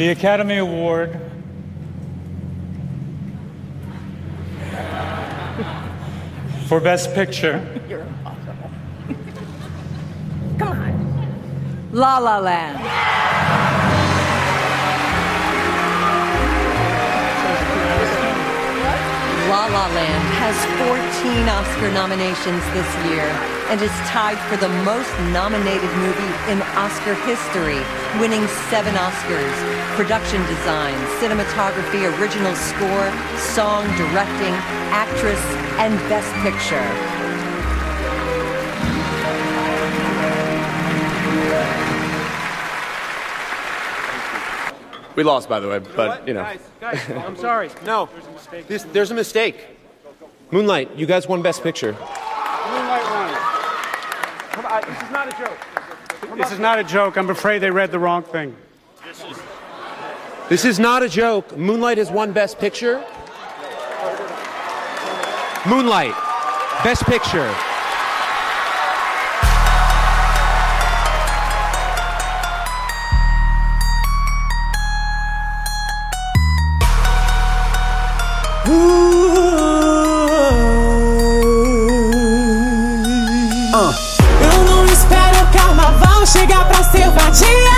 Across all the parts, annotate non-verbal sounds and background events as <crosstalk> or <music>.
the Academy Award for Best Picture You're impossible. Come on. La La Land. La La Land has 14 Oscar nominations this year and is tied for the most nominated movie in Oscar history, winning seven Oscars production design, cinematography, original score, song, directing, actress, and best picture. We lost, by the way, but you know. Guys, guys, I'm sorry. <laughs> No, this, there's a mistake. Moonlight, you guys won Best Picture. Moonlight. Come on, this is not a joke. This is not a joke. I'm afraid they read the wrong thing. This is not a joke. Moonlight has won Best Picture. Moonlight, Best Picture. Eu pra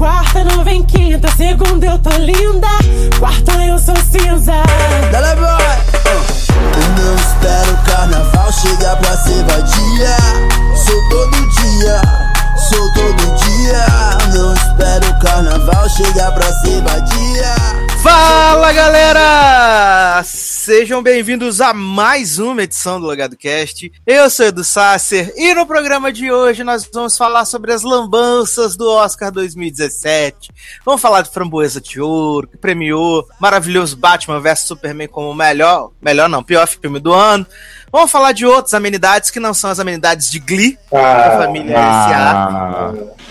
quarta, não vem quinta. Segunda eu tô linda, quarta eu sou cinza. Dale boy! Eu não espero o carnaval chegar pra ser vadia. Sou todo dia, sou todo dia. Não espero o carnaval chegar pra ser vadia. Fala galera! Sejam bem-vindos a mais uma edição do Logado Cast. Eu sou Edu Sasser e no programa de hoje nós vamos falar sobre as lambanças do Oscar 2017. Vamos falar de Framboesa de Ouro, que premiou maravilhoso Batman vs Superman como o melhor, melhor não, pior filme do ano. Vamos falar de outras amenidades que não são as amenidades de Glee da família S.A amenidades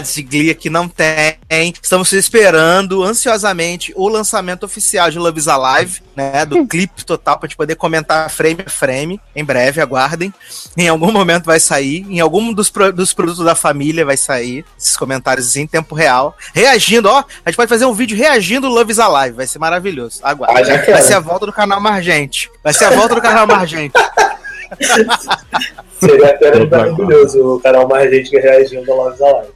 de Glee que não tem. Estamos esperando ansiosamente o lançamento oficial de Love is Alive, né? Do clipe total pra gente poder comentar frame a frame. Em breve, aguardem. Em algum momento vai sair. Em algum dos, pro- dos produtos da família vai sair. Esses comentários em tempo real. Reagindo, ó. A gente pode fazer um vídeo reagindo Love is Alive. Vai ser maravilhoso. Aguardem. Ah, vai ser a volta do canal Margente. Vai ser a volta do canal Margente. <laughs> <laughs> Seria apenas maravilhoso o canal mais gente que reagindo ao Love Alive.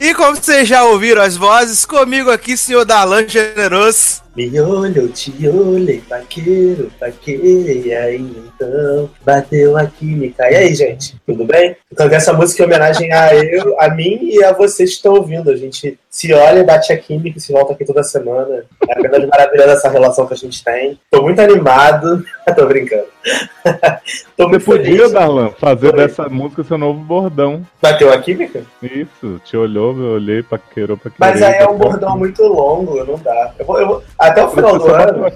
E como vocês já ouviram as vozes, comigo aqui, senhor Darlan Generoso. Me olho, te olhei, paqueiro, paquei, e aí então bateu a química. E aí, gente, tudo bem? Então, essa música é homenagem a eu, a mim e a vocês que estão ouvindo. A gente se olha, bate a química e se volta aqui toda semana. É apenas maravilhosa essa relação que a gente tem. Tô muito animado. <laughs> Tô brincando. <laughs> Tô Você podia, feliz. Darlan, fazer Oi. dessa música seu novo bordão. Bateu a química? Isso, te olhou, eu olhei, paquerou, paquerei. Mas aí é um a bordão muito longo, não dá. Eu vou, eu vou- até o final do ano.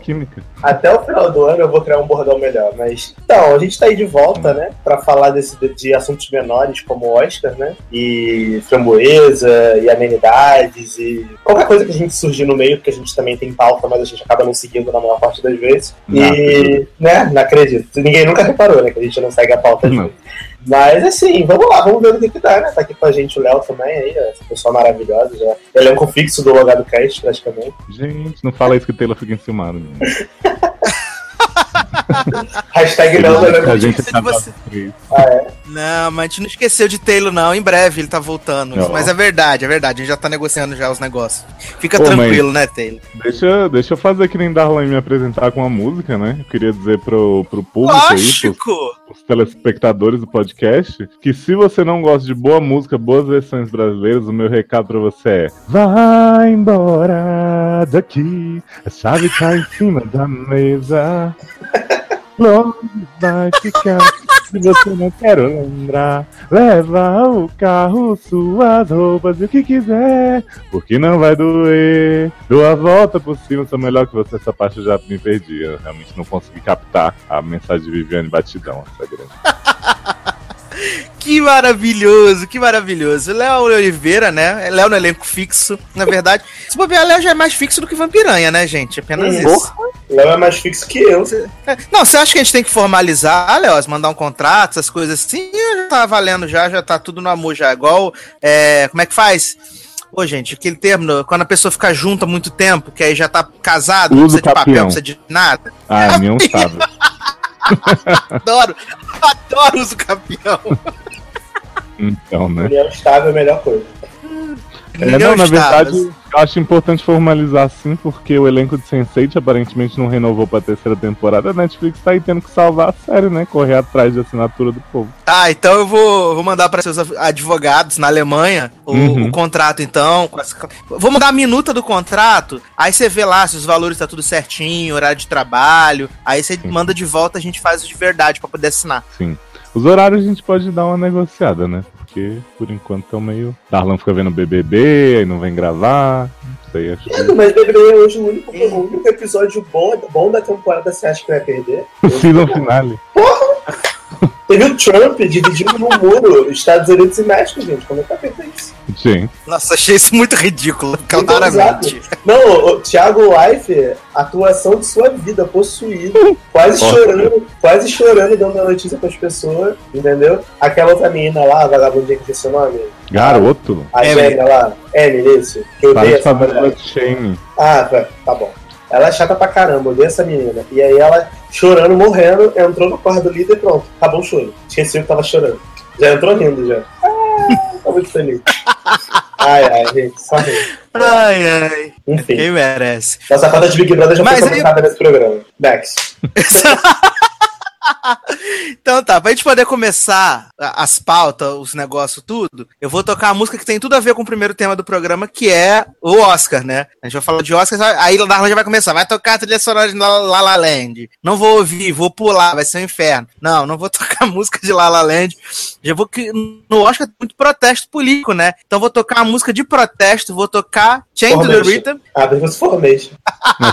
Até o final do ano eu vou criar um bordão melhor, mas. Então, a gente tá aí de volta, né? Pra falar desse, de assuntos menores como Oscar, né? E framboesa, e amenidades, e qualquer coisa que a gente surgir no meio, porque a gente também tem pauta, mas a gente acaba não seguindo na maior parte das vezes. E, né? Não acredito. Ninguém nunca reparou, né? Que a gente não segue a pauta. Não. vezes. Mas assim, vamos lá, vamos ver o que, que dá, né? Tá aqui com a gente o Léo também, aí, essa pessoa maravilhosa, já. Elenco fixo do Logado Cast, praticamente. Gente, não fala isso que o Taylor fica enciumado. menino. <laughs> <laughs> Hashtag Léo do a elenco gente você. isso. Ah, é? Não, mas a gente não esqueceu de Taylor, não. Em breve ele tá voltando. Não. Mas é verdade, é verdade. A gente já tá negociando já os negócios. Fica Pô, tranquilo, né, Taylor? Deixa, deixa eu fazer que nem Darlan e me apresentar com uma música, né? Eu queria dizer pro, pro público aí, pros, Lógico! os telespectadores do podcast, que se você não gosta de boa música, boas versões brasileiras, o meu recado pra você é: Vai embora daqui, a chave tá em cima da mesa. Longe vai ficar. Se você não quer lembrar, leva o carro, suas roupas e o que quiser, porque não vai doer. Dou a volta por cima, sou melhor que você. Essa parte eu já me perdi. Eu realmente não consegui captar a mensagem de Viviane Batidão. Essa grande. <laughs> Que maravilhoso, que maravilhoso. Léo Oliveira, né? Léo no elenco fixo, na verdade. <laughs> Se bobear, Léo já é mais fixo do que Vampiranha, né, gente? Apenas Uhum. isso. Léo é mais fixo que eu. É, Não, você acha que a gente tem que formalizar, Léo? mandar um contrato, essas coisas assim? Já tá valendo já, já tá tudo no amor já. Igual, é, como é que faz? Pô, gente, aquele termo, quando a pessoa fica junto há muito tempo, que aí já tá casado, não Uso precisa de papel, não precisa de nada. Ah, é minha um sabe. <laughs> <laughs> Adoro, adoro uso campeão. Então, né? União estável é a melhor coisa. É, não, na verdade, eu acho importante formalizar assim, porque o elenco de Sense8 aparentemente não renovou pra terceira temporada. A Netflix tá aí tendo que salvar a série, né? Correr atrás de assinatura do povo. Ah, então eu vou, vou mandar para seus advogados na Alemanha o, Uhum. o contrato, então. as- Vou mandar a minuta do contrato, aí você vê lá se os valores tá tudo certinho, horário de trabalho. Aí você manda de volta, a gente faz de verdade para poder assinar. Sim. Os horários a gente pode dar uma negociada, né? Porque por enquanto estão meio. Darlan fica vendo BBB, aí não vem gravar. Não sei, acho que. Mas deveria hoje o único, o único episódio bom, bom da temporada você acha que vai perder? <laughs> O season finale. Teve o Trump dividindo no muro Estados Unidos e México, gente. Como é que vai perder isso? Gente. Nossa, achei isso muito ridículo, Então, claramente. exato. Não, o Thiago Life, atuação de sua vida, possuído, quase Nossa. chorando, quase chorando, dando a notícia pras pessoas, entendeu? Aquela outra menina lá, a vagabundinha que esqueci o nome, Garoto. a Emily. gêmea lá, Emily, isso, que de essa mulher. shame. Ah, tá, tá bom. Ela é chata pra caramba, odeio essa menina. E aí ela, chorando, morrendo, entrou no quarto do líder e pronto, acabou o choro. Esqueci que tava chorando. Já entrou rindo já. Ah, tô muito feliz. <laughs> Ai, ai, gente, só rindo. Ai, ai. Enfim. Quem merece? Nossa falta de Big Brother já Mas foi aí- comentada nesse programa. Next. <laughs> Então tá, pra gente poder começar as pautas, os negócios, tudo, eu vou tocar a música que tem tudo a ver com o primeiro tema do programa, que é o Oscar, né? A gente vai falar de Oscar, aí o Darlan já vai começar, vai tocar a trilha sonora de La La, La Land. Não vou ouvir, vou pular, vai ser um inferno. Não, não vou <laughs> tocar música de La La Land. Já vou que no Oscar tem muito protesto político, né? Então vou tocar a música de protesto, vou tocar Chain to the. Rhythm. Ah, mas Formation.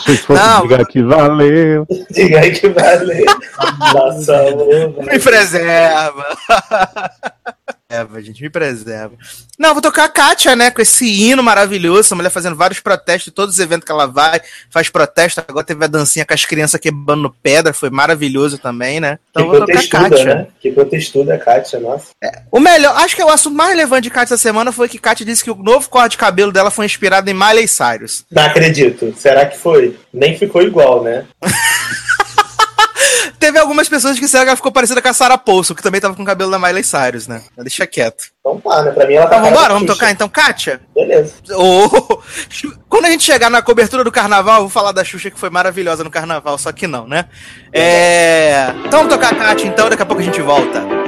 Que fosse Não, diga que valeu. <laughs> Diga aí que vale. <laughs> Nossa. <laughs> Me preserva. <laughs> Preserva, gente, me preserva. Não, vou tocar a Kátia, né? Com esse hino maravilhoso. Essa mulher fazendo vários protestos em todos os eventos que ela vai, faz protesto. Agora teve a dancinha com as crianças quebrando pedra, foi maravilhoso também, né? Então Que vou tocar a Kátia. né? Que protestuda a Kátia, nossa. O melhor, acho que o assunto mais relevante de Kátia essa semana foi que Kátia disse que o novo corte de cabelo dela foi inspirado em Miley Cyrus. Não acredito. Será que foi? Nem ficou igual, né? <laughs> Teve algumas pessoas que disseram que ela ficou parecida com a Sarah Paulson, que também tava com o cabelo da Miley Cyrus, né? Mas Deixa quieto. Então tá, né? Pra mim ela tá Então vambora, vamos tocar então, Kátia? Beleza. Ô, <laughs> Quando a gente chegar na cobertura do carnaval, eu vou falar da Xuxa que foi maravilhosa no carnaval, só que não, né? É. Então vamos tocar a Kátia, então, daqui a pouco a gente volta.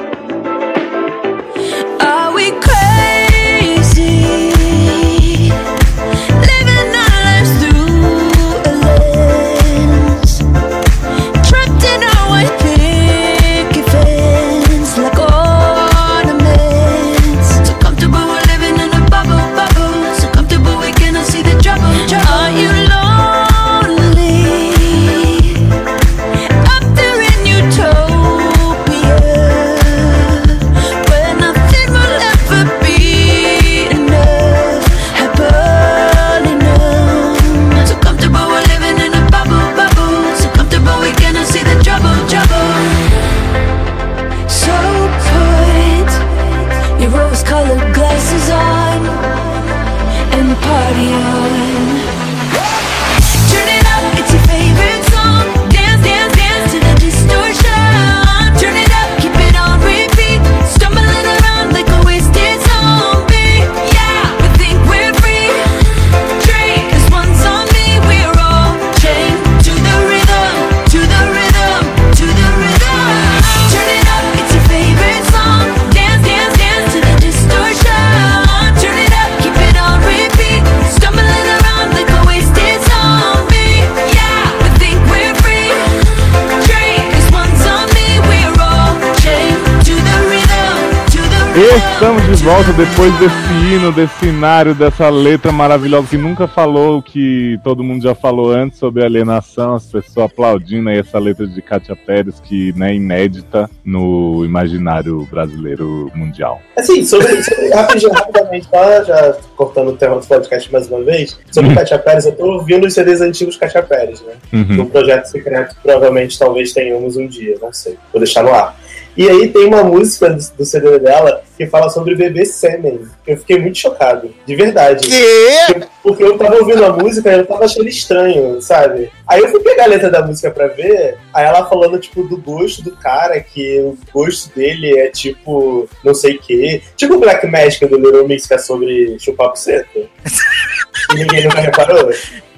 Estamos de volta depois desse hino, desse cenário, dessa letra maravilhosa que nunca falou o que todo mundo já falou antes sobre alienação, as pessoas aplaudindo aí essa letra de Katia Pérez, que né, é inédita no imaginário brasileiro mundial. Assim, sobre, sobre rapidinho, rapidamente, só já cortando o tema do podcast mais uma vez, sobre Uhum. Katia Pérez, eu tô ouvindo os CDs antigos Katia Pérez, né? Uhum. Do projeto secreto, provavelmente talvez tenhamos um dia, não sei. Vou deixar no ar. E aí tem uma música do, CD dela que fala sobre bebê sêmen. Eu fiquei muito chocado, de verdade. Que? Porque eu tava ouvindo a música e eu tava achando estranho, sabe? Aí eu fui pegar a letra da música pra ver, aí ela falando, tipo, do gosto do cara, que o gosto dele é tipo, não sei o quê. Tipo o Black Magic do Little Mix, que é sobre chupar buceta. <laughs> e ninguém nunca reparou.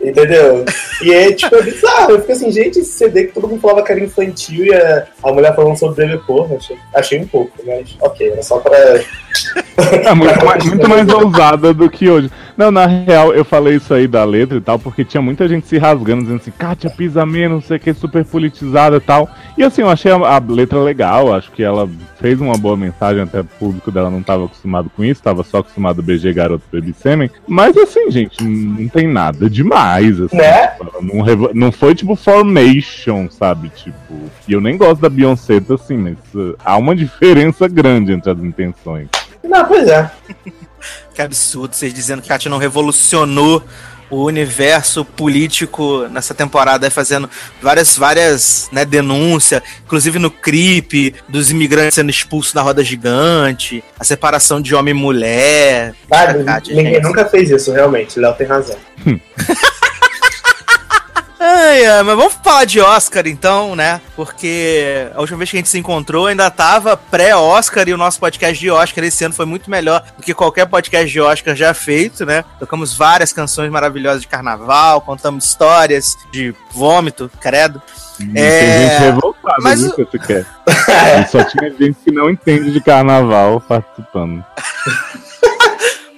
Entendeu? E é tipo, é bizarro. Eu fico assim, gente, esse CD que todo mundo falava que era infantil e a, a mulher falando sobre bebê porra, achei, achei um pouco, mas ok, era só pra. <laughs> É muito mais, muito mais ousada do que hoje. Não, na real, eu falei isso aí da letra e tal, porque tinha muita gente se rasgando, dizendo assim, Kátia pisa menos, não sei o que, super politizada e tal. E assim, eu achei a, a letra legal, acho que ela fez uma boa mensagem, até o público dela não estava acostumado com isso, estava só acostumado a BG Garoto Baby Semen. Mas assim, gente, não tem nada demais, assim. Né? Não, revo- não foi tipo Formation, sabe? Tipo, e eu nem gosto da Beyoncé, assim, mas uh, há uma <laughs> diferença grande entre as intenções. Não, pois é. <laughs> Que absurdo vocês dizendo que a Katia não revolucionou o universo político nessa temporada, fazendo várias, várias né, denúncias, inclusive no CRIP, dos imigrantes sendo expulsos da roda gigante, a separação de homem e mulher. Ah, ninguém gente. nunca fez isso, realmente. Léo tem razão. <laughs> Ai, ai, mas vamos falar de Oscar então, né? Porque a última vez que a gente se encontrou ainda tava pré-Oscar e o nosso podcast de Oscar esse ano foi muito melhor do que qualquer podcast de Oscar já feito, né? Tocamos várias canções maravilhosas de carnaval, contamos histórias de vômito, credo. Tem É, gente revoltada, mas viu, que você quer. <laughs> Só tinha gente que não entende de carnaval participando. <laughs>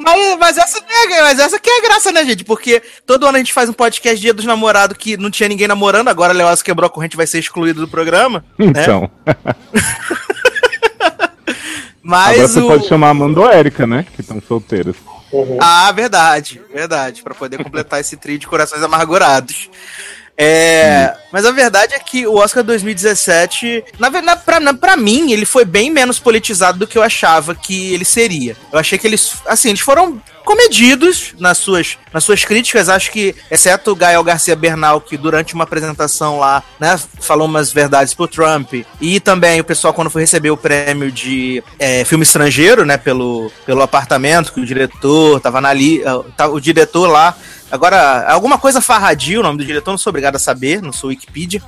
Mas, mas, essa, que é, mas essa que é a graça, né, gente? Porque todo ano a gente faz um podcast Dia dos Namorados que não tinha ninguém namorando, agora Leoz quebrou a corrente vai ser excluído do programa. né? Então, <laughs> Mas agora você o... pode chamar a Amanda ou a Erika, né? Que estão solteiras. Ah, verdade, verdade, Pra poder completar esse trio de corações amargurados. É, mas a verdade é que o Oscar 2017, na verdade, pra, na- pra mim, ele foi bem menos politizado do que eu achava que ele seria. Eu achei que eles, assim, eles foram comedidos nas suas, nas suas críticas, acho que, exceto o Gael Garcia Bernal, que durante uma apresentação lá, né, falou umas verdades pro Trump, e também o pessoal quando foi receber o prêmio de é, filme estrangeiro, né, pelo, pelo apartamento, que o diretor tava na li, ah, tá- o diretor lá, agora, alguma coisa Farradio, o nome do diretor, não sou obrigado a saber, não sou Wikipedia,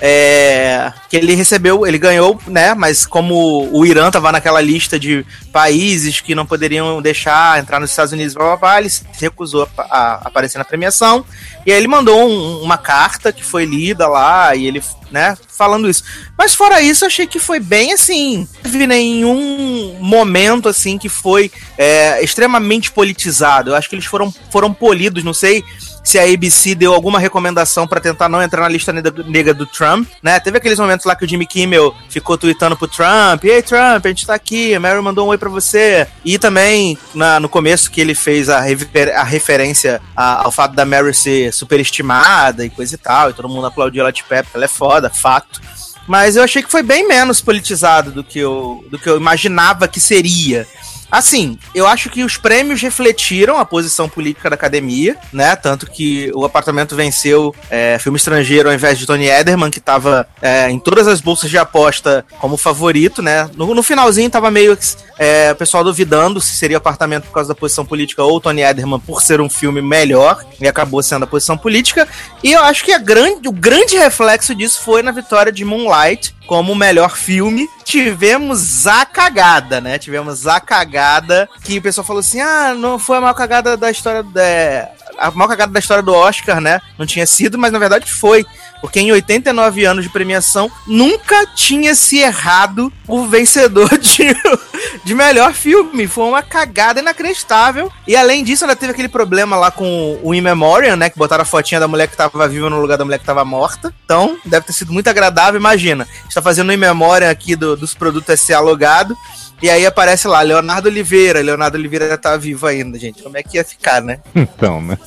é, que ele recebeu, ele ganhou, né? Mas como o Irã tava naquela lista de países que não poderiam deixar entrar nos Estados Unidos, blá, blá, blá, ele se recusou a, a aparecer na premiação. E aí ele mandou um- uma carta que foi lida lá e ele, né, falando isso. Mas fora isso, achei que foi bem assim. Não vi nenhum momento assim que foi é, extremamente politizado. Eu acho que eles foram, foram polidos, não sei se a ABC deu alguma recomendação pra tentar não entrar na lista nega do Trump, né? Teve aqueles momentos lá que o Jimmy Kimmel ficou tweetando pro Trump, ei Trump, a gente tá aqui, a Mary mandou um oi pra você. E também na- no começo que ele fez a, refer- a referência a- ao fato da Mary ser superestimada e coisa e tal, e todo mundo aplaudiu ela de pé, porque ela é foda, fato. Mas eu achei que foi bem menos politizado do que eu, do que eu imaginava que seria. Assim, eu acho que os prêmios refletiram a posição política da academia, né? Tanto que o apartamento venceu é, filme estrangeiro ao invés de Tony Ederman, que tava é, em todas as bolsas de aposta como favorito, né? No, no finalzinho tava meio é, o pessoal duvidando se seria apartamento por causa da posição política ou Tony Ederman por ser um filme melhor, e acabou sendo a posição política. E eu acho que grande, o grande reflexo disso foi na vitória de Moonlight como melhor filme. Tivemos a cagada, né? Tivemos a cagada que o pessoal falou assim: ah, não foi a maior cagada da história. Da... A maior cagada da história do Oscar, né? Não tinha sido, mas na verdade foi. Porque em 89 anos de premiação, nunca tinha se errado o vencedor <laughs> de, de melhor filme. Foi uma cagada inacreditável. E além disso, ainda teve aquele problema lá com o In Memoriam, né? Que botaram a fotinha da mulher que tava viva no lugar da mulher que tava morta. Então, deve ter sido muito agradável. Imagina, está fazendo o In Memoriam aqui do- dos produtos SCA logado. E aí aparece lá, Leonardo Oliveira. Leonardo Oliveira tá vivo ainda, gente. Como é que ia ficar, né? <laughs> Então, né?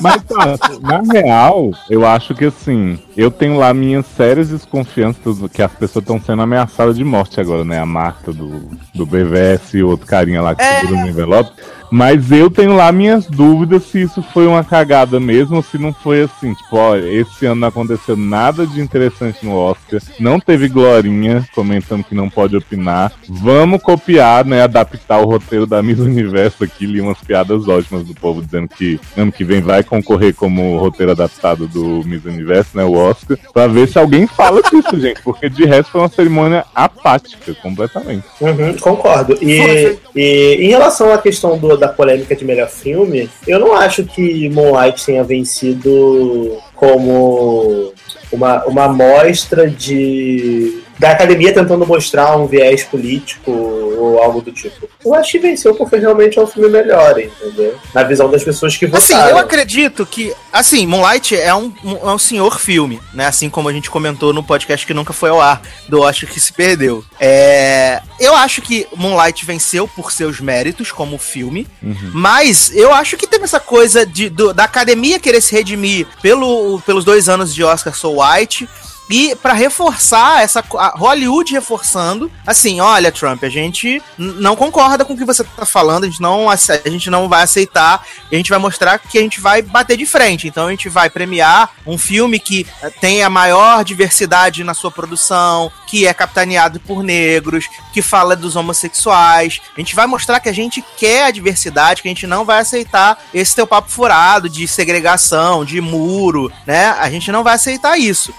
Mas, tá, na real, eu acho que assim, eu tenho lá minhas sérias desconfianças que as pessoas estão sendo ameaçadas de morte agora, né? A Marta do, do BVS e o outro carinha lá que É. segura no envelope. Mas eu tenho lá minhas dúvidas se isso foi uma cagada mesmo ou se não foi assim. Tipo, ó, esse ano não aconteceu nada de interessante no Oscar. Não teve Glorinha comentando que não pode opinar. Vamos copiar, né? Adaptar o roteiro da Miss Universo aqui. Li umas piadas ótimas do povo dizendo que ano que vem vai concorrer como roteiro adaptado do Miss Universo, né? O Oscar. Pra ver se alguém fala disso, <laughs> gente. Porque de resto foi uma cerimônia apática, completamente. Uhum, concordo. E, e em relação à questão do- da polêmica de melhor filme, eu não acho que Moonlight tenha vencido como uma, uma amostra de da academia tentando mostrar um viés político ou algo do tipo. Eu acho que venceu porque realmente é um filme melhor, entendeu? Na visão das pessoas que Assim, votaram. eu acredito que. Assim, Moonlight é um, é um senhor filme, né? Assim como a gente comentou no podcast que nunca foi ao ar, do Acho que se perdeu. É, eu acho que Moonlight venceu por seus méritos como filme, mas eu acho que teve essa coisa de, do- da academia querer se redimir pelo, pelos dois anos de Oscar So White. E pra reforçar essa Hollywood reforçando, assim, olha, Trump, a gente não concorda com o que você tá falando, a gente não a gente não vai aceitar, a gente vai mostrar que a gente vai bater de frente. Então a gente vai premiar um filme que eh, tem a maior diversidade na sua produção, que é capitaneado por negros, que fala dos homossexuais. A gente vai mostrar que a gente quer a diversidade, que a gente não vai aceitar esse teu papo furado de segregação, de muro, né? A gente não vai aceitar isso.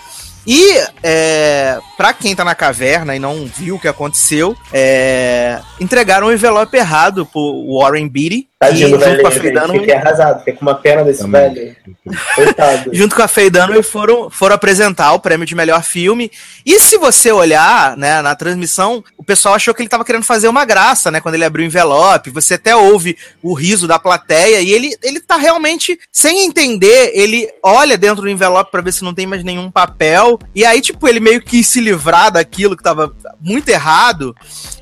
E é, para quem tá na caverna e não viu o que aconteceu, é, entregaram o envelope errado pro Warren Beatty. Tadinho e junto com a Dunaway- fiquei arrasado, fiquei com uma pena desse Também. velho. Coitado. <laughs> junto com a Faye Dunaway foram, foram apresentar o prêmio de melhor filme. E se você olhar, né, na transmissão, o pessoal achou que ele tava querendo fazer uma graça, né, quando ele abriu o envelope. Você até ouve o riso da plateia e ele, ele tá realmente sem entender, ele olha dentro do envelope pra ver se não tem mais nenhum papel. E aí, tipo, ele meio que se livrar daquilo que tava muito errado.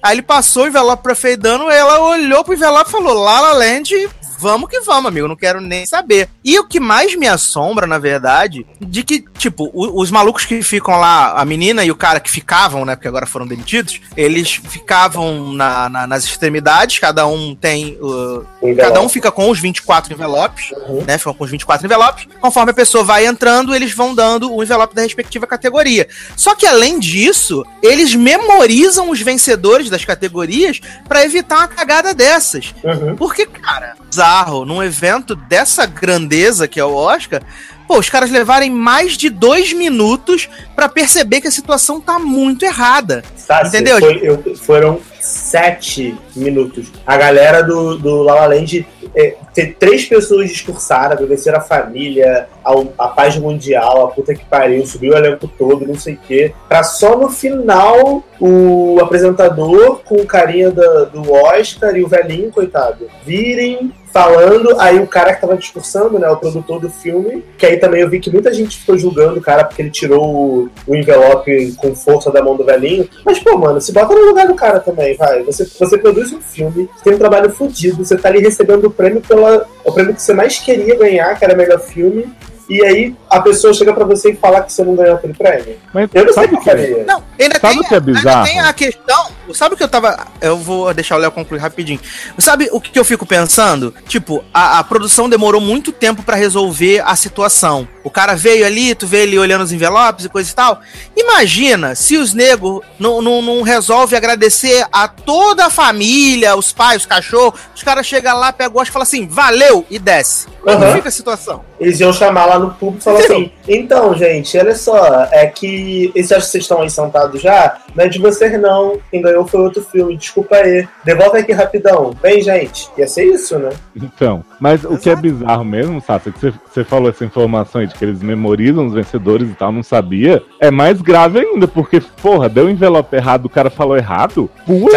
Aí ele passou o envelope pra Faye Dunaway, ela olhou pro envelope e falou: La La Land, vamos que vamos, amigo, não quero nem saber. E o que mais me assombra, na verdade, de que, tipo, o- os malucos que ficam lá, a menina e o cara que ficavam, né, porque agora foram demitidos, eles ficavam na- na- nas extremidades, cada um tem. uh, cada um fica com os 24 envelopes, né? Ficam com os 24 envelopes. Conforme a pessoa vai entrando, eles vão dando o envelope da respectiva categoria. Só que além disso, eles memorizam os vencedores das categorias pra evitar uma cagada dessas. Uhum. Porque, cara, bizarro, num evento dessa grandeza que é o Oscar, pô, os caras levarem mais de dois minutos pra perceber que a situação tá muito errada. Sassi, Entendeu? foi- eu- foram sete minutos. A galera do, do La La Land é, ter três pessoas discursaram, agradecer a família, ao- a paz mundial, a puta que pariu, subiu o elenco todo, não sei o quê. Pra só no final o apresentador com o carinha da- do Oscar e o velhinho, coitado, virem falando, aí o cara que tava discursando, né, o produtor do filme, que aí também eu vi que muita gente ficou julgando o cara porque ele tirou o, o envelope com força da mão do velhinho. Mas, pô, mano, se bota no lugar do cara também, vai. Você, você produz um filme, tem um trabalho fodido, você tá ali recebendo prêmio pela. O prêmio que você mais queria ganhar, que era melhor filme. E aí a pessoa chega pra você e fala que você não ganhou aquele prêmio. Mas Eu não sei sabe o que faria. Não, ainda Sabe tem, o que é ainda bizarro? tem a questão. Sabe o que eu tava. Eu vou deixar o Léo concluir rapidinho. Sabe o que eu fico pensando? Tipo, a, a produção demorou muito tempo pra resolver a situação. O cara veio ali, tu vê ele olhando os envelopes e coisa e tal. Imagina se os negros não, não, não resolvem agradecer a toda a família, os pais, os cachorros. Os caras chegam lá, pegam o e falam assim, valeu, e desce. Como Aham. fica a situação? Eles iam chamar lá no público e falar assim: então, gente, olha só, é que esse acho que vocês estão aí sentados já, não é de vocês não. Quem ganhou foi outro filme, desculpa aí. Devolve aqui rapidão. Vem, gente. Ia ser isso, né? Então, mas o que é bizarro mesmo, Sasha, que você- você falou essa informação aí de que eles memorizam os vencedores e tal, não sabia, é mais grave ainda, porque, porra, deu o envelope errado, o cara falou errado, pula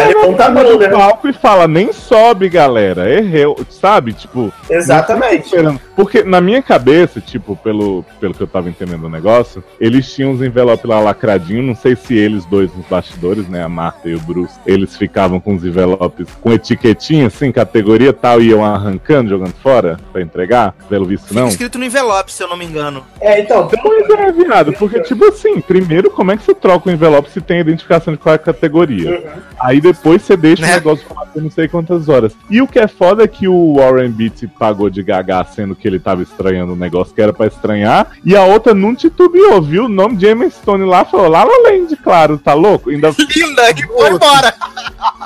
do né? palco e fala, nem sobe, galera, erreu, sabe? Tipo, Exatamente. Esperando. Porque na minha cabeça, tipo, pelo, pelo que eu tava entendendo do negócio, eles tinham os envelopes lá lacradinhos. Não sei se eles dois nos bastidores, né? A Marta e o Bruce, eles ficavam com os envelopes com etiquetinha, assim, categoria tal, e iam arrancando, jogando fora pra entregar. Pelo visto, Fica não. escrito no envelope, se eu não me engano. É, então, Pois é, viado, porque, tipo assim, primeiro, como é que você troca o envelope se tem identificação de qual é a categoria? Aí depois você deixa Né? o negócio falar por não sei quantas horas. E o que é foda é que o Warren Beatty pagou de gaga, sendo que ele tava estranhando o negócio que era pra estranhar, e a outra não titubeou, viu? O nome de Emma Stone lá falou, lá La Land, claro, tá louco? Ainda <laughs> Linda, e foi embora.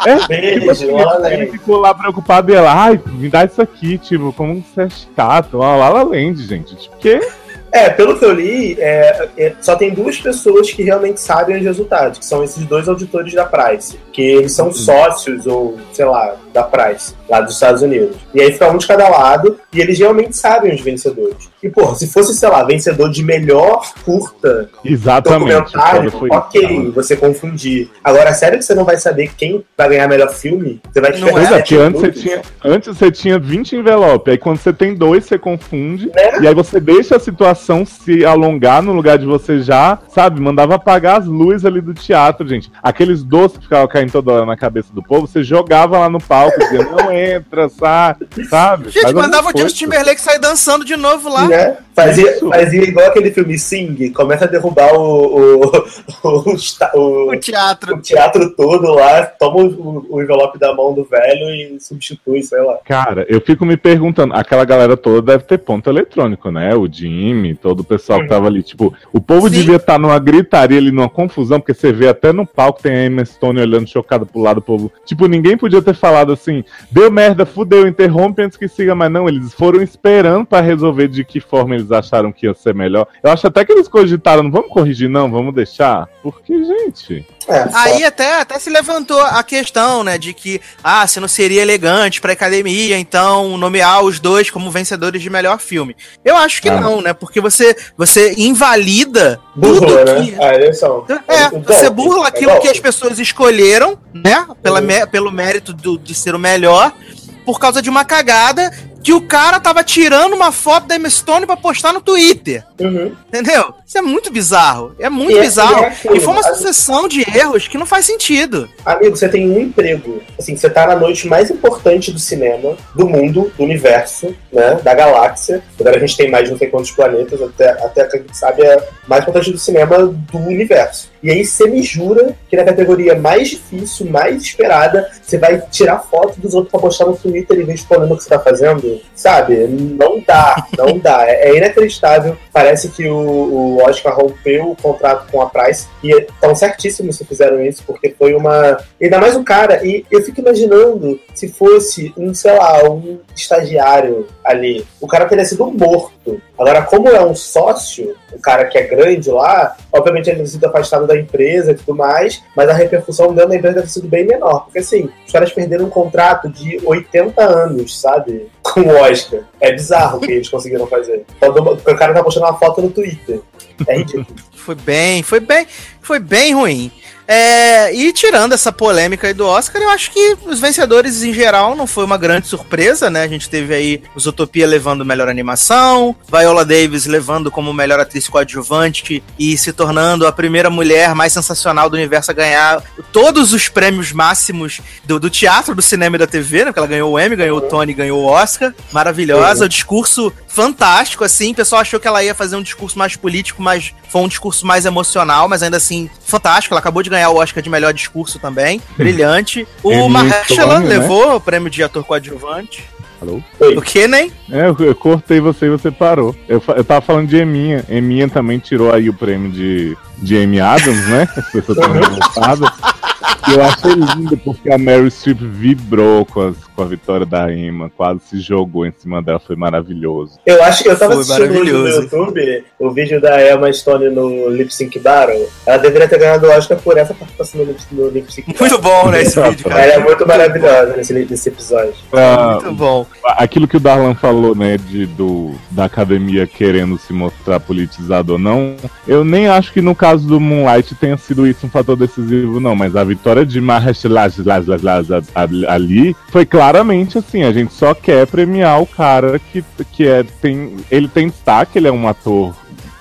é, Beijo, tipo assim, ele ficou lá preocupado e ela, ai, me dá isso aqui, tipo, como você é chato, ó, lá La Land, gente, tipo, que? É, pelo que eu li, é, é, só tem duas pessoas que realmente sabem os resultados, que são esses dois auditores da Price, que eles são sócios ou, sei lá, da Price, lá dos Estados Unidos. E aí fica um de cada lado, e eles realmente sabem os vencedores. E, porra, se fosse, sei lá, vencedor de melhor curta Exatamente. documentário, ok, isso. você confundir. Agora, sério que você não vai saber quem vai ganhar melhor filme? Você vai te Não Pois é, antes você, tinha, antes você tinha 20 envelopes, aí quando você tem dois, você confunde, Né? e aí você deixa a situação se alongar no lugar de você já, sabe, mandava apagar as luzes ali do teatro, gente. Aqueles doces que ficavam caindo toda hora na cabeça do povo, você jogava lá no palco, não entra, sabe? sabe? Gente, Faz mandava o Justin. Timberlake sair dançando de novo lá. Né? Fazia, Isso. fazia igual aquele filme Sing, começa a derrubar o, o, <laughs> o, o- O teatro. o teatro todo lá, toma o, o envelope da mão do velho e substitui, sei lá. Cara, eu fico me perguntando, aquela galera toda deve ter ponto eletrônico, né? O Jimmy, todo o pessoal que tava ali. Tipo, o povo Sim. devia estar numa gritaria ali, numa confusão, porque você vê até no palco tem a Emma Stone olhando chocada pro lado do povo. Tipo, ninguém podia ter falado assim, deu merda, fudeu, interrompe antes que siga, mas não, eles foram esperando pra resolver de que forma eles acharam que ia ser melhor. Eu acho até que eles cogitaram, não vamos corrigir, não, vamos deixar. Porque, gente. É, Aí até, até se levantou a questão, né, de que, ah, se não seria elegante pra academia, então nomear os dois como vencedores de melhor filme. Eu acho que Ah. não, né, porque você, você invalida burla, tudo né? que... A eleição. É, O você burla é aquilo golpe. que as pessoas escolheram, né, pela Uhum. mé- pelo mérito do- de ser o melhor, por causa de uma cagada que o cara tava tirando uma foto da Emma Stone pra postar no Twitter. Uhum. Entendeu? Isso é muito bizarro. É muito E é- bizarro. e é e foi uma sucessão de erros que não faz sentido. Amigo, você tem um emprego. Assim, você tá na noite mais importante do cinema, do mundo, do universo, né? Da galáxia. Agora a gente tem mais de não sei quantos planetas, até, até que a gente sabe é mais importante do cinema do universo. E aí você me jura que na categoria mais difícil, mais esperada, você vai tirar foto dos outros pra postar no Twitter em vez de o que você tá fazendo? Sabe? Não dá, não dá. É, é inacreditável. Parece que o, o Oscar rompeu o contrato com a Price e estão certíssimos se fizeram isso, porque foi uma. Ainda mais o cara, e eu fico imaginando se fosse um, sei lá, um estagiário ali. O cara teria sido morto. Agora, como é um sócio, o cara que é grande lá, obviamente ele tem sido afastado da empresa e tudo mais, mas a repercussão dentro da empresa deve ter sido bem menor. Porque assim, os caras perderam um contrato de 80 anos, sabe? Com o Oscar. É bizarro o que eles conseguiram fazer. O cara tá postando uma foto no Twitter. É ridículo. Foi bem, foi bem, foi bem ruim. É, e tirando essa polêmica aí do Oscar, eu acho que os vencedores em geral não foi uma grande surpresa, né? A gente teve aí os Utopia levando melhor animação, Viola Davis levando como melhor atriz coadjuvante e se tornando a primeira mulher mais sensacional do universo a ganhar todos os prêmios máximos do, do teatro, do cinema e da TV, né? Porque ela ganhou o Emmy, ganhou o Tony, ganhou o Oscar. Maravilhosa, o discurso fantástico, assim. O pessoal achou que ela ia fazer um discurso mais político, mas foi um discurso mais emocional, mas ainda assim, fantástico. Ela acabou de ganhar o Oscar de melhor discurso também. <laughs> Brilhante. O Emmy Mahershala né? levou o prêmio de ator coadjuvante. Alô? O que, nem? É, eu, eu cortei você e você parou. Eu, eu tava falando de Eminha. Eminha também tirou aí o prêmio de, de Amy Adams, né? As pessoas estão revoltadas. E eu achei lindo porque a Mary Streep vibrou com, as- com a vitória da Emma, quase se jogou em cima dela, foi maravilhoso. Eu acho que eu tava Foi assistindo vídeo no. YouTube, o vídeo da Emma Stone no Lip Sync Battle. Ela deveria ter ganhado o Oscar por essa participação no Lip, no lip Sync Battle. Muito bom, né, esse vídeo, cara. Ela é muito maravilhosa nesse, nesse episódio. Ah, Muito bom. aquilo que o Darlan falou, né, de, do, da academia querendo se mostrar politizado ou não, eu nem acho que no caso do Moonlight tenha sido isso um fator decisivo, não, mas a vitória de Mahershala ali foi, claramente assim, a gente só quer premiar o cara que, que é, tem. Ele tem destaque, ele é um ator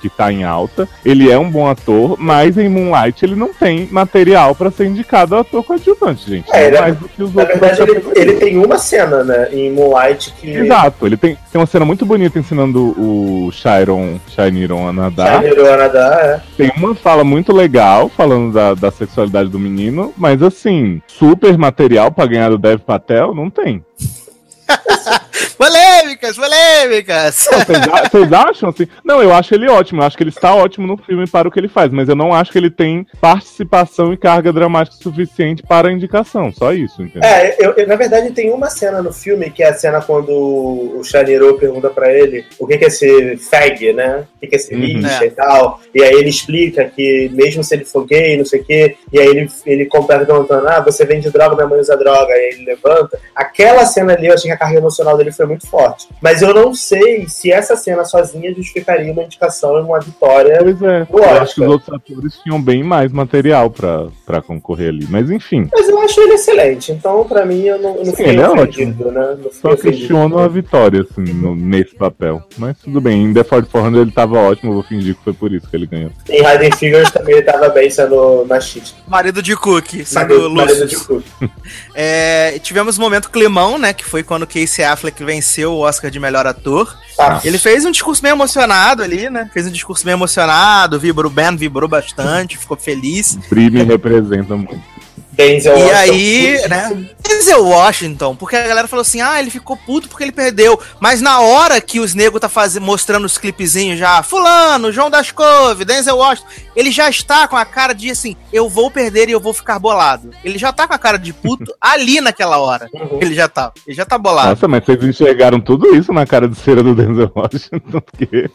que tá em alta, ele é um bom ator, mas em Moonlight ele não tem material pra ser indicado ao ator coadjuvante, gente. É, ele, Não mais do que os na outros verdade, da ele, ele tem uma cena, né, em Moonlight que. Exato, ele tem, tem uma cena muito bonita ensinando o Chiron, Shiniron a nadar. Que a nadar, é. Tem uma fala muito legal falando da, da sexualidade do menino, mas assim, super material pra ganhar do Dev Patel, não tem. <laughs> <laughs> Polêmicas, polêmicas! Não, Vocês acham assim? Não, eu acho ele ótimo, eu acho que ele está ótimo no filme para o que ele faz, mas eu não acho que ele tem participação e carga dramática suficiente para a indicação, só isso, entendeu? É, eu, eu- na verdade tem uma cena no filme que é a cena quando o Shaniro pergunta pra ele o que que é ser fag, né? O que que é ser Uhum. bicha É. e tal. E aí ele explica que mesmo se ele for gay, não sei o quê, e aí ele, ele completa perguntando, ah, você vende droga, minha mãe usa droga, aí ele levanta. Aquela cena ali, eu achei que a carga emocional dele foi muito forte. Mas eu não sei se essa cena sozinha justificaria uma indicação e uma vitória Pois é, do eu acho que os outros atores tinham bem mais material pra, pra concorrer ali, mas enfim. Mas eu acho ele excelente, então pra mim eu não, eu não Sim, ele é ofendido, né? Não fiquei Só questiono a vitória, assim, no- nesse papel. Mas tudo bem, em The Ford 400 ele tava ótimo, eu vou fingir que foi por isso que ele ganhou. Em Hidden Figures também ele tava bem sendo machista. Marido de Cook, sendo Marido- marido de Cook. <laughs> É, tivemos o momento climão, né? Que foi quando Casey Affleck venceu o Oscar de melhor ator. Ah. Ele fez um discurso meio emocionado ali, né? Fez um discurso meio emocionado, vibrou, o Ben vibrou bastante, ficou feliz. Bri me representa muito. Denzel E Washington, aí, né? Denzel Washington, porque a galera falou assim: ah, ele ficou puto porque ele perdeu. Mas na hora que os negros tá fazendo, mostrando os clipezinhos já, Fulano, João das Couve, Denzel Washington, ele já está com a cara de assim: eu vou perder e eu vou ficar bolado. Ele já tá com a cara de puto <laughs> ali naquela hora. Uhum. Ele já tá. Ele já tá bolado. Nossa, mas vocês enxergaram tudo isso na cara de cera do Denzel Washington, porque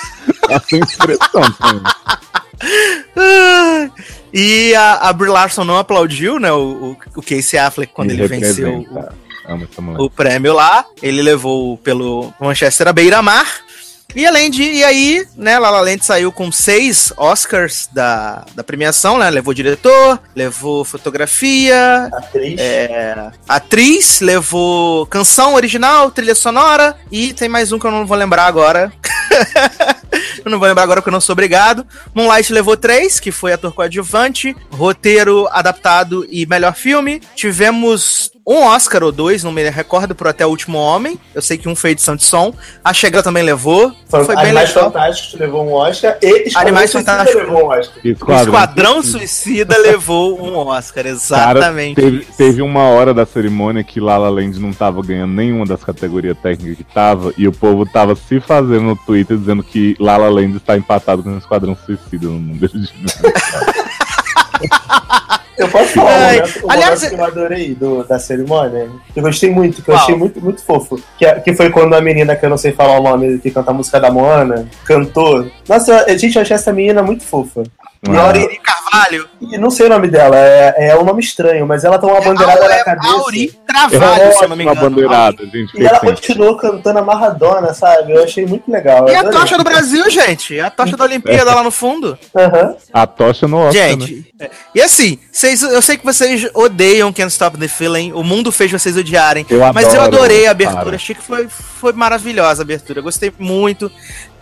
<laughs> tá sem expressão também. Ah, <laughs> E a, a Brie Larson não aplaudiu, né? O, o, o Casey Affleck quando Me ele venceu o, essa mulher. o prêmio lá. Ele levou pelo Manchester à beira-mar. E além de. E aí, né, La La Land saiu com seis Oscars da, da premiação, né? Levou diretor, levou fotografia, Atriz. é, atriz, levou canção original, trilha sonora e tem mais um que eu não vou lembrar agora. <laughs> eu não vou lembrar agora porque eu não sou obrigado. Moonlight levou três, que foi ator coadjuvante, roteiro adaptado e melhor filme. Tivemos um Oscar ou dois, não me recordo, por Até o Último Homem. Eu sei que um foi edição de som. A Chega também levou. Foi bem Animais legal. Fantásticos levou um Oscar e Esquadrão Animais Suicida Fantásticos. levou um Oscar. O Esquadrão. Esquadrão Suicida levou um Oscar, Cara, exatamente. teve, teve uma hora da cerimônia que Lala Land não tava ganhando nenhuma das categorias técnicas que tava, e o povo tava se fazendo no Twitter dizendo que Lala Land está empatado com o Esquadrão Suicida no de <laughs> Eu posso falar Ai, um momento, um aliás, momento que eu adorei do, da cerimônia? Que eu gostei muito, que eu achei muito, muito fofo. Que, é- que foi quando a menina, que eu não sei falar o nome, que canta a música da Moana, cantou. Nossa, gente, eu achei essa menina muito fofa. Ela, Aureli Carvalho. e não sei o nome dela, é, é um nome estranho, mas ela tem uma bandeirada na cabeça. Auri Carvalho, se eu não me uma engano. bandeirada, gente. E ela continuou cantando amarradona, sabe? Eu achei muito legal. E eu a tocha do Brasil, gente. A tocha da Olimpíada lá no fundo. Aham. A tocha no Oscar, né? Gente, é. e assim, vocês, eu sei que vocês odeiam Can't Stop the Feeling. O mundo fez vocês odiarem. Eu mas eu adoro, adorei a abertura. para. Achei que foi, foi maravilhosa a abertura. Gostei muito.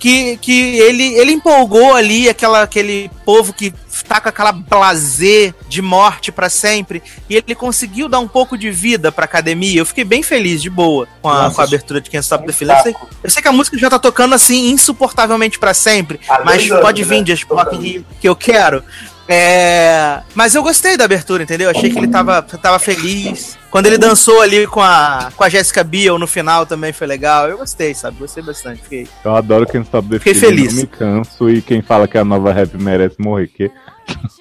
Que, que ele, ele empolgou ali aquela, aquele povo que tá com aquela blazer de morte pra sempre. E ele conseguiu dar um pouco de vida pra academia. Eu fiquei bem feliz, de boa, com a, Nossa, com a abertura de Can't Stop the Feeling. Eu sei, eu sei que a música já tá tocando assim insuportavelmente pra sempre. Mas anos, pode vir, né? Just Rock que eu quero. É, mas eu gostei da abertura, entendeu? Achei que ele tava, tava feliz. Quando ele dançou ali com a, com a Jessica Biel no final também foi legal. Eu gostei, sabe? Gostei bastante. Fiquei... Eu adoro quem Stop the Fiquei feliz. Não me canso e quem fala que a nova rap merece morrer. Que...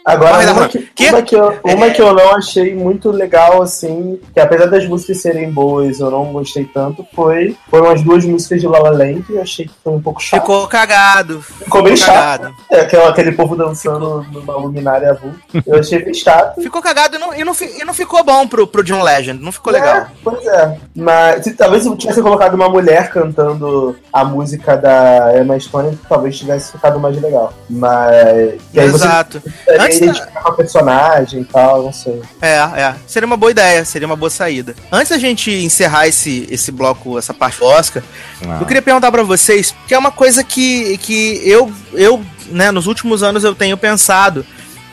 Agora, uma, que, que- uma, que eu, uma que eu não achei muito legal, assim, que apesar das músicas serem boas, eu não gostei tanto, foi foram as duas músicas de La La Land, que eu achei que foi um pouco chato. Ficou cagado. Ficou bem chato. cagado. É, aquela, aquele povo dançando numa luminária avulsa. Eu achei bem chato. Ficou cagado e não, e não, e não ficou bom pro, pro John Legend. Não ficou legal. É, pois é. Mas se, talvez se eu tivesse colocado uma mulher cantando a música da Emma Stone, talvez tivesse ficado mais legal. Mas. você- Exato. Daí Antes a da- a personagem e tal, não sei. É, é. Seria uma boa ideia, seria uma boa saída. Antes da gente encerrar esse, esse bloco, essa parte do Oscar, Ah. eu queria perguntar pra vocês, que é uma coisa que, que eu, eu, né, nos últimos anos eu tenho pensado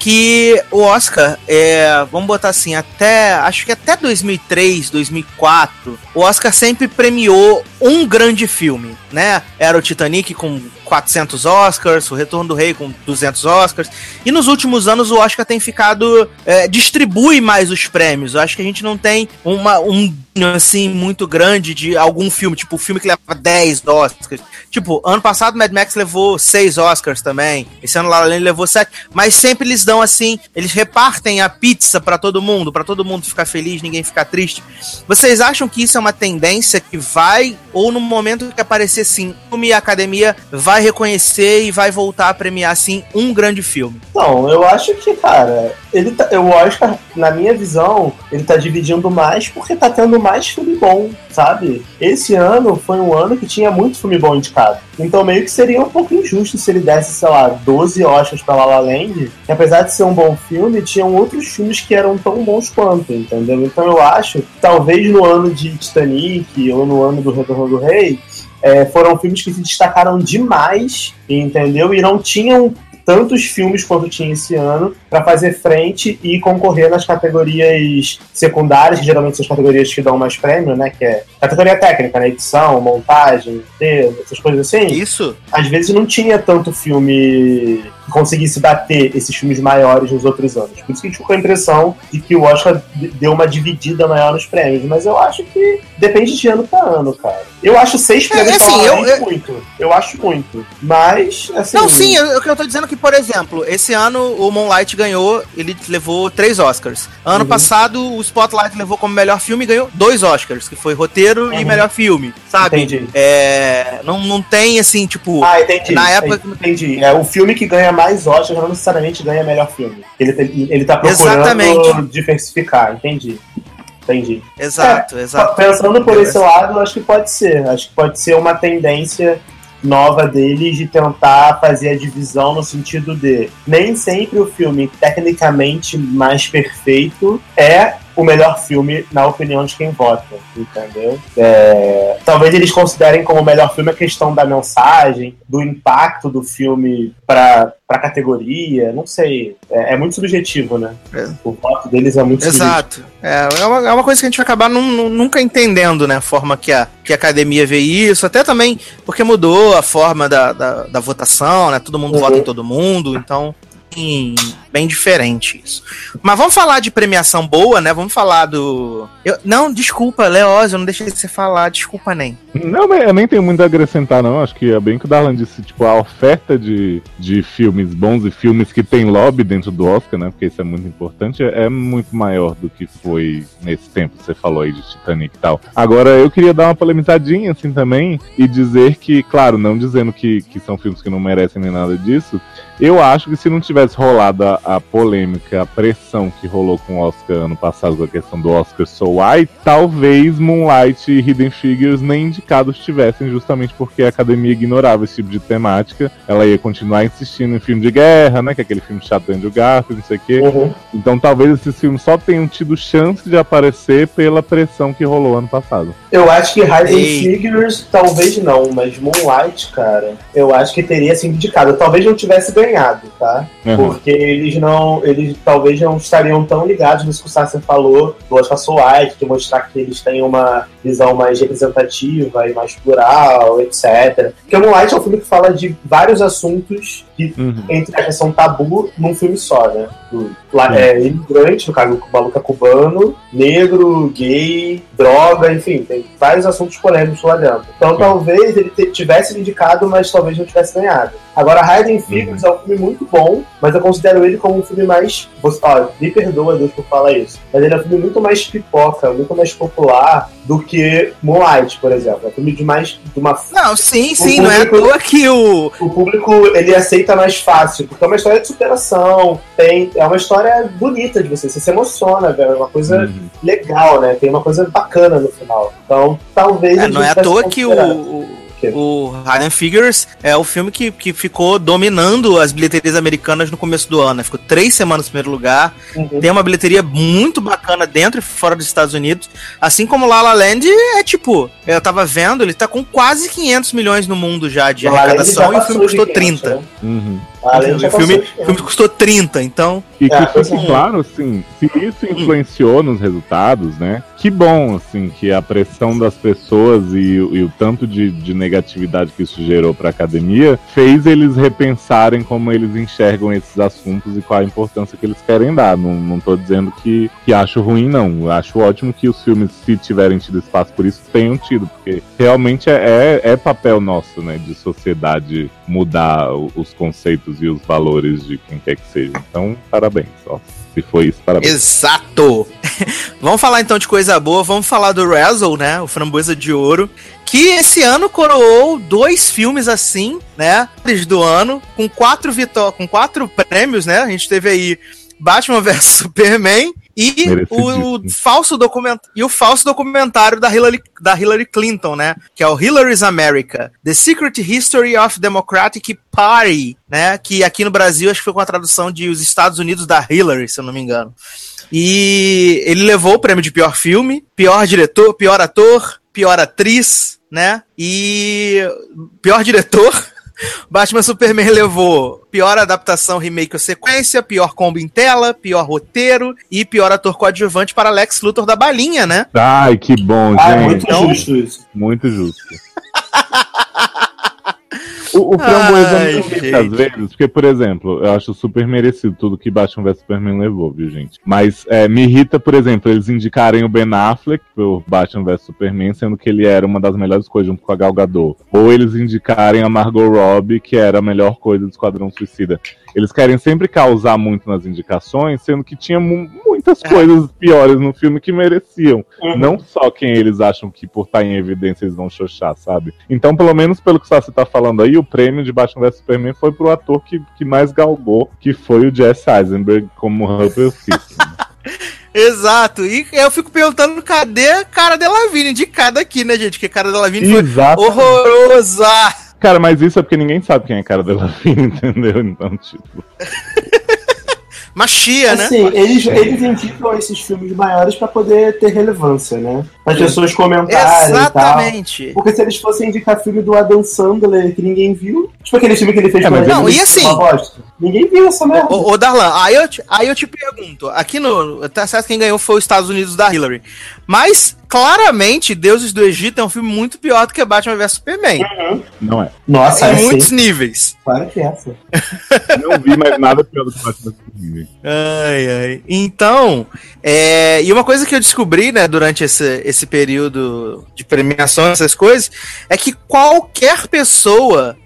que o Oscar, é, vamos botar assim, até, acho que até 2003, 2004, o Oscar sempre premiou um grande filme, né? Era o Titanic com 400 Oscars, o Retorno do Rei com 200 Oscars, e nos últimos anos o Oscar tem ficado, é, distribui mais os prêmios, eu acho que a gente não tem uma, um assim muito grande de algum filme, tipo o filme que leva 10 Oscars. Tipo, ano passado Mad Max levou 6 Oscars também. Esse ano La La Land levou 7, mas sempre eles dão assim, eles repartem a pizza pra todo mundo, pra todo mundo ficar feliz, ninguém ficar triste. Vocês acham que isso é uma tendência que vai ou no momento que aparecer assim, filme a academia vai reconhecer e vai voltar a premiar assim um grande filme? Não, eu acho que, cara, ele tá, o Oscar, na minha visão, ele tá dividindo mais porque tá tendo mais filme bom, sabe? Esse ano foi um ano que tinha muito filme bom indicado. Então meio que seria um pouco injusto se ele desse, sei lá, 12 Oscars pra La La Land, que apesar de ser um bom filme, tinham outros filmes que eram tão bons quanto, entendeu? Então eu acho que talvez no ano de Titanic ou no ano do Retorno do Rei, é, foram filmes que se destacaram demais, entendeu? E não tinham tantos filmes quanto tinha esse ano para fazer frente e concorrer nas categorias secundárias, que geralmente são as categorias que dão mais prêmio, né? Que é categoria técnica, né? Edição, montagem, roteiro, essas coisas assim. Isso. Às vezes não tinha tanto filme conseguisse bater esses filmes maiores nos outros anos. Por isso que a gente ficou com a impressão de que o Oscar deu uma dividida maior nos prêmios. Mas eu acho que depende de ano pra ano, cara. Eu acho seis prêmios É, pra assim, La La eu- eu- muito. Eu acho muito. Mas, assim... Não, sim, eu, eu, eu tô dizendo que, por exemplo, esse ano o Moonlight ganhou, ele levou três Oscars. Ano Uhum. passado o Spotlight levou como melhor filme e ganhou dois Oscars, que foi roteiro e Uhum. melhor filme, sabe? Entendi. É, não, não tem assim, tipo, Ah, entendi. na época Entendi. É o filme que ganha mais Oscars não necessariamente ganha melhor filme. Ele, ele, tá procurando Exatamente. diversificar, entendi. Entendi. Exato, É, exato. Pensando por esse lado, acho que pode ser. Acho que pode ser uma tendência nova deles de tentar fazer a divisão no sentido de nem sempre o filme tecnicamente mais perfeito é o melhor filme na opinião de quem vota, entendeu? É, talvez eles considerem como o melhor filme a questão da mensagem, do impacto do filme para a categoria, não sei. É, é muito subjetivo, né? É. O voto deles é muito subjetivo. Exato. É, é, uma, é uma coisa que a gente vai acabar nun- nunca entendendo, né? A forma que a, que a academia vê isso. Até também porque mudou a forma da, da, da votação, né? Todo mundo Uhum. vota em todo mundo, então. Bem- diferente isso. Mas vamos falar de premiação boa, né? Vamos falar do. Eu- não, desculpa, Leoz, eu não deixei você falar, desculpa nem. Não, eu nem tenho muito a acrescentar, não. Acho que é bem que o Darlan disse, tipo, a oferta de, de filmes bons e filmes que tem lobby dentro do Oscar, né? Porque isso é muito importante, é, é muito maior do que foi nesse tempo que você falou aí de Titanic e tal. Agora, eu queria dar uma polemizadinha, assim, também, e dizer que, claro, não dizendo que, que são filmes que não merecem nem nada disso, eu acho que se não tivesse rolado a, a polêmica, a pressão que rolou com o Oscar ano passado com a questão do Oscar So White, talvez Moonlight e Hidden Figures nem indicados tivessem, justamente porque a academia ignorava esse tipo de temática. Ela ia continuar insistindo em filme de guerra, né? Que é aquele filme chato do Andrew Garfield, não sei o quê. Uhum. Então talvez esses filmes só tenham tido chance de aparecer pela pressão que rolou ano passado. Eu acho que Hidden Ei. Figures talvez não, mas Moonlight, cara, eu acho que teria sido indicado. Talvez não tivesse ganhado, tá? Uhum. Porque eles não. Eles talvez não estariam tão ligados nisso que o Sasser falou do White, de mostrar que eles têm uma visão mais representativa e mais plural, etc. Porque Moonlight é um filme que fala de vários assuntos que Uhum. entre a questão tabu num filme só, né? Do, lá, Sim. é, imigrante, no caso, o maluco é cubano, negro, gay, droga, enfim, tem vários assuntos polêmicos lá dentro. Então talvez ele tivesse indicado, mas talvez não tivesse ganhado. Agora, Hidden Figures é um filme muito bom, mas eu considero ele como um filme mais. você- Ó, me perdoa, Deus, por falar isso. Mas ele é um filme muito mais pipoca, muito mais popular do que Moonlight, por exemplo. É um filme de mais. De uma Não, sim, O sim, não é à público- toa que o. o público ele aceita mais fácil, porque é uma história de superação, tem, é uma história bonita de você, você se emociona, velho, é uma coisa Uhum. legal, né? Tem uma coisa bacana no final. Então, talvez. É, não é à toa que o. o- Hidden Figures é o filme que, que ficou dominando as bilheterias americanas no começo do ano. né? Ficou três semanas no primeiro lugar. Uhum. Tem uma bilheteria muito bacana dentro e fora dos Estados Unidos. Assim como La La Land é tipo, eu tava vendo, ele tá com quase 500 milhões no mundo já de La La Land arrecadação e o filme custou 500, 30. né? Uhum. Já O filme, o filme custou 30, então. E que É, fique pois é. claro, assim, se isso influenciou nos resultados, né? Que bom, assim, que a pressão das pessoas e, o- e o tanto de, de negatividade que isso gerou para a academia fez eles repensarem como eles enxergam esses assuntos e qual a importância que eles querem dar. Não, não tô dizendo que, que acho ruim, não. Eu acho ótimo que os filmes, se tiverem tido espaço por isso, tenham tido, porque realmente é, é, é papel nosso, né, de sociedade mudar os conceitos e os valores de quem quer que seja. Então, parabéns. Ó. Se foi isso, parabéns. Exato! <laughs> vamos falar então de coisa boa, vamos falar do Razzle, né? O Framboesa de Ouro, que esse ano coroou dois filmes assim, né? Do ano, com quatro vitó com quatro prêmios, né? A gente teve aí Batman <laughs> vs Superman e o, Merecidíssimo. falso e o falso documentário da Hillary, da Hillary Clinton, né? Que é o Hillary's America: The Secret History of Democratic Party, né? Que aqui no Brasil acho que foi com a tradução de Os Estados Unidos da Hillary, se eu não me engano. E ele levou o prêmio de pior filme, pior diretor, pior ator, pior atriz, né? E pior diretor. <laughs> Batman Superman levou pior adaptação, remake ou sequência, pior combo em tela, pior roteiro e pior ator coadjuvante para Lex Luthor da Balinha, né? Ai, que bom, Ah, é gente. muito Então- justo isso. Muito justo. <laughs> O, o Framboesa Ai, não às vezes, porque, por exemplo, eu acho super merecido tudo que Batman vs Superman levou, viu, gente? Mas é, me irrita, por exemplo, eles indicarem o Ben Affleck por Batman vs Superman, sendo que ele era uma das melhores coisas junto com a Gal Gadot. Ou eles indicarem a Margot Robbie, que era a melhor coisa do Esquadrão Suicida. Eles querem sempre causar muito nas indicações, sendo que tinha mu- muitas coisas piores no filme que mereciam. Uhum. Não só quem eles acham que por estar em evidência eles vão xoxar, sabe? Então, pelo menos pelo que você tá falando aí, o prêmio de Batman vs Superman foi pro ator que, que mais galgou, que foi o Jesse Eisenberg como Russell Fisk. <laughs> Exato. E eu fico perguntando cadê a cara de Lavigne indicada aqui, né, gente? Porque a cara de Lavigne foi horrorosa. Cara, mas isso é porque ninguém sabe quem é a cara dela, <laughs> entendeu? Então, tipo. <laughs> Machia, né? Assim, eles, eles indicam esses filmes maiores pra poder ter relevância, né? As pessoas comentarem Exatamente. e tal. Porque se eles fossem indicar filme do Adam Sandler que ninguém viu, tipo aquele filme que ele fez É, com mas a Não, e assim- uma bosta. Ninguém viu essa merda. Ô, ô Darlan, aí eu, te, aí eu te pergunto, aqui no. Tá certo que quem ganhou foi os Estados Unidos da Hillary. Mas, claramente, Deuses do Egito é um filme muito pior do que Batman vs Superman. Não é. Nossa, em é muitos sim. níveis. Claro que é essa. Não vi mais nada pior do que Batman vs Superman. Ai, ai. Então, é, e uma coisa que eu descobri, né, durante esse, esse período de premiação, essas coisas, é que qualquer pessoa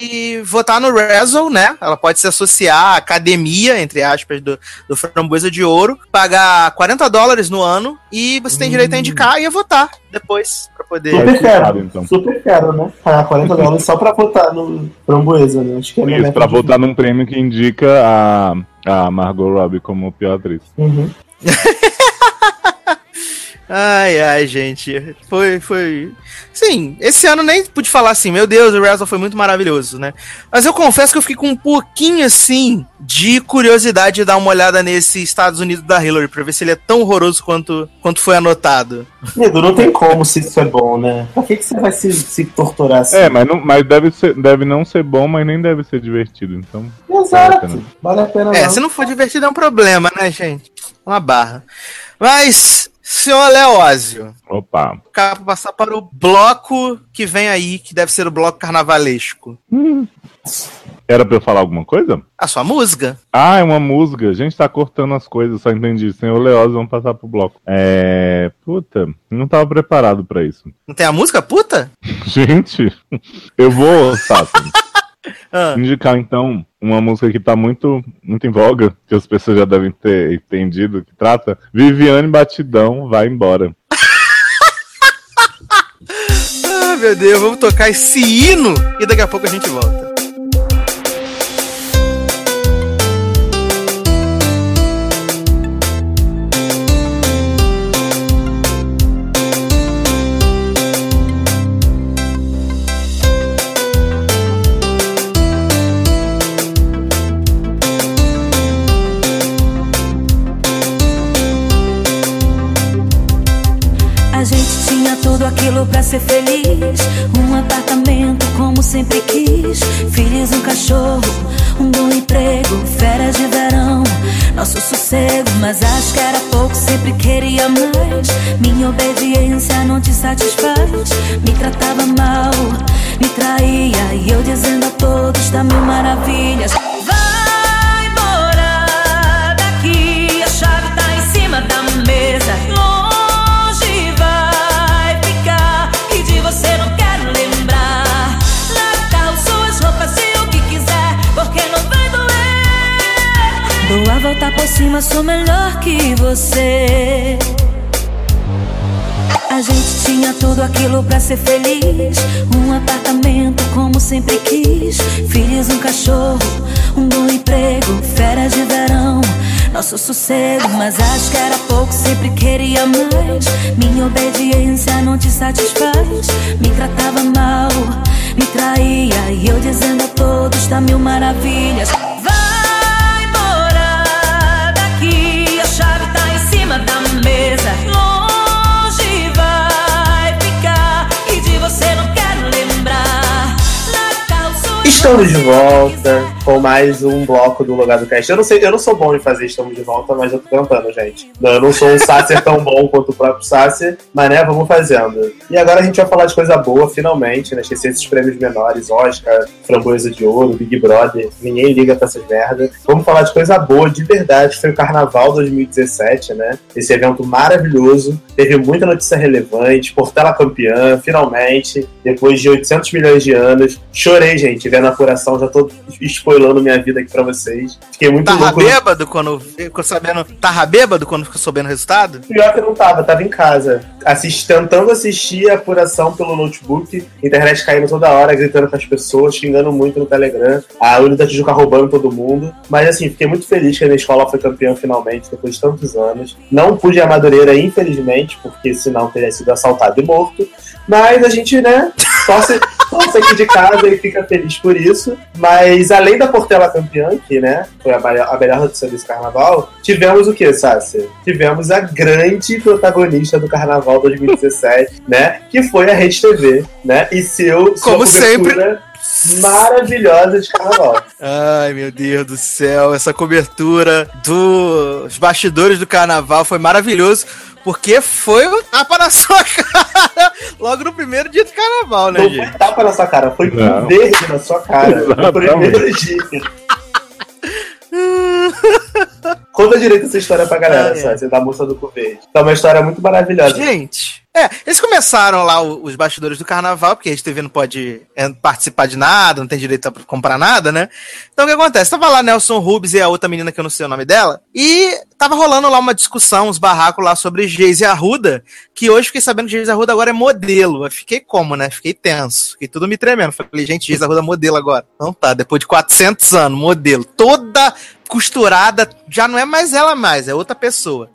que votar no Razzle, né, ela pode se associar à academia, entre aspas, do, do Framboesa de Ouro, pagar 40 dólares no ano e você tem direito a indicar e a votar depois, pra poder... Super quero, então. super quero, né? Pagar 40 dólares só pra votar no Framboesa, né? Acho que é Isso, pra de votar num prêmio que indica a, a Margot Robbie como pior atriz. Uhum. <laughs> Ai, ai, gente. Foi, foi. Sim, esse ano nem pude falar assim, meu Deus, o Wrestle foi muito maravilhoso, né? Mas eu confesso que eu fiquei com um pouquinho assim de curiosidade de dar uma olhada nesse Estados Unidos da Hillary pra ver se ele é tão horroroso quanto, quanto foi anotado. Edu, não tem como se isso é bom, né? Por que, que você vai se, se torturar assim? É, mas, não, mas deve, ser, deve não ser bom, mas nem deve ser divertido, então. vale a pena. Exato. Vale a pena É, não. se não for divertido é um problema, né, gente? Uma barra. Mas, senhor Leózio, Opa. pra passar para o bloco que vem aí, que deve ser o bloco carnavalesco. Era pra eu falar alguma coisa? A sua música? Ah, é uma música. A gente tá cortando as coisas, só entendi. Senhor Leoz, vamos passar pro bloco. É. Puta, não tava preparado pra isso. Não tem a música, puta? <laughs> Gente, eu vou, Sato, <laughs> Ah. indicar então uma música que tá muito, muito em voga, que as pessoas já devem ter entendido que trata. Viviane Batidão vai embora. <laughs> Ah, meu Deus, vamos tocar esse hino e daqui a pouco a gente volta. Aquilo pra ser feliz. Um apartamento como sempre quis. Filhos, um cachorro, um bom emprego. Férias de verão, nosso sossego. Mas acho que era pouco, sempre queria mais. Minha obediência não te satisfaz. Me tratava mal, me traía. E eu dizendo a todos da mil maravilhas. Cima, sou melhor que você. A gente tinha tudo aquilo pra ser feliz. Um apartamento como sempre quis. Filhos, um cachorro, um bom emprego. Férias de verão, nosso sossego. Mas acho que era pouco, sempre queria mais. Minha obediência não te satisfaz. Me tratava mal, me traía. E eu dizendo a todos da mil maravilhas. Vai Estamos de volta mais um bloco do Logado Cast. Eu não sei, eu não sou bom em fazer Estamos de volta, mas eu tô tentando, gente. Eu não sou um Sácer tão bom quanto o próprio Sácer, mas né, vamos fazendo. E agora a gente vai falar de coisa boa, finalmente, né? Esquecer esses prêmios menores, Oscar, Framboesa de Ouro, Big Brother, ninguém liga pra essas merdas. Vamos falar de coisa boa, de verdade, foi o Carnaval 2017, né? Esse evento maravilhoso, teve muita notícia relevante, Portela campeã, finalmente, depois de 800 milhões de anos. Chorei, gente, vendo a apuração, já tô spoilando minha vida aqui pra vocês. Fiquei muito Tava louco. bêbado quando ficou sabendo. Tava bêbado quando ficou sabendo o resultado? Pior que eu não tava, tava em casa. Assist, tentando assistir a apuração pelo notebook, internet caindo toda hora, gritando com as pessoas, xingando muito no Telegram, a Uni da Tijuca roubando todo mundo. Mas assim, fiquei muito feliz que a minha escola foi campeã finalmente, depois de tantos anos. Não pude ir a Madureira, infelizmente, porque senão teria sido assaltado e morto. Mas a gente, né, torce, torce aqui de casa e fica feliz por isso. Mas além da Portela campeã, que, né, foi a melhor, a melhor notícia desse carnaval, tivemos o que, Sácia? Tivemos a grande protagonista do carnaval 2017, <laughs> né, que foi a Rede TV, né, e seu, Como sempre. cobertura maravilhosa de carnaval. Ai, meu Deus do céu, essa cobertura dos bastidores do carnaval foi maravilhoso, porque foi um tapa na sua cara <laughs> logo no primeiro dia do carnaval, né, Não foi gente? tapa na sua cara, foi Não. um verde na sua cara. <laughs> No Exatamente. primeiro dia. <laughs> Conta direito essa história pra galera, Ah, é. Sácia, da moça do cu verde. É uma história muito maravilhosa. Gente, é, eles começaram lá os bastidores do carnaval, porque a TV não pode é, participar de nada, não tem direito a comprar nada, né? Então o que acontece? Tava lá Nelson Rubens e a outra menina que eu não sei o nome dela, e tava rolando lá uma discussão, uns barracos lá sobre Geise Arruda, que hoje fiquei sabendo que Geise Arruda agora é modelo. Eu fiquei como, né? Fiquei tenso, fiquei tudo me tremendo. Falei, gente, Geise Arruda é modelo agora. Então tá, depois de 400 anos, modelo, toda costurada, já não é mais ela mais, é outra pessoa.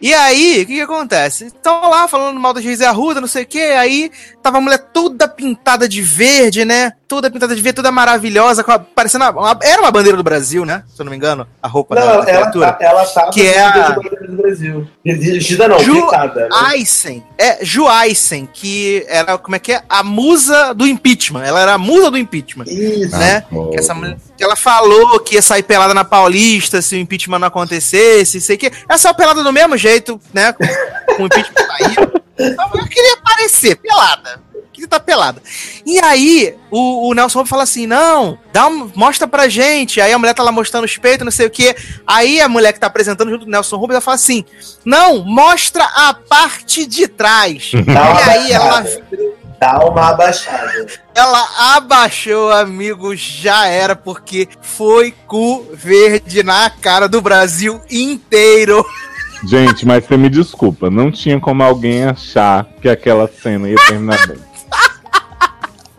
E aí, o que que acontece? Estão lá falando mal da Geise Arruda, não sei o que, aí tava a mulher toda pintada de verde, né? Toda pintada de verde, toda maravilhosa, com a- parecendo uma, uma- era uma bandeira do Brasil, né? Se eu não me engano, a roupa da, Não, da ela, criatura. tá, ela tava Que é a- do Brasil. Não, Ju- pintada. né? Aysen, é Ju Aysen, que era, como é que é? A musa do impeachment. Ela era a musa do impeachment. Isso. né? Ah, Que essa mulher, ela falou que ia sair pelada na Paulista se o impeachment não acontecesse, sei que. Ela saiu pelada do mesmo jeito, né? Com o impeachment saiu. Então, eu queria aparecer pelada. Queria estar pelada. E aí, o, o Nelson fala assim: não, dá um, mostra pra gente. Aí a mulher tá lá mostrando os peitos, não sei o quê. Aí a mulher que tá apresentando junto com o Nelson Rubens, ela fala assim: não, mostra a parte de trás. <laughs> E aí ela. Dá uma abaixada. ela abaixou, amigo, já era, porque foi cu verde na cara do Brasil inteiro. Gente, mas você me desculpa, não tinha como alguém achar que aquela cena ia terminar bem.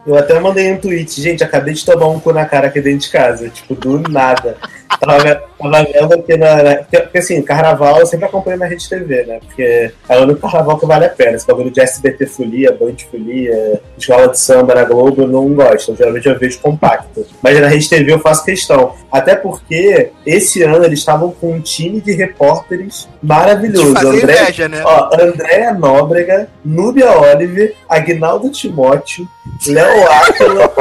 Eu até mandei um tweet, gente, acabei de tomar um cu na cara aqui dentro de casa. Tipo, do nada. Tava, tava vendo que, na, na- porque, assim, carnaval eu sempre acompanho na Rede TV, né? Porque é o único carnaval que vale a pena. Esse bagulho de SBT Folia, Band Folia, escola de samba na Globo, eu não gosto. Geralmente eu vejo compacto. Mas na Rede TV eu faço questão. Até porque esse ano eles estavam com um time de repórteres maravilhoso. De André, inveja, né? Ó, Andréa Nóbrega, Núbia Oliver, Agnaldo Timóteo, Léo Áquila,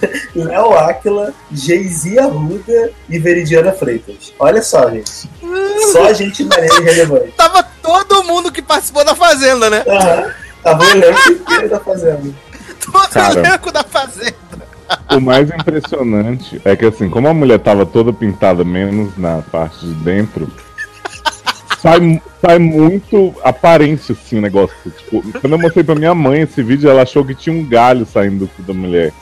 <laughs> Léo Áquila, Geizia Arruda e Veridiana Freitas. Olha só, gente. Só gente maneira e relevante. <laughs> Tava todo mundo que participou da Fazenda, né? Aham. Tava o elenco inteiro da Fazenda. Todo Cara. elenco da Fazenda. O mais impressionante é que, assim, como a mulher tava toda pintada, menos na parte de dentro, sai, sai muito aparente, assim, o negócio. Tipo, quando eu mostrei pra minha mãe esse vídeo, ela achou que tinha um galho saindo da mulher.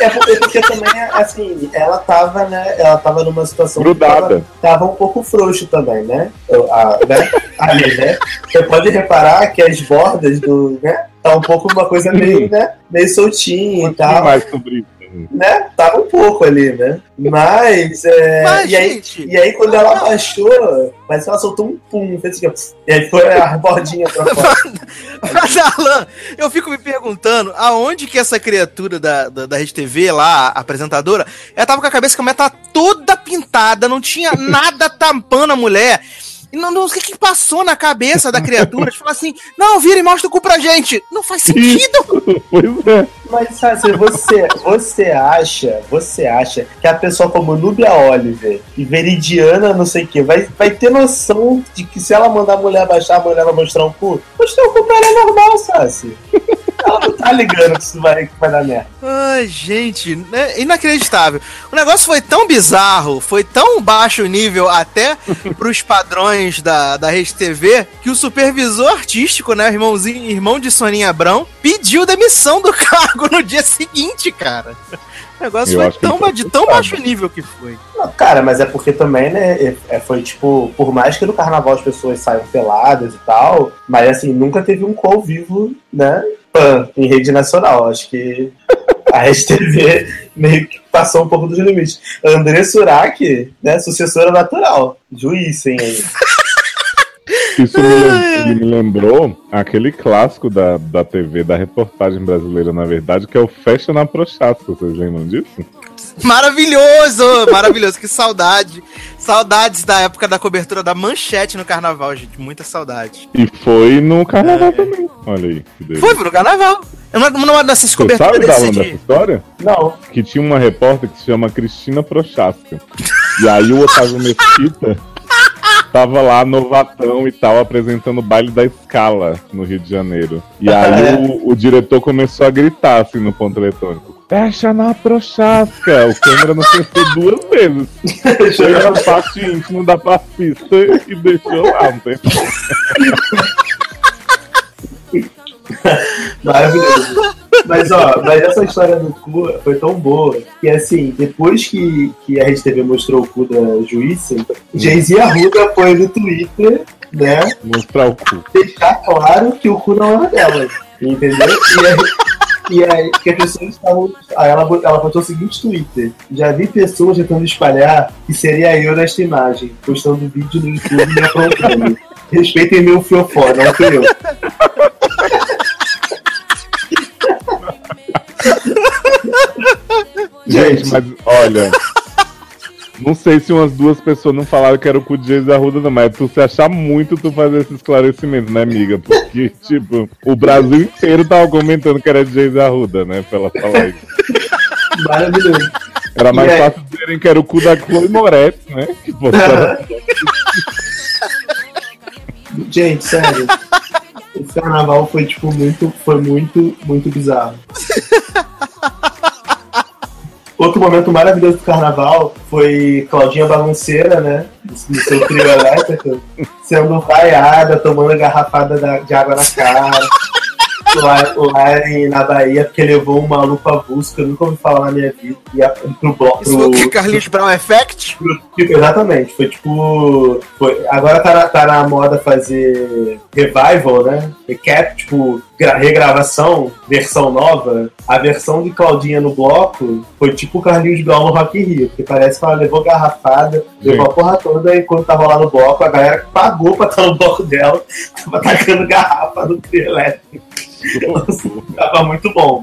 É porque, é porque também, assim, ela tava, né? Ela tava numa situação. Grudada. Tava, um pouco frouxo também, né? A- né? Ali, né? Você pode reparar que as bordas do. né? Tá um pouco uma coisa meio, né? Meio soltinha e tal. mais sobre isso. Né? Tava um pouco ali, né? Mas, é, Mas, e, aí, gente- e aí, quando ela baixou, parece que ela soltou um pum, fez assim, e aí foi a bordinha pra fora. <laughs> Mas, Alan, eu fico me perguntando aonde que essa criatura da, da, da Rede TV lá, a apresentadora, ela tava com a cabeça que a mulher tá toda pintada, não tinha nada tampando a mulher. E não, não sei o que passou na cabeça da criatura de falar assim: não, vira e mostra o cu pra gente. Não faz sentido. pois é. Mas, sabe, você, você acha, você acha que a pessoa como Núbia Oliver e Veridiana, não sei o que, vai, vai ter noção de que se ela mandar a mulher baixar, a mulher vai mostrar um cu? Mostrar um cu pra ela é normal, Sassi. Ela não tá ligando que isso vai, que vai dar merda. Ai, gente, é inacreditável. O negócio foi tão bizarro, foi tão baixo nível até pros padrões da, da Rede TV, que o supervisor artístico, né, irmãozinho, irmão de Soninha Abrão, pediu demissão do <laughs> cargo no dia seguinte, cara. O negócio Eu foi tão, tá de tão baixo nível que foi. Não, cara, mas é porque também, né, é- é- foi tipo, por mais que no carnaval as pessoas saiam peladas e tal, mas assim, nunca teve um ao vivo, né, pan, em rede nacional. Acho que a Rede TV <laughs> meio que passou um pouco dos limites. André Surak, né, sucessora natural. Juiz, hein, aí. Isso me, me lembrou aquele clássico da, da TV, da reportagem brasileira, na verdade, que é o Fecha na Prochasca. Vocês lembram disso? Maravilhoso, maravilhoso, que saudade. Saudades da época da cobertura da manchete no carnaval, gente. Muita saudade. E foi no carnaval também. Olha aí. que delícia. Foi pro carnaval. Numa, numa dessas Você coberturas sabe, desse Dalan, dessa história? Não. Que tinha uma repórter que se chama Cristina Prochaska. E aí o Otávio Mesquita tava lá, novatão e tal, apresentando o baile da escala no Rio de Janeiro. E aí <laughs> o, o diretor começou a gritar assim no ponto eletrônico. Fecha na Prochaska! O câmera não fechou duas vezes. <laughs> Foi na parte íntima da passista e deixou lá, não tem <laughs> Maravilhoso. Mas ó, mas essa história do cu foi tão boa que assim, depois que, que a Rede TV mostrou o cu da juíza, Jay-Z Arruda foi no Twitter, né? Mostrar o cu. Deixar claro que o cu não era dela. Entendeu? E aí, e aí que as pessoas estavam. Aí ela, ela botou o seguinte Twitter. Já vi pessoas tentando espalhar que seria eu nesta imagem, postando vídeo no YouTube e me aprontando. Respeitem meu fiofó, não fui eu. Gente, mas olha. Não sei se umas duas pessoas não falaram que era o cu de Geis Arruda, não, mas tu se achar muito tu fazer esse esclarecimento, né, amiga? Porque, <laughs> tipo, o Brasil inteiro tava comentando que era de Geis Arruda, né? Pra ela falar isso. Maravilhoso. Era mais E fácil dizerem que era o cu da Chloe Moretz, né? Que botaram- <laughs> Gente, sério. Esse carnaval foi, tipo, muito, foi muito, muito bizarro. <laughs> Outro momento maravilhoso do carnaval foi Claudinha Bagunceira, né? No seu trio elétrico, sendo vaiada, tomando garrafada da- de água na cara. Lá, lá em, na Bahia, porque levou um maluco à busca, eu nunca ouvi falar na minha vida. E a, pro bloco. Isso foi o que? Carlinhos Brown Effect? pro- tipo, exatamente, foi tipo. Foi, agora tá na, tá na moda fazer revival, né? Recap, tipo, gra- regravação, versão nova. A versão de Claudinha no bloco foi tipo o Carlinhos Brown no Rock in Rio, porque parece que ela levou garrafada, levou a porra toda, e quando tava lá no bloco, a galera pagou pra estar no bloco dela, tava tacando garrafa no trio elétrico. Tava muito bom.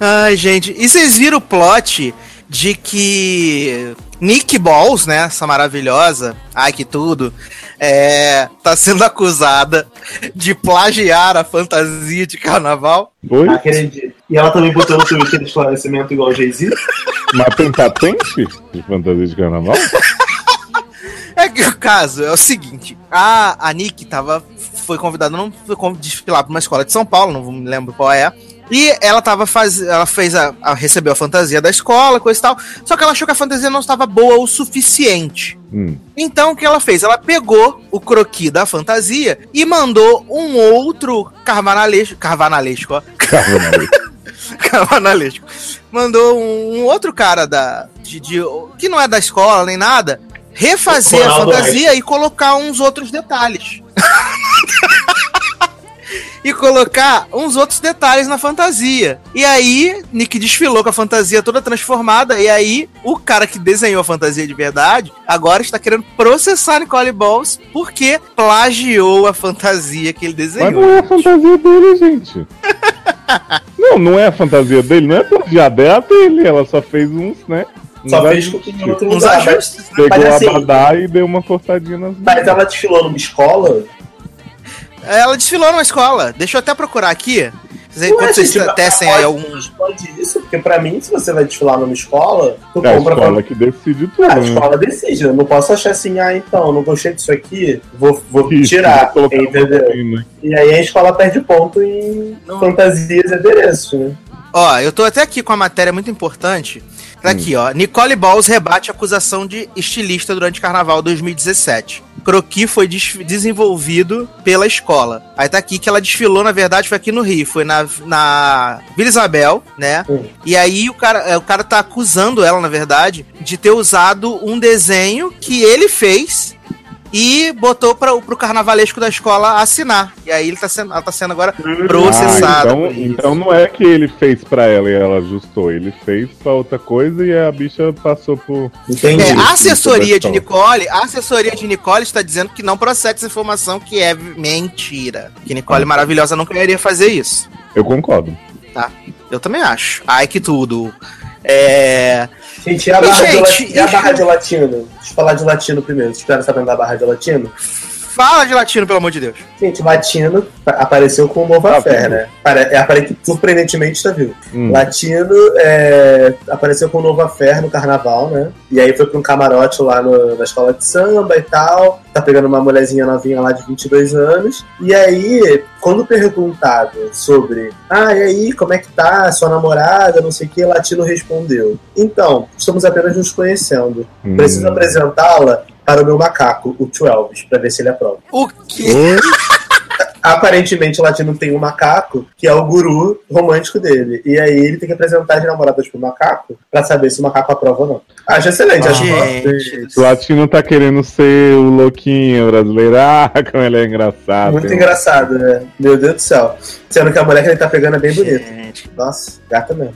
Ai, gente. E vocês viram o plot de que Nick Balls, né? Essa maravilhosa, ai que tudo, é, tá sendo acusada de plagiar a fantasia de carnaval. Oi? Acredito. E ela também botou no Twitter de esclarecimento igual o Jay-Z. Mas tem patente de fantasia de carnaval? <laughs> É que o caso é o seguinte: a, a Nick tava, foi convidada não foi desfilar pra uma escola de São Paulo, não me lembro qual é. E ela tava faz, ela fez a, a- recebeu a fantasia da escola, coisa e tal. Só que ela achou que a fantasia não estava boa o suficiente. Hum. Então o que ela fez? Ela pegou o croqui da fantasia e mandou um outro carvanalesco, carvanalesco, ó, Carnaval. <laughs> carvanalesco. Mandou um, um outro cara da de, de- que não é da escola nem nada, refazer a fantasia e colocar uns outros detalhes. <laughs> e colocar uns outros detalhes na fantasia. E aí, Nick desfilou com a fantasia toda transformada. E aí, o cara que desenhou a fantasia de verdade agora está querendo processar Nicole Balls porque plagiou a fantasia que ele desenhou. Mas não é a fantasia dele, gente. <laughs> Não, não é a fantasia dele, não é plagiada, é a dele. Ela só fez uns, né? Só fez ajustes. com que outro Uns lugar. ajustes. Mas, Pegou mas a assim, abadá e deu uma cortadinha nas mas ela desfilou numa escola. Ela desfilou numa escola. Deixa eu até procurar aqui. Vocês- Ué, Enquanto vocês pode- aí algum. Pode isso, porque pra mim, se você vai desfilar numa escola, tu É a compra escola que decide tudo, A né? escola decide, eu não posso achar assim, ah, então, não gostei disso aqui, vou, vou Isso, tirar, vou entendeu? uma né? E aí a escola perde ponto em fantasias e adereços, né? Ó, eu tô até aqui com a matéria muito importante. Tá aqui, ó. Nicole Balls rebate a acusação de estilista durante Carnaval 2017. Croqui foi des- desenvolvido pela escola. Aí tá aqui que ela desfilou, na verdade, foi aqui no Rio. Foi na, na Vila Isabel, né? Hum. E aí o cara, é, o cara tá acusando ela, na verdade, de ter usado um desenho que ele fez e botou pra, pro carnavalesco da escola assinar. E aí ele tá sendo, ela tá sendo agora processada. Ah, então, então não é que ele fez pra ela e ela ajustou, ele fez pra outra coisa e a bicha passou por. Entendi. É, a assessoria de Nicole, a assessoria de Nicole está dizendo que não procede essa informação, que é mentira. Que Nicole maravilhosa não queria fazer isso. Eu concordo. Tá? Eu também acho. Ai, que tudo. É. Gente, e a E, barra, de, gente, latino, e a e- barra de latino? Deixa eu falar de latino primeiro. Vocês ficaram sabendo da barra de latino? Fala de latino, pelo amor de Deus. Gente, latino pa- apareceu com o Nova Ah, Fé, vivo. né? Pare- É, apare- surpreendentemente está vivo. Hum. Latino é, apareceu com o Nova Fé no carnaval, né? E aí foi pra um camarote lá no- na escola de samba e tal. Tá pegando uma mulherzinha novinha lá de 22 anos. E aí, quando perguntado sobre, ah, e aí, como é que tá sua namorada, não sei o que, Latino respondeu. Então, estamos apenas nos conhecendo. Hum. Preciso apresentá-la para o meu macaco, o Tio Elvis, pra ver se ele aprova. O quê? <laughs> Aparentemente, o Latino tem um macaco que é o guru romântico dele. E aí ele tem que apresentar as namoradas pro macaco pra saber se o macaco aprova ou não. Acho excelente, acho Gente. O latino tá querendo ser o louquinho brasileiro. Ah, <laughs> como ele é engraçado. muito hein? engraçado, né? Meu Deus do céu. Sendo que a mulher que ele tá pegando é bem bonita. Nossa, gata mesmo.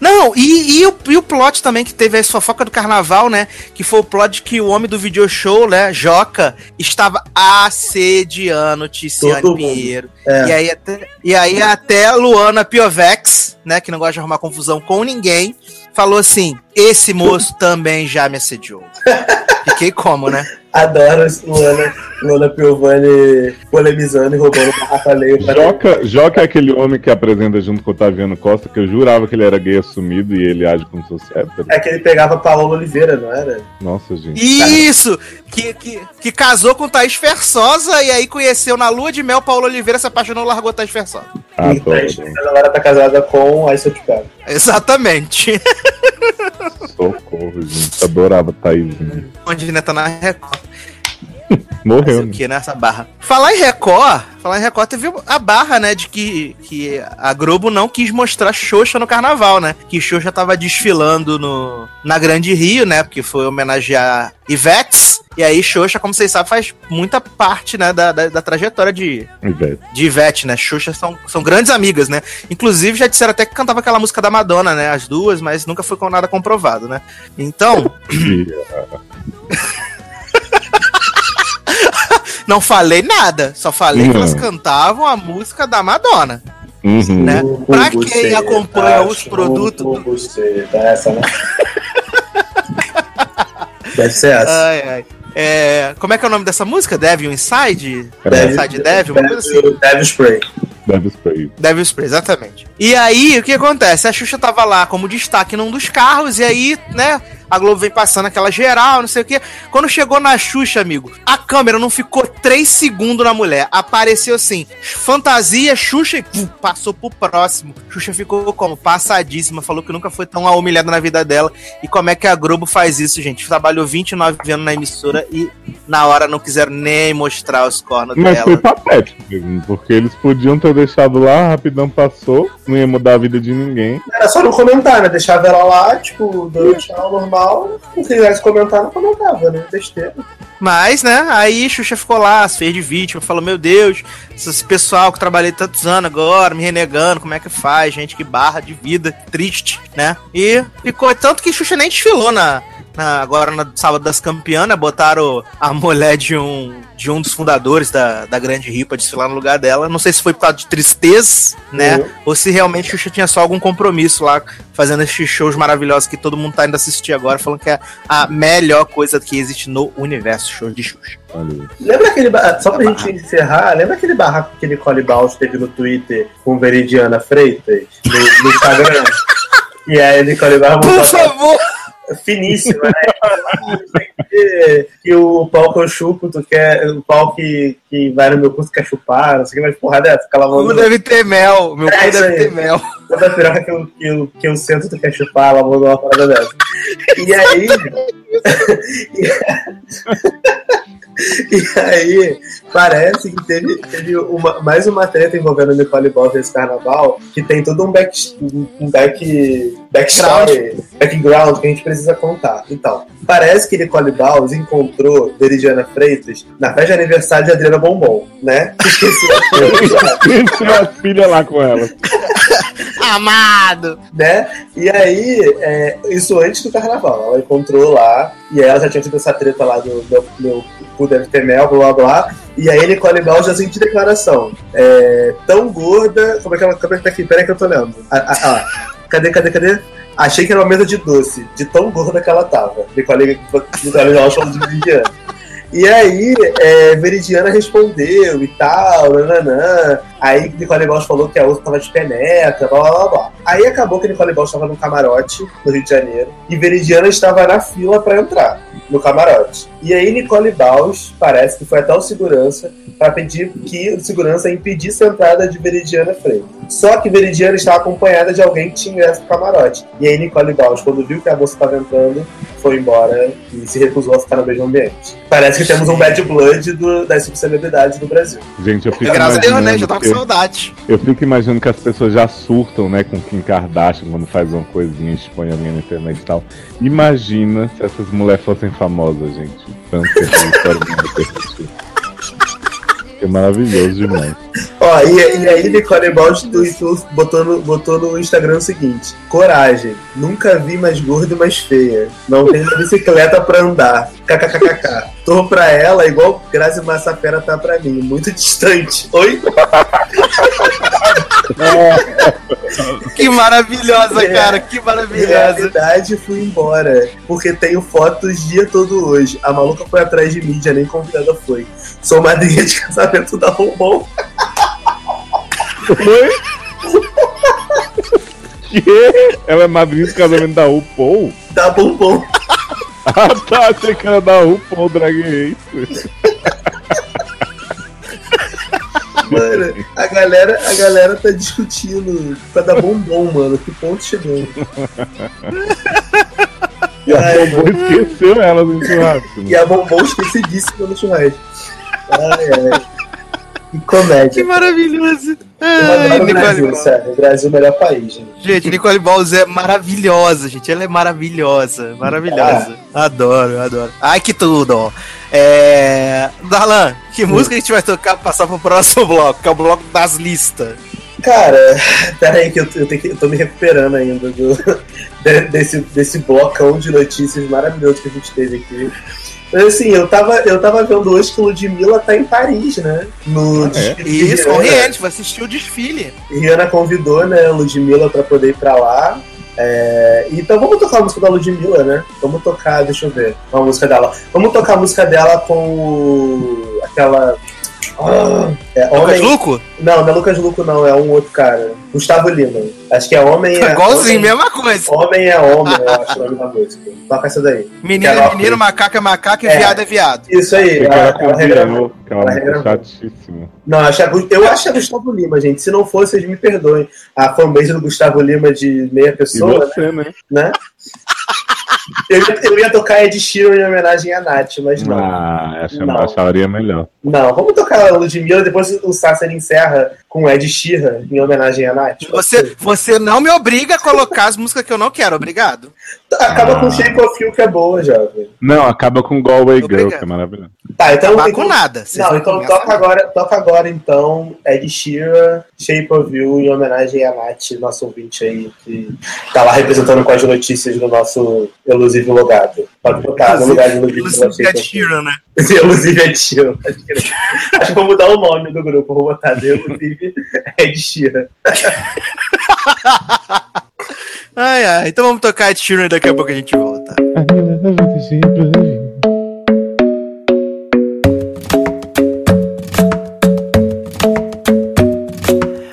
Não, e, e o, e o plot também que teve a fofoca do carnaval, né? Que foi o plot que o homem do video show, né? Joca, estava assediando Tiziane. Pinheiro. É. E, aí até, e aí até a Luana Piovex, né? Que não gosta de arrumar confusão com ninguém, falou assim: esse moço também já me assediou. <laughs> Fiquei como, né? Adoro Luana, Luana Piovani polemizando e roubando garrafa alheia Joca, Joca é aquele homem que apresenta junto com o Otaviano Costa, que eu jurava que ele era gay assumido e ele age como se fosse hétero. É que ele pegava Paola Oliveira, não era? Nossa, gente. Isso! Que, que, que casou com Thaís Fersosa e aí conheceu na lua de mel Paulo Oliveira, se apaixonou, largou Thaís Fersosa. Adoro. Mas agora tá casada com Te Pego. Exatamente. <laughs> Socorro, gente. Adorava Thaísinha. Onde né, tá na Record. <laughs> Morreu. o que nessa barra. Falar em Record, falar em Record, teve a barra, né, de que, que a Globo não quis mostrar Xoxa no carnaval, né? Que Xoxa tava desfilando no, na Grande Rio, né? Porque foi homenagear Ivetes. E aí, Xoxa, como vocês sabem, faz muita parte, né, da, da, da trajetória de, Ivete. de Ivete, né? Xuxa são, são grandes amigas, né? Inclusive, já disseram até que cantava aquela música da Madonna, né? As duas, mas nunca foi com nada comprovado, né? Então, <laughs> <laughs> não falei nada. Só falei que Não. elas cantavam a música da Madonna. Uhum. Né? Pra quem Buceta, acompanha os chupa produtos. buceta. Essa, né? <laughs> Deve ser essa. Ai, ai. É, como é que é o nome dessa música? Devil Inside? Devil- Inside Devil? Uma coisa assim. Devil, Devil Spray. Deve spray. Devil Spray, exatamente. E aí, o que acontece? A Xuxa tava lá como destaque num dos carros, e aí, né, a Globo vem passando aquela geral, não sei o quê. Quando chegou na Xuxa, amigo, a câmera não ficou três segundos na mulher. Apareceu assim, fantasia, Xuxa e pum, passou pro próximo. Xuxa ficou como? Passadíssima, falou que nunca foi tão humilhada na vida dela. E como é que a Globo faz isso, gente? Trabalhou 29 anos na emissora e na hora não quiseram nem mostrar os cornos Mas dela. foi patético mesmo, porque eles podiam ter deixado lá, rapidão passou, não ia mudar a vida de ninguém. Era só não comentar, né? Deixava ela lá, tipo, dando tchau normal. Se quisesse comentar, não comentava, né? Besteira. Mas, né, aí Xuxa ficou lá, se fez de vítima, falou, meu Deus, esse pessoal que trabalhei tantos anos agora, me renegando, como é que faz, gente, que barra de vida, triste, né? E ficou, tanto que Xuxa nem desfilou na, na- agora no sábado das campeãs, botaram a mulher de um, de um dos fundadores da, da Grande Rio pra desfilar no lugar dela, não sei se foi por causa de tristeza, né, Uhum. ou se realmente Xuxa tinha só algum compromisso lá, fazendo esses shows maravilhosos que todo mundo tá indo assistir agora, falando que é a melhor coisa que existe no universo, show de Xuxa. Aí. Lembra aquele. Só pra gente encerrar, lembra aquele barraco que Nicole Baus teve no Twitter com Veridiana Freitas? No, no Instagram? <laughs> e aí Nicole Baus Por favor! Finíssima, né? <laughs> que, que o pau que eu chupo, tu quer. O pau que, que vai no meu curso quer chupar, não sei o que, mas porra dessa. Fica Como lavando. deve ter mel, meu É cu deve aí. ter mel. Toda piroca que eu, que, eu, que eu sento, tu quer chupar, ela mandou uma parada dessa. E aí. <laughs> e aí, parece que teve, teve uma, mais uma treta envolvendo a Nicole Ball nesse carnaval, que tem todo um back, um back, backstory, background que a gente precisa contar. Então, parece que Nicole Baus encontrou Veridiana Freitas na festa de aniversário de Adriana Bombom, né? Esqueci a Tinha uma filha lá com ela. Amado! né? E aí, é, isso antes do carnaval, ela encontrou lá, e aí ela já tinha tido essa treta lá do meu, meu cu deve ter mel, blá blá blá. E aí Nicole Ball já sentiu declaração. É, tão gorda. Como é que ela. Como é que tá aqui? Peraí que eu tô lendo. Ah, ah, ah. Cadê, cadê, cadê? Achei que era uma mesa de doce, de tão gorda que ela tava. Nicole, Nicole Ball falando de Viviana. E aí, é, Veridiana respondeu e tal, nananã. Aí Nicole Balls falou que a outra tava de penetra, blá blá blá. Aí acabou que Nicole Balls estava no camarote no Rio de Janeiro e Veridiana estava na fila para entrar no camarote. E aí Nicole Balls parece que foi até o segurança para pedir que o segurança impedisse a entrada de Veridiana Freire. Só que Veridiana estava acompanhada de alguém que tinha ingresso pro camarote. E aí Nicole Balls, quando viu que a moça estava entrando, foi embora e se recusou a ficar no mesmo ambiente. Parece que temos um bad blood do, das subcelebridades do Brasil. Gente, eu fico Graças a Deus, né? Já tava com que- saudade. Eu fico imaginando que as pessoas já surtam, né, com Kim Kardashian quando faz uma coisinha, expõe alguém na internet e tal. Imagina se essas mulheres fossem famosas, gente. É maravilhoso demais. Ó, e, e aí Nicole tweetou, botou, no, botou no Instagram o seguinte: Coragem, nunca vi mais gorda e mais feia. Não tenho uma bicicleta pra andar. KKKKK. Tô pra ela igual Grazi Massafera tá pra mim, muito distante. Oi? <laughs> <laughs> Que maravilhosa, É. cara, que Na maravilhosa. realidade, fui embora. Porque tenho fotos o dia todo hoje. A maluca foi atrás de mídia, nem convidada foi. Sou madrinha de casamento da Bombom. Oi? Que? Ela é madrinha do casamento da RuPaul? Da Bombom. Ah tá, achei que era da RuPaul Drag Race. Mano, a galera, a galera tá discutindo pra dar bombom, mano. Que ponto chegando? E a Bombom esqueceu ela no churrasco. E a bombom esquecidíssima no churrasco. Ai, ai. Que comédia. Que maravilhoso. Ai, Nicole Brasil, Balls. sério. O Brasil é o melhor país, gente. Gente, Nicole Balls é maravilhosa, gente. Ela é maravilhosa, maravilhosa. Adoro, adoro. Ai, que tudo, ó. É... Darlan, que música a gente vai tocar pra passar pro próximo bloco, que é o bloco das listas? Cara, <laughs> pera aí que eu, eu, que- eu tô me recuperando ainda do, <laughs> de- desse, desse blocão de notícias maravilhoso que a gente teve aqui. Mas assim, eu tava, eu tava vendo hoje que Ludmilla tá em Paris, né? No desfile de Isso, com Rihanna. Vai assistir o desfile. Rihanna convidou, né, Ludmilla pra poder ir pra lá. É, então vamos tocar a música da Ludmilla, né? Vamos tocar, deixa eu ver, uma música dela. Vamos tocar a música dela com aquela. Ah, é, Lucas homem... Luco? Não, não é Lucas Luco, não, é um outro cara. Gustavo Lima. Acho que é Homem é. Igualzinho, homem, mesma coisa. Homem é Homem, eu acho o nome da música. Toca essa daí. Menino é menino, macaco é macaco e É. viado é viado. Isso aí, que é uma chatíssima. Não, acho que é eu acho que é Gustavo Lima, gente. Se não for, vocês me perdoem. A fanbase do Gustavo Lima de meia E pessoa, você, né? né? Eu, ia- eu ia tocar Ed Sheeran em homenagem a Nath, mas não. Ah, acho, Não. acharia melhor. Não, vamos tocar a Ludmilla, depois o Sasser encerra com Ed Sheeran em homenagem a Nath. Você, você não me obriga a colocar as músicas que eu não quero, obrigado. Acaba Ah. com Shape of You, que é boa, jovem. Não, acaba com Galway Girl, Obrigado. que é maravilhoso. Tá, então. Acabar então- com nada. Não, não então toca agora, toca agora então Ed Sheeran, Shape of You, em homenagem a Nath, nosso ouvinte aí, que tá lá representando com as notícias do nosso elusivo logado. Pode tocar no lugar de Ludmilla Inclusive <laughs> Ed. Sheeran, né? Elusive Ed Sheeran. Acho que, acho que vou mudar o nome do grupo, vou botar de Elusive <laughs> Ed Sheeran. <laughs> Ai, ai. Então vamos tocar Ed Sheeran e daqui a pouco a gente volta.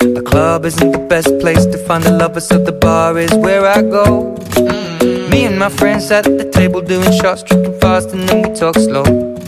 The club isn't the best place to find the lovers, so the bar is where I go. Mm. Me and my friends at the table doing shots, tripping fast, and then we talk slow.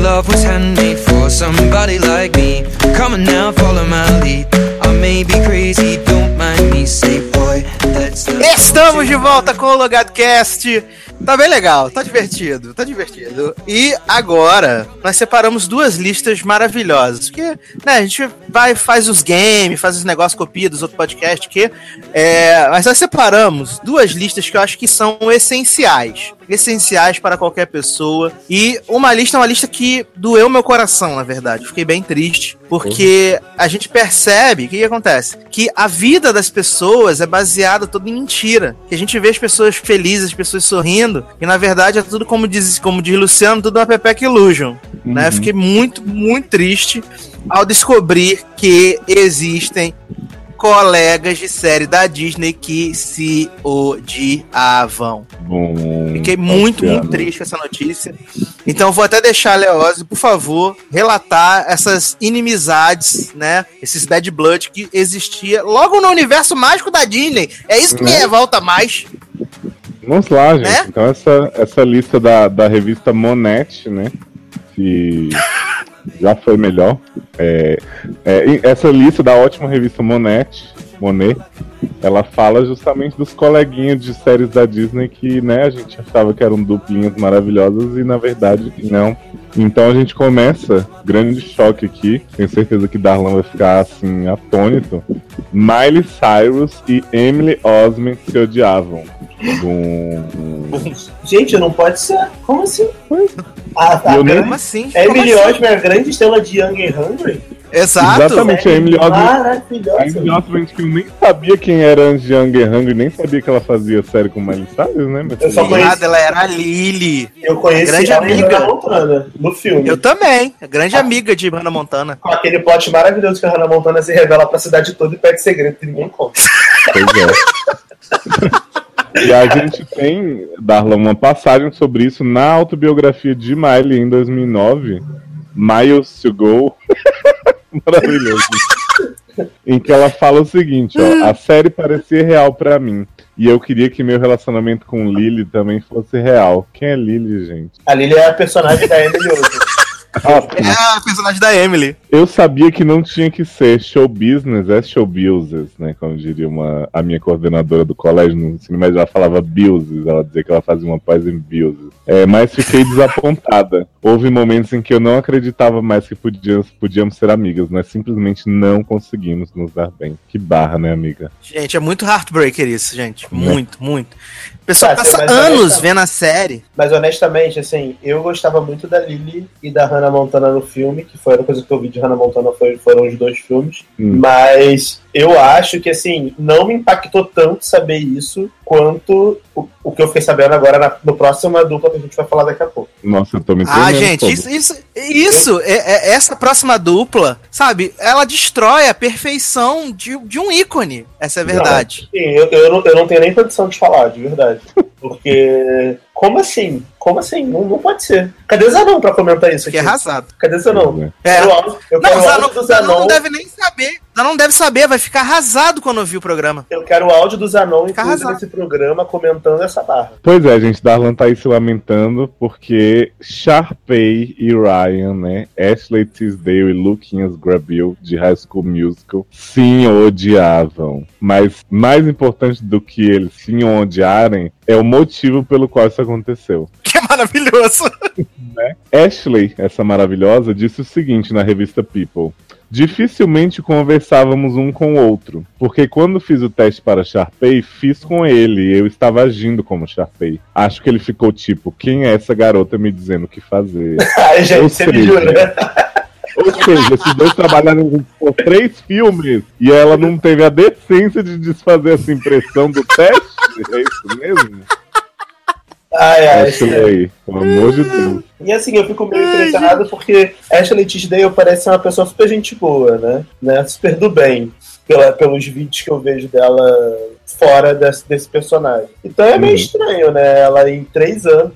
Love was handmade for somebody like me. Come on now, follow my lead. I may be crazy, don't mind me. Say, boy, let's not Estamos de volta com o Logado Cast. Tá bem legal, tá divertido, tá divertido. E agora, nós separamos duas listas maravilhosas. Porque, né, a gente vai, faz os games, faz os negócios copia dos outros podcasts que. É, mas nós separamos duas listas que eu acho que são essenciais. Essenciais para qualquer pessoa. E uma lista é uma lista que doeu meu coração, na verdade. Fiquei bem triste. Porque a gente percebe, o que, que acontece? Que a vida das pessoas é baseada toda em mentira. Que a gente vê as pessoas felizes, as pessoas sorrindo, e na verdade é tudo como diz, como diz Luciano, tudo uma Pepeca Illusion. Né? Uhum. Fiquei muito, muito triste ao descobrir que existem colegas de série da Disney que se odiavam. Bom, Fiquei muito, muito triste com essa notícia. Então vou até deixar a Leose, por favor, relatar essas inimizades, né? Esses bad blood que existia logo no universo mágico da Disney. É isso que me Né? revolta mais. Vamos lá, gente. Né? Então, essa, essa lista da, da revista Monete, né? Que <laughs> já foi melhor. É, é, essa lista da ótima revista Monete, Monet, ela fala justamente dos coleguinhas de séries da Disney que, né, a gente achava que eram duplinhas maravilhosas e na verdade não. Então a gente começa, grande choque aqui, tenho certeza que Darlan vai ficar assim, atônito. Miley Cyrus e Emily Osment se odiavam. Gente, não pode ser. Como assim? A, a Eu grande- Como assim? Emily assim? Osment é a grande estrela de Young and Hungry? Exato. Exatamente, a Emily Osment. A. Emily Osment que eu nem sabia quem era antes de Young and Hungry, nem sabia que ela fazia série com Miley Cyrus, né? Mas Eu só conheci- Nada, ela era a Lily. Eu conheci Grande ela em amiga. Montana, no filme. Eu também. a Grande amiga de Hannah Montana. Com aquele plot maravilhoso que a Hannah Montana se revela pra cidade toda e pede segredo que ninguém conta. Pois é. <laughs> E a gente tem, Darla, uma passagem sobre isso na autobiografia de Miley em 2009, Miles to Go. <laughs> Maravilhoso. em que ela fala o seguinte, ó, a série parecia real pra mim. E eu queria que meu relacionamento com Lily também fosse real. Quem é Lily, gente? A Lily é a personagem da Emily É a personagem da Emily. Eu sabia que não tinha que ser show business, é show business, né? Como diria uma, a minha coordenadora do colégio no ensino médio, ela falava business, ela dizia que ela fazia uma pós em business. É, mas fiquei desapontada. Houve momentos em que eu não acreditava mais que podíamos, podíamos ser amigas, nós simplesmente não conseguimos nos dar bem. Que barra, né, amiga? Gente, é muito heartbreaker isso, gente. Muito, muito. O pessoal Tá, passa anos vendo a série. Mas honestamente, assim, eu gostava muito da Lily e da Hannah Montana no filme, que foi a coisa que eu vi de Hannah Montana foi, foram os dois filmes. Hum. Mas eu acho que, assim, não me impactou tanto saber isso quanto o, o que eu fiquei sabendo agora na, no próximo dupla que a gente vai falar daqui a pouco. Nossa, eu tô me Ah, gente, todo. isso, isso, isso é, é- essa próxima dupla, sabe? Ela destrói a perfeição de, de um ícone. Essa é a verdade. Sim, eu, eu, não, eu não tenho nem condição de falar, de verdade. Porque. <laughs> Como assim? Como assim? Não, não pode ser. Cadê o Zanon pra comentar isso aqui? Que arrasado. Cadê o Zanon? É. Eu eu Não, o Zanon, Zanon Zanon. não deve nem saber. Zanon não deve saber, vai ficar arrasado quando ouvir o programa. Eu quero o áudio do Zanon incluído nesse programa comentando essa barra. Pois é, gente, Darlan tá aí se lamentando porque Sharpay e Ryan, né, Ashley Tisdale e Luquinhas Grabil de High School Musical se odiavam. Mas mais importante do que eles se odiarem é o motivo pelo qual isso aconteceu. <laughs> Que é maravilhoso. Ashley, essa maravilhosa, disse o seguinte na revista People. Dificilmente conversávamos um com o outro, porque quando fiz o teste para Sharpay, fiz com ele e eu estava agindo como Sharpay. Acho que ele ficou tipo, quem é essa garota me dizendo o que fazer? <laughs> Ai, gente, Ou você me jura? Ou seja, esses dois trabalharam por três filmes e ela não teve a decência de desfazer essa impressão do teste? É isso mesmo? Ai, ai, Ashley, pelo amor de Deus. E assim, eu fico meio impressionado porque Ashley Tisdale parece ser uma pessoa super gente boa, né? né? Super do bem, pela, pelos vídeos que eu vejo dela fora desse, desse personagem. Então é meio Uhum. estranho, né? Ela em três anos,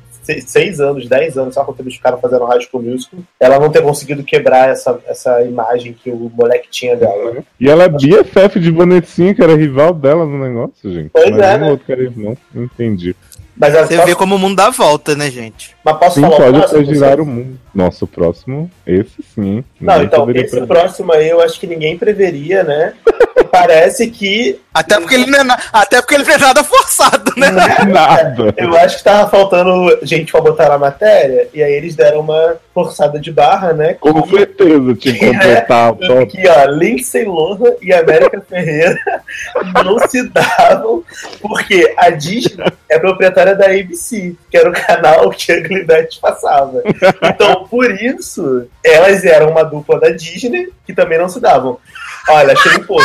seis, anos, dez anos, sabe quanto eles ficaram fazendo High School Musical, ela não ter conseguido quebrar essa, essa imagem que o moleque tinha dela. E ela é BFF de Vanessinha, que era rival dela no negócio, gente. Pois Mas é, um né? outro era irmão, não entendi. Mas Você vê como o mundo dá volta, né, gente? Mas posso Sim, falar o pode próximo, até girar o mundo. Nosso próximo, esse sim. Não, então, esse prever. próximo aí eu acho que ninguém preveria, né? <laughs> Parece que. Até porque ele não é, na- até porque ele não é nada forçado, né? Nada. Eu acho que tava faltando gente pra botar na matéria, e aí eles deram uma forçada de barra, né? Com certeza, tinha que <laughs> completar top. Que, ó, Lindsay Lohan e América Ferreira <laughs> não se davam, porque a Disney é proprietária da ABC, que era o canal que a Gillette passava. Então, por isso, elas eram uma dupla da Disney que também não se davam. Olha, achei um pouco.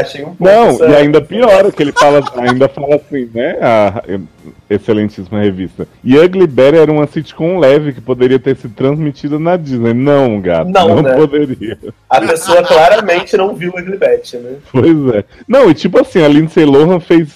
Achei um pouco. Não, essa- e ainda pior, que ele fala, <laughs> ainda fala assim, né? A excelentíssima revista. E Ugly Betty era uma sitcom leve que poderia ter sido transmitida na Disney. Não, gato, Não, não, né? poderia. A pessoa claramente não viu Ugly Betty, né? Pois é. Não, e tipo assim, a Lindsay Lohan fez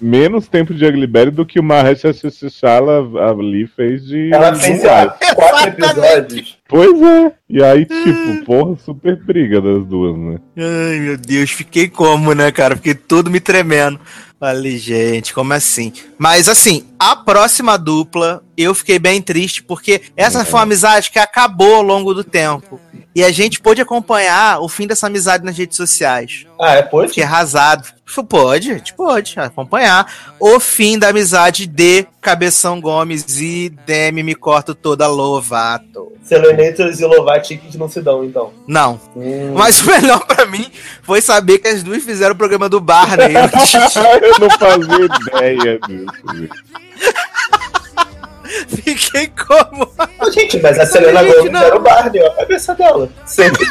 menos tempo de Ugly Betty do que o Mahershala ali fez de. Ela fez sei lá, quatro episódios. Pois é. E aí, tipo, porra, super briga das duas, né? Ai, meu Deus, fiquei como, né, cara? Fiquei todo me tremendo. Falei, gente, como assim? Mas assim, a próxima dupla, eu fiquei bem triste, porque essa foi uma amizade que acabou ao longo do tempo. E a gente pôde acompanhar o fim dessa amizade nas redes sociais. Ah, é? Pode? Fiquei arrasado. Pode, a gente pode acompanhar o fim da amizade de Cabeção Gomes e Demi Me Corto Toda Lovato. Selenators e Lovatic não se dão, então. Não. Hum. Mas o melhor pra mim foi saber que as duas fizeram o programa do Barney. <laughs> eu não fazia ideia disso. <laughs> Fiquei como? Gente, mas a Selena Gomez não. era o Barney, ó. A cabeça dela. Sempre.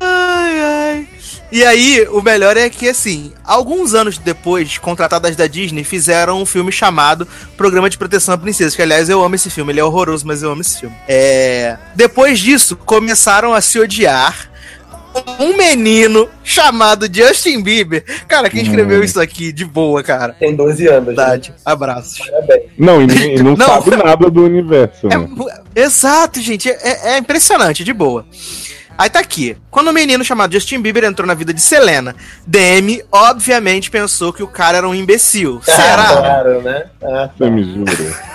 Ai, ai. E aí, o melhor é que, assim, alguns anos depois, contratadas da Disney fizeram um filme chamado Programa de Proteção à Princesa, que, aliás, eu amo esse filme. Ele é horroroso, mas eu amo esse filme. É... Depois disso, começaram a se odiar um menino chamado Justin Bieber. Cara, quem escreveu Hum. isso aqui de boa, cara? Tem 12 anos. né? Verdade. Abraços. Parabéns. Não, e, e não, <laughs> Não. sabe nada do universo, É né? Exato, gente. É, é impressionante, de boa. Aí tá aqui. Quando um menino chamado Justin Bieber entrou na vida de Selena, Demi, obviamente, pensou que o cara era um imbecil. Ah, <laughs> Será? claro, né? Ah, Você me jura.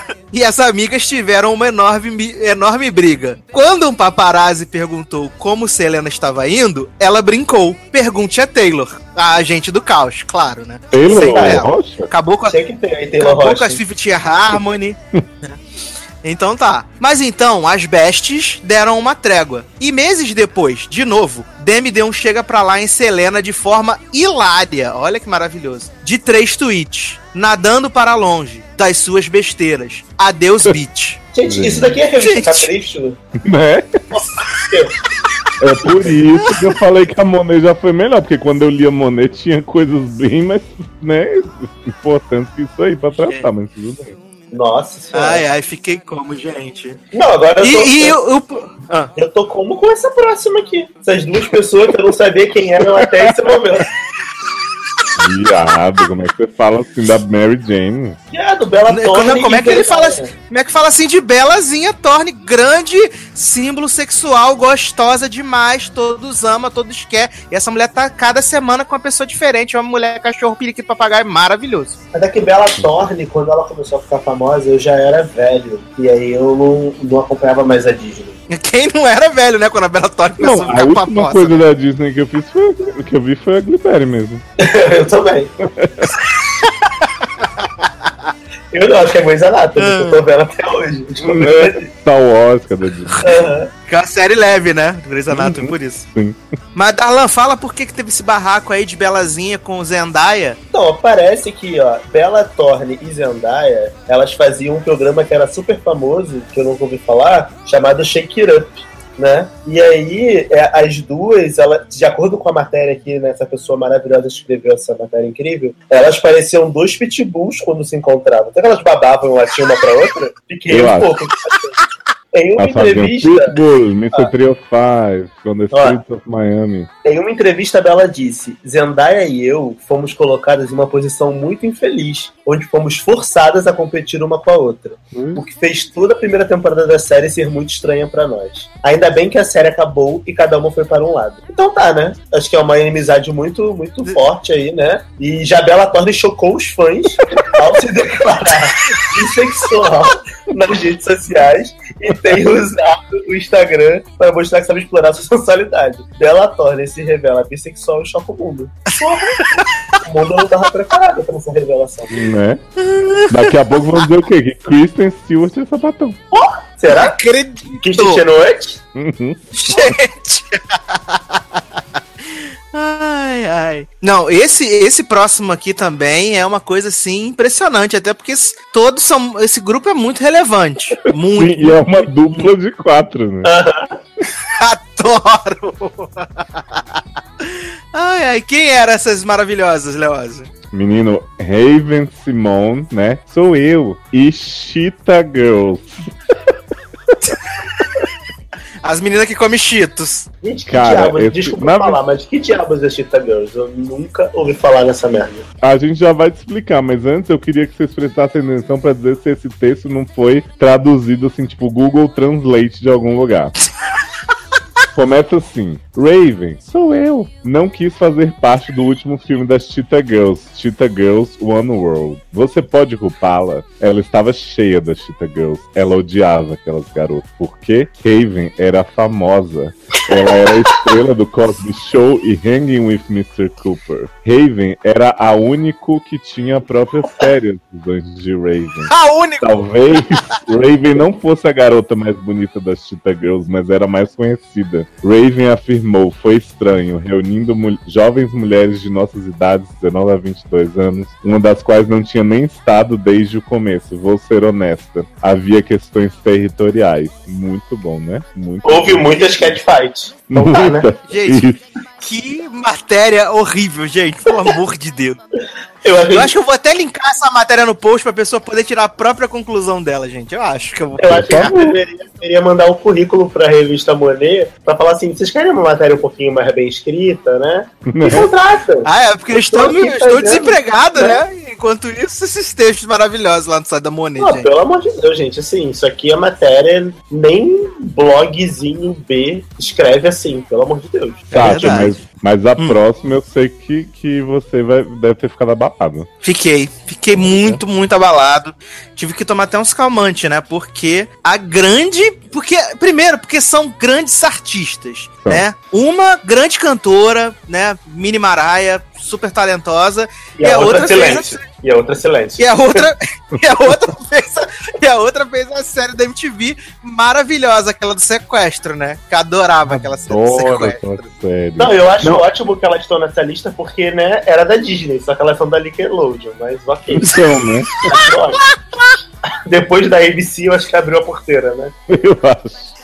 <laughs> E as amigas tiveram uma enorme, enorme briga. Quando um paparazzi perguntou como Selena estava indo, ela brincou. Pergunte a Taylor, a agente do caos, claro, né? Taylor Sei. Rocha? Acabou com a, Tinha que ter aí, Taylor Acabou Rocha. com as Fifth Harmony. então tá. Mas então, as bestes deram uma trégua. E meses depois, de novo, Demi deu um chega pra lá em Selena de forma hilária. Olha que maravilhoso. De três tweets. Nadando para longe das suas besteiras. Adeus, <laughs> bitch. Gente, isso daqui é revista Gente. Capricho? Né? É por isso que eu falei que a Monet já foi melhor, porque quando eu li a Monet tinha coisas bem mais, né, importantes que isso aí pra tratar, mas tudo bem. Nossa senhora. Ai, ai, fiquei como, gente. Não, agora eu tô, E, e eu, eu, eu- ah. eu tô como com essa próxima aqui. Essas duas pessoas que eu não sabia quem eram até esse momento. <laughs> Viado, como é que você fala assim da Mary Jane? Que é do Bela Como, Thorne. como é que ele fala assim? Como é que fala assim de Belazinha Torne, grande símbolo sexual, gostosa demais, todos amam, todos querem. E essa mulher tá cada semana com uma pessoa diferente, uma mulher cachorro, periquito, papagaio, maravilhoso. Mas é que Bela Thorne, quando ela começou a ficar famosa, eu já era velho. E aí eu não, não acompanhava mais a Disney. <laughs> Quem não era velho, né, quando a Bela Torne começou Não, a a ficar última paposa. coisa da Disney que eu fiz foi o que eu vi foi a Gliberi mesmo. <laughs> eu também. <laughs> eu não, acho que é Grey's Anatomy, que eu tô vendo até hoje. Né? Star Wars, cadê. Que é uma série leve, né? Grey's Anatomy, por isso. Sim. Mas, Darlan, fala por que, que teve esse barraco aí de Belazinha com Zendaya. Então, parece que, ó, Bella Thorne e Zendaya, elas faziam um programa que era super famoso, que eu nunca ouvi falar, chamado Shake It Up, né? E aí, é, as duas, ela, de acordo com a matéria aqui, né, essa pessoa maravilhosa escreveu essa matéria incrível, elas pareciam dois pitbulls quando se encontravam. Até que elas babavam uma tinha uma pra outra, fiquei Eu um acho. pouco. Em uma Ela fazia um entrevista, Pitbull, Mr. Ah. 305, from the Ó. streets of Miami. Em uma entrevista, a Bella disse: Zendaya e eu fomos colocadas em uma posição muito infeliz, onde fomos forçadas a competir uma com a outra, o que fez toda a primeira temporada da série ser muito estranha pra nós. Ainda bem que a série acabou e cada uma foi para um lado. Então tá, né? Acho que é uma inimizade muito, muito forte aí, né? E já Bella Thorne chocou os fãs ao se declarar <laughs> bissexual nas redes sociais e tem usado o Instagram para mostrar que sabe explorar sua <laughs> sensualidade. Bella Thorne se revela bissexual e choca o mundo. O mundo não tava preparado para essa revelação. Né? Daqui a pouco vamos dizer o quê? Que Kristen Stewart é sapatão. Será? Acredito. Que noite? Uhum. Gente! <laughs> Ai, ai. Não, esse esse próximo aqui também é uma coisa assim impressionante, até porque todos são. Esse grupo é muito relevante. <laughs> Muito. Sim, e é uma dupla de quatro, né? <laughs> Adoro! Ai, ai, quem eram essas maravilhosas, Leosa? Menino, Raven Simone, né? Sou eu. E Cheetah Girls. <laughs> As meninas que comem cheetos. Gente, que Cara, diabos, esse- desculpa na- falar, mas que diabos é Cheetah Girls? Eu nunca ouvi falar nessa merda. A gente já vai te explicar, mas antes eu queria que vocês prestassem atenção pra dizer se esse texto não foi traduzido assim, tipo Google Translate de algum lugar. <laughs> Começa assim: Raven, sou eu. Não quis fazer parte do último filme das Cheetah Girls, Cheetah Girls One World. Você pode culpá-la? Ela estava cheia das Cheetah Girls. Ela odiava aquelas garotas. Porque Raven era famosa. Ela era a estrela do Cosby Show e Hanging with Mr. Cooper. Raven era a único que tinha a própria série dos Anjos de Raven. A única! Talvez Raven não fosse a garota mais bonita das Cheetah Girls, mas era mais conhecida. Raven afirmou, foi estranho, reunindo mul- jovens mulheres de nossas idades, 19 a 22 anos, uma das quais não tinha nem estado desde o começo. Vou ser honesta. Havia questões territoriais. Muito bom, né? Muito Houve bom. muitas catfights. right. Então tá, né? Gente, Isso. que matéria horrível, gente. Pelo amor de Deus. Eu, Eu acho que eu vou até linkar essa matéria no post pra pessoa poder tirar a própria conclusão dela, gente. Eu acho que eu vou. Eu acho que gente deveria, deveria mandar um currículo pra revista Monet pra falar assim: vocês querem uma matéria um pouquinho mais bem escrita, né? Me contrata. Ah, é porque eu estou, eu estou desempregado, né? né? Enquanto isso, esses textos maravilhosos lá no site da Monet, Pô, gente. pelo amor de Deus, gente, assim, isso aqui é matéria, nem blogzinho B escreve assim, pelo amor de Deus. Tati, verdade. mas, mas a próxima eu sei que, que você vai, deve ter ficado abalado. Fiquei. Fiquei muito, muito abalado. Tive que tomar até uns calmantes, né? Porque a grande. Porque, primeiro, porque são grandes artistas, São. né? Uma grande cantora, né? Mini Maraia, super talentosa. E a, outra, fez silêncio. E a outra silêncio. E a outra, <laughs> e a outra fez a, e a outra fez a série da MTV maravilhosa, aquela do sequestro, né? Que eu adorava aquela série do sequestro. aquela série. Não, eu acho Não. ótimo que ela estou nessa lista porque, né, era da Disney, só que ela é da Nickelodeon, mas ok. <laughs> Então, né? Depois da ABC, eu acho que abriu a porteira, né? Eu acho.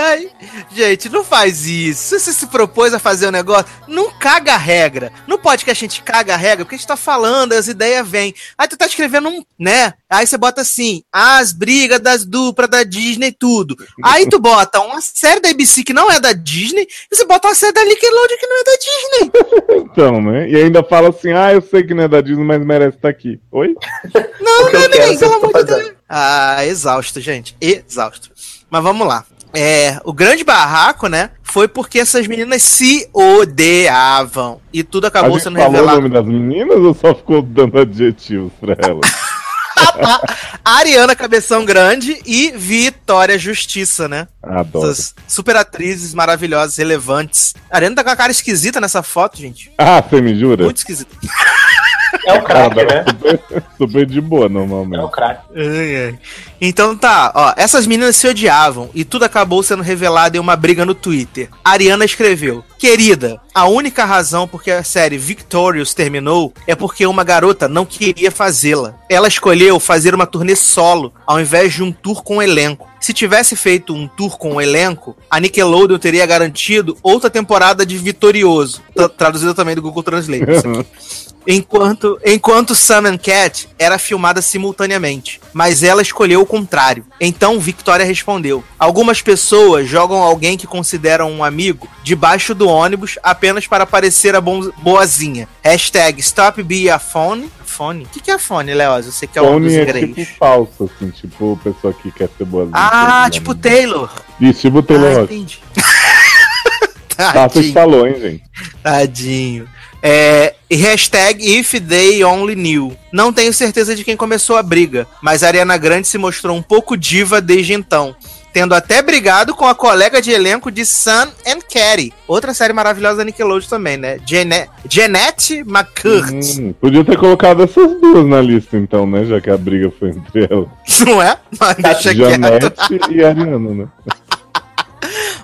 Ai. Gente, não faz isso. Se você se propôs a fazer um negócio, não caga a regra. No podcast a gente caga a regra, porque a gente tá falando, as ideias vêm. Aí tu tá escrevendo um, né? Aí você bota assim, as brigas das duplas da Disney, tudo. Aí tu bota uma série da ABC que não é da Disney, e você bota uma série da Nickelodeon que não é da Disney. <laughs> Então, né? E ainda fala assim, ah, eu sei que não é da Disney, mas merece estar aqui. Oi? Não, não eu é ser pelo amor de. Deus. Ah, exausto, gente. Exausto. Mas vamos lá. É, o grande barraco, né? Foi porque essas meninas se odiavam. E tudo A acabou gente sendo falou o revelado. nome das meninas ou só ficou dando adjetivos pra elas? <laughs> Ariana Cabeção Grande e Vitória Justiça, né? Adoro. Essas super atrizes maravilhosas, relevantes. A Ariana tá com a cara esquisita nessa foto, gente. Ah, você me jura? Muito esquisita. É o craque, Ela né? super, super de boa, É normalmente. o craque. Então tá, ó, essas meninas se odiavam e tudo acabou sendo revelado em uma briga no Twitter. A Ariana escreveu: Querida, a única razão porque a série Victorious terminou é porque uma garota não queria fazê-la. Ela escolheu fazer uma turnê solo ao invés de um tour com o elenco. Se tivesse feito um tour com o elenco, a Nickelodeon teria garantido outra temporada de Vitorioso. Tra- Traduzido também do Google Translate. isso aqui. <laughs> Enquanto, enquanto Sam and Cat era filmada simultaneamente, mas ela escolheu o contrário. Então Victoria respondeu: Algumas pessoas jogam alguém que consideram um amigo debaixo do ônibus apenas para parecer a boazinha. Hashtag Stop Be a Phone. Phone? O que, que é phone, Leoz? Você que é um dos Fone é ingredientes. tipo falso, assim, tipo pessoa que quer ser boazinha. Ah, né? tipo Taylor. Isso, tipo Taylor Ah, entendi. <laughs> Ah, vocês Tadinho. falou, hein, gente? Tadinho. É, hashtag If They Only Knew. Não tenho certeza de quem começou a briga, mas a Ariana Grande se mostrou um pouco diva desde então. Tendo até brigado com a colega de elenco de Sun and Carrie. Outra série maravilhosa da Nickelodeon também, né? Jane Jeanette McCurt. Hum, podia ter colocado essas duas na lista, então, né? Já que a briga foi entre elas. <laughs> Não é? Mas deixa. Janete e Ariana, né? <laughs>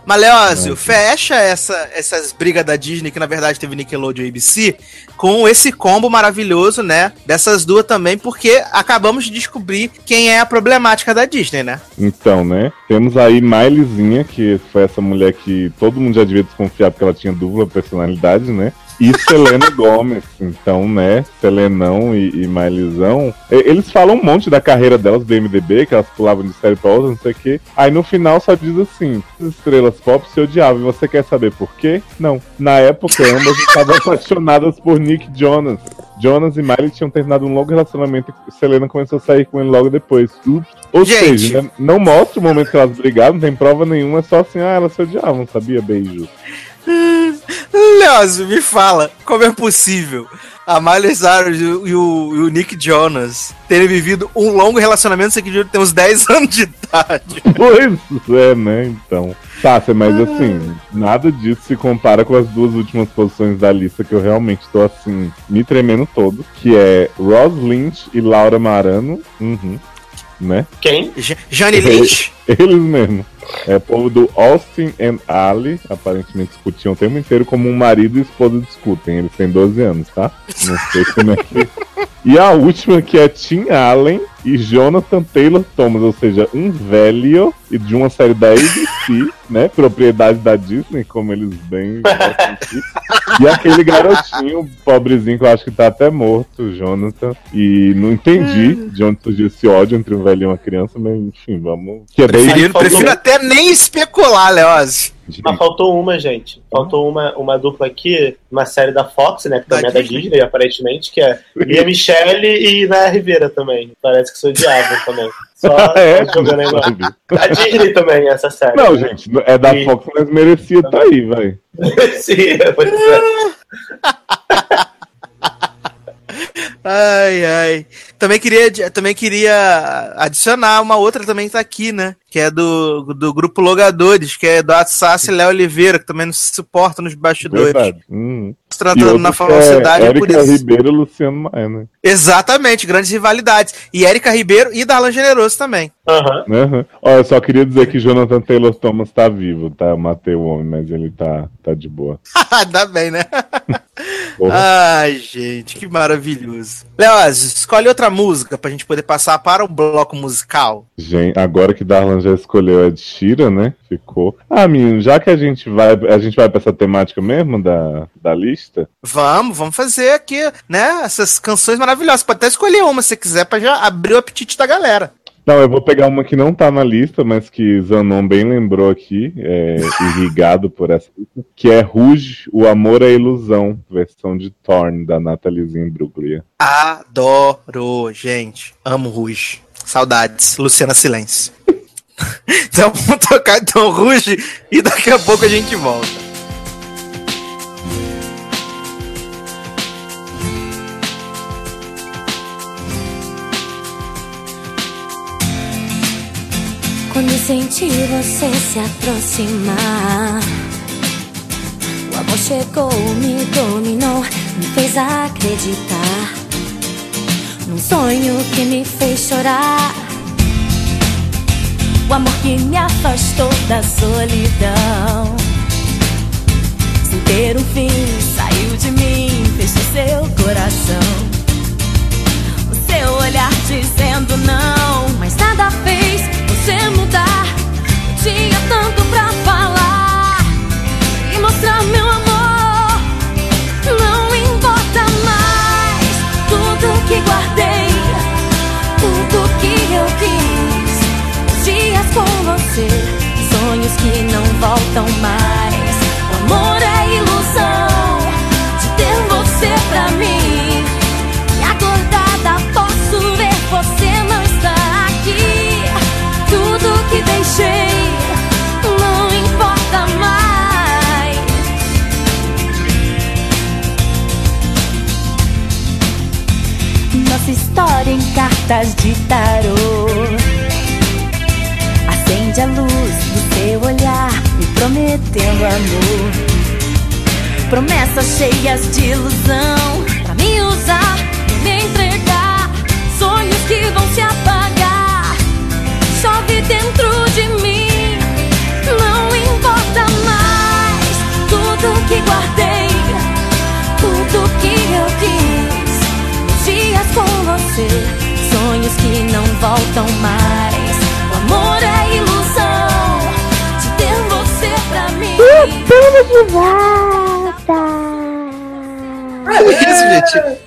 Mas, Leózio, fecha essa, essas brigas da Disney, que na verdade teve Nickelodeon e ABC, com esse combo maravilhoso, né? Dessas duas também, porque acabamos de descobrir quem é a problemática da Disney, né? Então, né? Temos aí Mileyzinha, que foi essa mulher que todo mundo já devia desconfiar porque ela tinha dupla personalidade, né? E Selena Gomes. Então, né? Selenão e, e Mileyzão. e- Eles falam um monte da carreira delas do MDB, que elas pulavam de série pra outra, não sei o quê. Aí no final só diz assim: as estrelas pop se odiavam. E você quer saber por quê? Não. Na época, ambas estavam <laughs> apaixonadas por Nick Jonas. Jonas e Miley tinham terminado um longo relacionamento e Selena começou a sair com ele logo depois. Ups. Ou Gente. seja, né, não mostra o momento que elas brigaram, não tem prova nenhuma, é só assim, ah, elas se odiavam, sabia? Beijo. <laughs> Leózio, me fala, como é possível a Miley Cyrus e o, e o- e o Nick Jonas terem vivido um longo relacionamento, aqui de tem uns 10 <laughs> anos de idade. Pois é, né? Então. Sácia, mas assim, nada disso se compara com as duas últimas posições da lista que eu realmente tô assim, me tremendo todo, que é Ross Lynch e Laura Marano. Uhum. Né? Quem? Johnny Lynch? Eles mesmo. É povo do Austin and Ali, aparentemente discutiam o tempo inteiro como um marido e esposa discutem. Eles têm 12 anos, tá? Não sei como é que. <laughs> E a última que é Tim Allen e Jonathan Taylor Thomas, ou seja, um velho e de uma série da ABC, <laughs> né? Propriedade da Disney, como eles bem gostam aqui. E aquele garotinho pobrezinho que eu acho que tá até morto, o Jonathan. E não entendi de onde surgiu esse ódio entre um velho e uma criança, mas enfim, vamos. Que é Prefiro, prefiro até nem especular, Leózio. Mas faltou uma, gente. Faltou uma, uma dupla aqui, uma série da Fox, né? Que também é da Disney, aparentemente, que é Lia Michele e Naya Rivera também. Parece que se odiavam também. Só <laughs> É, jogando aí lá. A Disney também, essa série. Não, gente, é da E- Fox, mas merecia tá aí, vai. <laughs> Sim, pois é. <laughs> Ai, ai. Também queria, também queria adicionar uma outra também que tá aqui, né? Que é do, do grupo Logadores, que é Eduardo Sassi e Léo Oliveira, que também não se suportam nos bastidores. Verdade. Hum. Se tratando na falsidade é por Érica isso. Ribeiro e Luciano Maia, né? Exatamente, grandes rivalidades. E Érica Ribeiro e Darlan Generoso também. Uhum. Ó, eu só queria dizer que Jonathan Taylor Thomas tá vivo, tá? Eu matei o homem, mas ele tá, tá de boa. <laughs> Dá bem, né? <laughs> Porra. Ai, gente, que maravilhoso. Leoz, escolhe outra música pra gente poder passar para o bloco musical. Gente, agora que Darlan já escolheu a de Shira, né? Ficou. Ah, menino, já que a gente vai, a gente vai pra essa temática mesmo da, da lista, Vamos, vamos fazer aqui, né? Essas canções maravilhosas. Pode até escolher uma se quiser pra já abrir o apetite da galera. Não, eu vou pegar uma que não tá na lista, mas que Zanon bem lembrou aqui, é, irrigado por essa que é Rouge, O Amor é Ilusão, versão de Thorn, da Nathaliezinha Bruglia. Adoro, gente. Amo Ruge. Saudades. Luciana Silêncio. <laughs> então vamos tocar então Ruge e daqui a pouco a gente volta. Quando senti você se aproximar, o amor chegou, me dominou, me fez acreditar num sonho que me fez chorar. O amor que me afastou da solidão, sem ter um fim, saiu de mim, fechou seu coração. O seu olhar dizendo não, mas nada fez voltam mais. O amor é ilusão de ter você pra mim. E acordada posso ver você não está aqui. Tudo que deixei não importa mais. Nossa história em cartas de tarô. Acende a luz prometendo amor. Promessas cheias de ilusão pra me usar, me entregar. Sonhos que vão se apagar. Chove dentro de mim, não importa mais tudo que guardei, tudo que eu quis. Dias com você, sonhos que não voltam mais. O amor é ilusão. Estamos de volta. É isso, gente.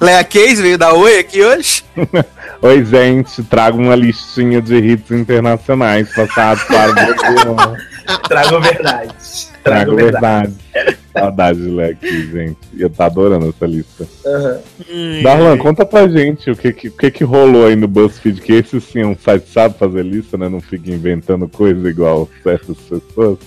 Lea Case veio da Oi aqui hoje. <laughs> Oi, gente, trago uma listinha de hits internacionais passados <laughs> para o Brasil. Trago verdade. Trago verdade. Saudade de ler aqui, gente. Eu tá adorando essa lista. Uhum. Darlan, conta pra gente o que, que, o que, que rolou aí no BuzzFeed, que esse sim é um site sabe fazer lista, né? Não fica inventando coisa igual certas pessoas.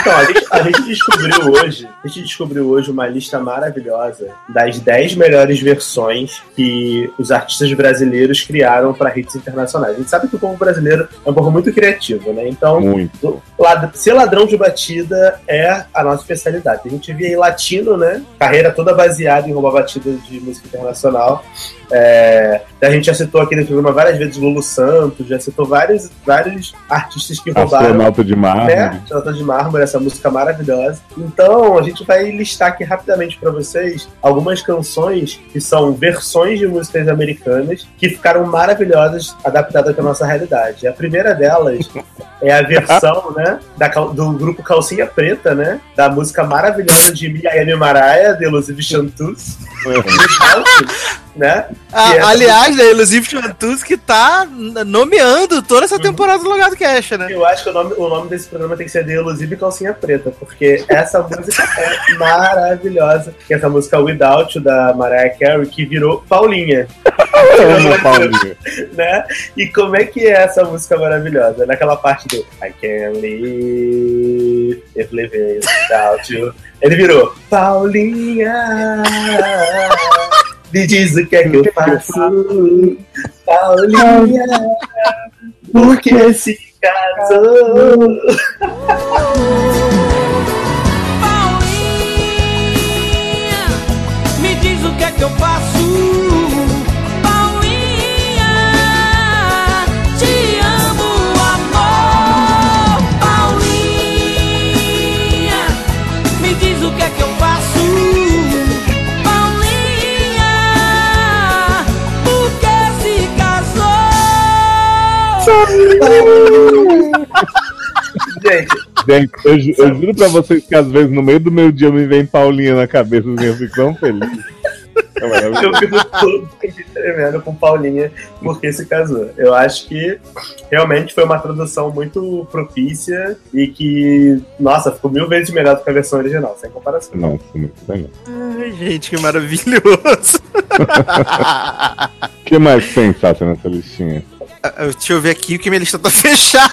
Então, a gente, a gente descobriu hoje, a gente descobriu hoje uma lista maravilhosa das 10 melhores versões que os artistas brasileiros criaram para hits internacionais. A gente sabe que o povo brasileiro é um povo muito criativo, né? Então, Muito. lad- ser ladrão de batida é a nossa especialidade. A gente via aí latino, né? Carreira toda baseada em roubar batida de música internacional. É, a gente já citou aqui no programa várias vezes Lulu Santos, já citou vários, vários artistas que roubaram. Astronauta de mármore. Né? Astronauta de Mármore, essa música maravilhosa. Então, a gente vai listar aqui rapidamente para vocês algumas canções que são versões de músicas americanas que ficaram maravilhosas adaptadas para nossa realidade. A primeira delas <laughs> é a versão, né, da do grupo Calcinha Preta, né, da música maravilhosa de Miami Maraia, de Elusive Chantus, <laughs> né? Ah, é- aliás, a Elusive Chantus que tá nomeando toda essa temporada do Logado Cash, né? Eu acho que o nome, o nome desse programa tem que ser The Elusive Calcinha Preta, porque essa <laughs> música é maravilhosa. Que é essa música Without You, da Mariah Carey, que virou Paulinha. <laughs> Amo Paulinha. né? E como é que é essa música maravilhosa? Naquela parte do I can't live if living without you. Ele virou Paulinha. Me diz o que é que eu faço, Paulinha. Por que se casou? Me diz o que é que eu faço. Gente, Gente, eu, ju- eu juro pra vocês que às vezes no meio do meu dia me vem Paulinha na cabeça assim, eu fico tão feliz. É maravilhoso. eu fico todo tremendo com Paulinha porque se casou. Eu acho que realmente foi uma tradução muito propícia e que, nossa, ficou mil vezes melhor do que a versão original, sem comparação. Nossa, muito legal. Ai, gente, que maravilhoso. <laughs> O que mais tem, Sácia, nessa listinha? Ah, Deixa eu ver aqui o que minha lista tá <laughs> fechada.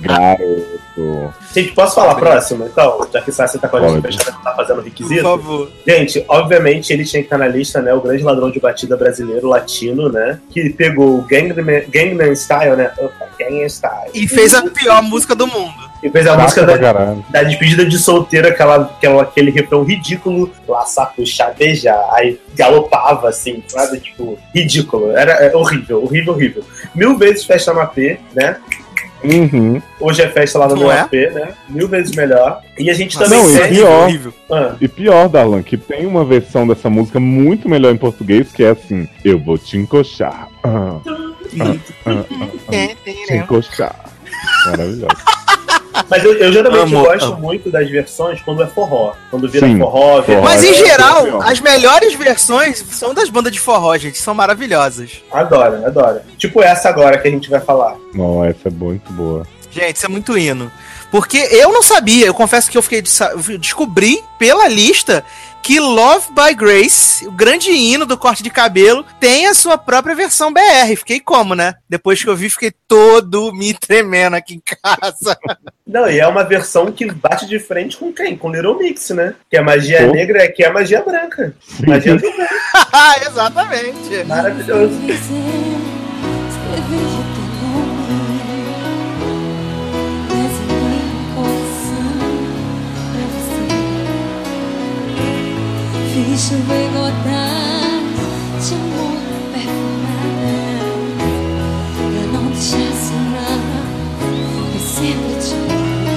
Garoto. Gente, posso falar a próxima? Então, já que o Sassi tá com a lista Pode. fechada, tá fazendo requisito. Por favor. Gente, obviamente ele tinha que estar na lista, né? O grande ladrão de batida brasileiro, latino, né? Que pegou o Gangnam, Gangnam Style, né? Opa, Gangnam Style. E fez a pior música do mundo. E fez a Chata música da, caralho. da despedida de solteiro, aquela, aquela, aquele refrão ridículo, laçar, puxar, beijar. Aí galopava, assim, sabe? Tipo, ridículo. Era é, horrível, horrível, horrível. Mil vezes festa no AP, né? Uhum. Hoje é festa lá no meu é? AP, né? Mil vezes melhor. E a gente Nossa, também Não, e pior, Ah, e pior, Darlan, que tem uma versão dessa música muito melhor em português, que é assim, eu vou te encoxar. Ah, ah, ah, ah, te encoxar. Maravilhoso. Mas eu, eu geralmente Amo, gosto amo. muito das versões quando é forró. Quando vira Sim, forró, vira forró. Mas é em geral, as melhores versões são das bandas de forró, gente. São maravilhosas. Adoro, adoro. Tipo essa agora que a gente vai falar. Não, essa é muito boa. Gente, isso é muito hino. Porque eu não sabia, eu confesso que eu fiquei de descobri pela lista que Love by Grace, o grande hino do corte de cabelo, tem a sua própria versão BR. Fiquei como, né? Depois que eu vi, fiquei todo me tremendo aqui em casa. <laughs> Não, e é uma versão que bate de frente com quem? Com Little Mix, né? Que a magia Pô. negra é que é a magia branca. Magia do <laughs> bem. Exatamente. Maravilhoso. Fiz chover gotas de amor perfumada. Pra não deixar sonhar Eu sempre te amo.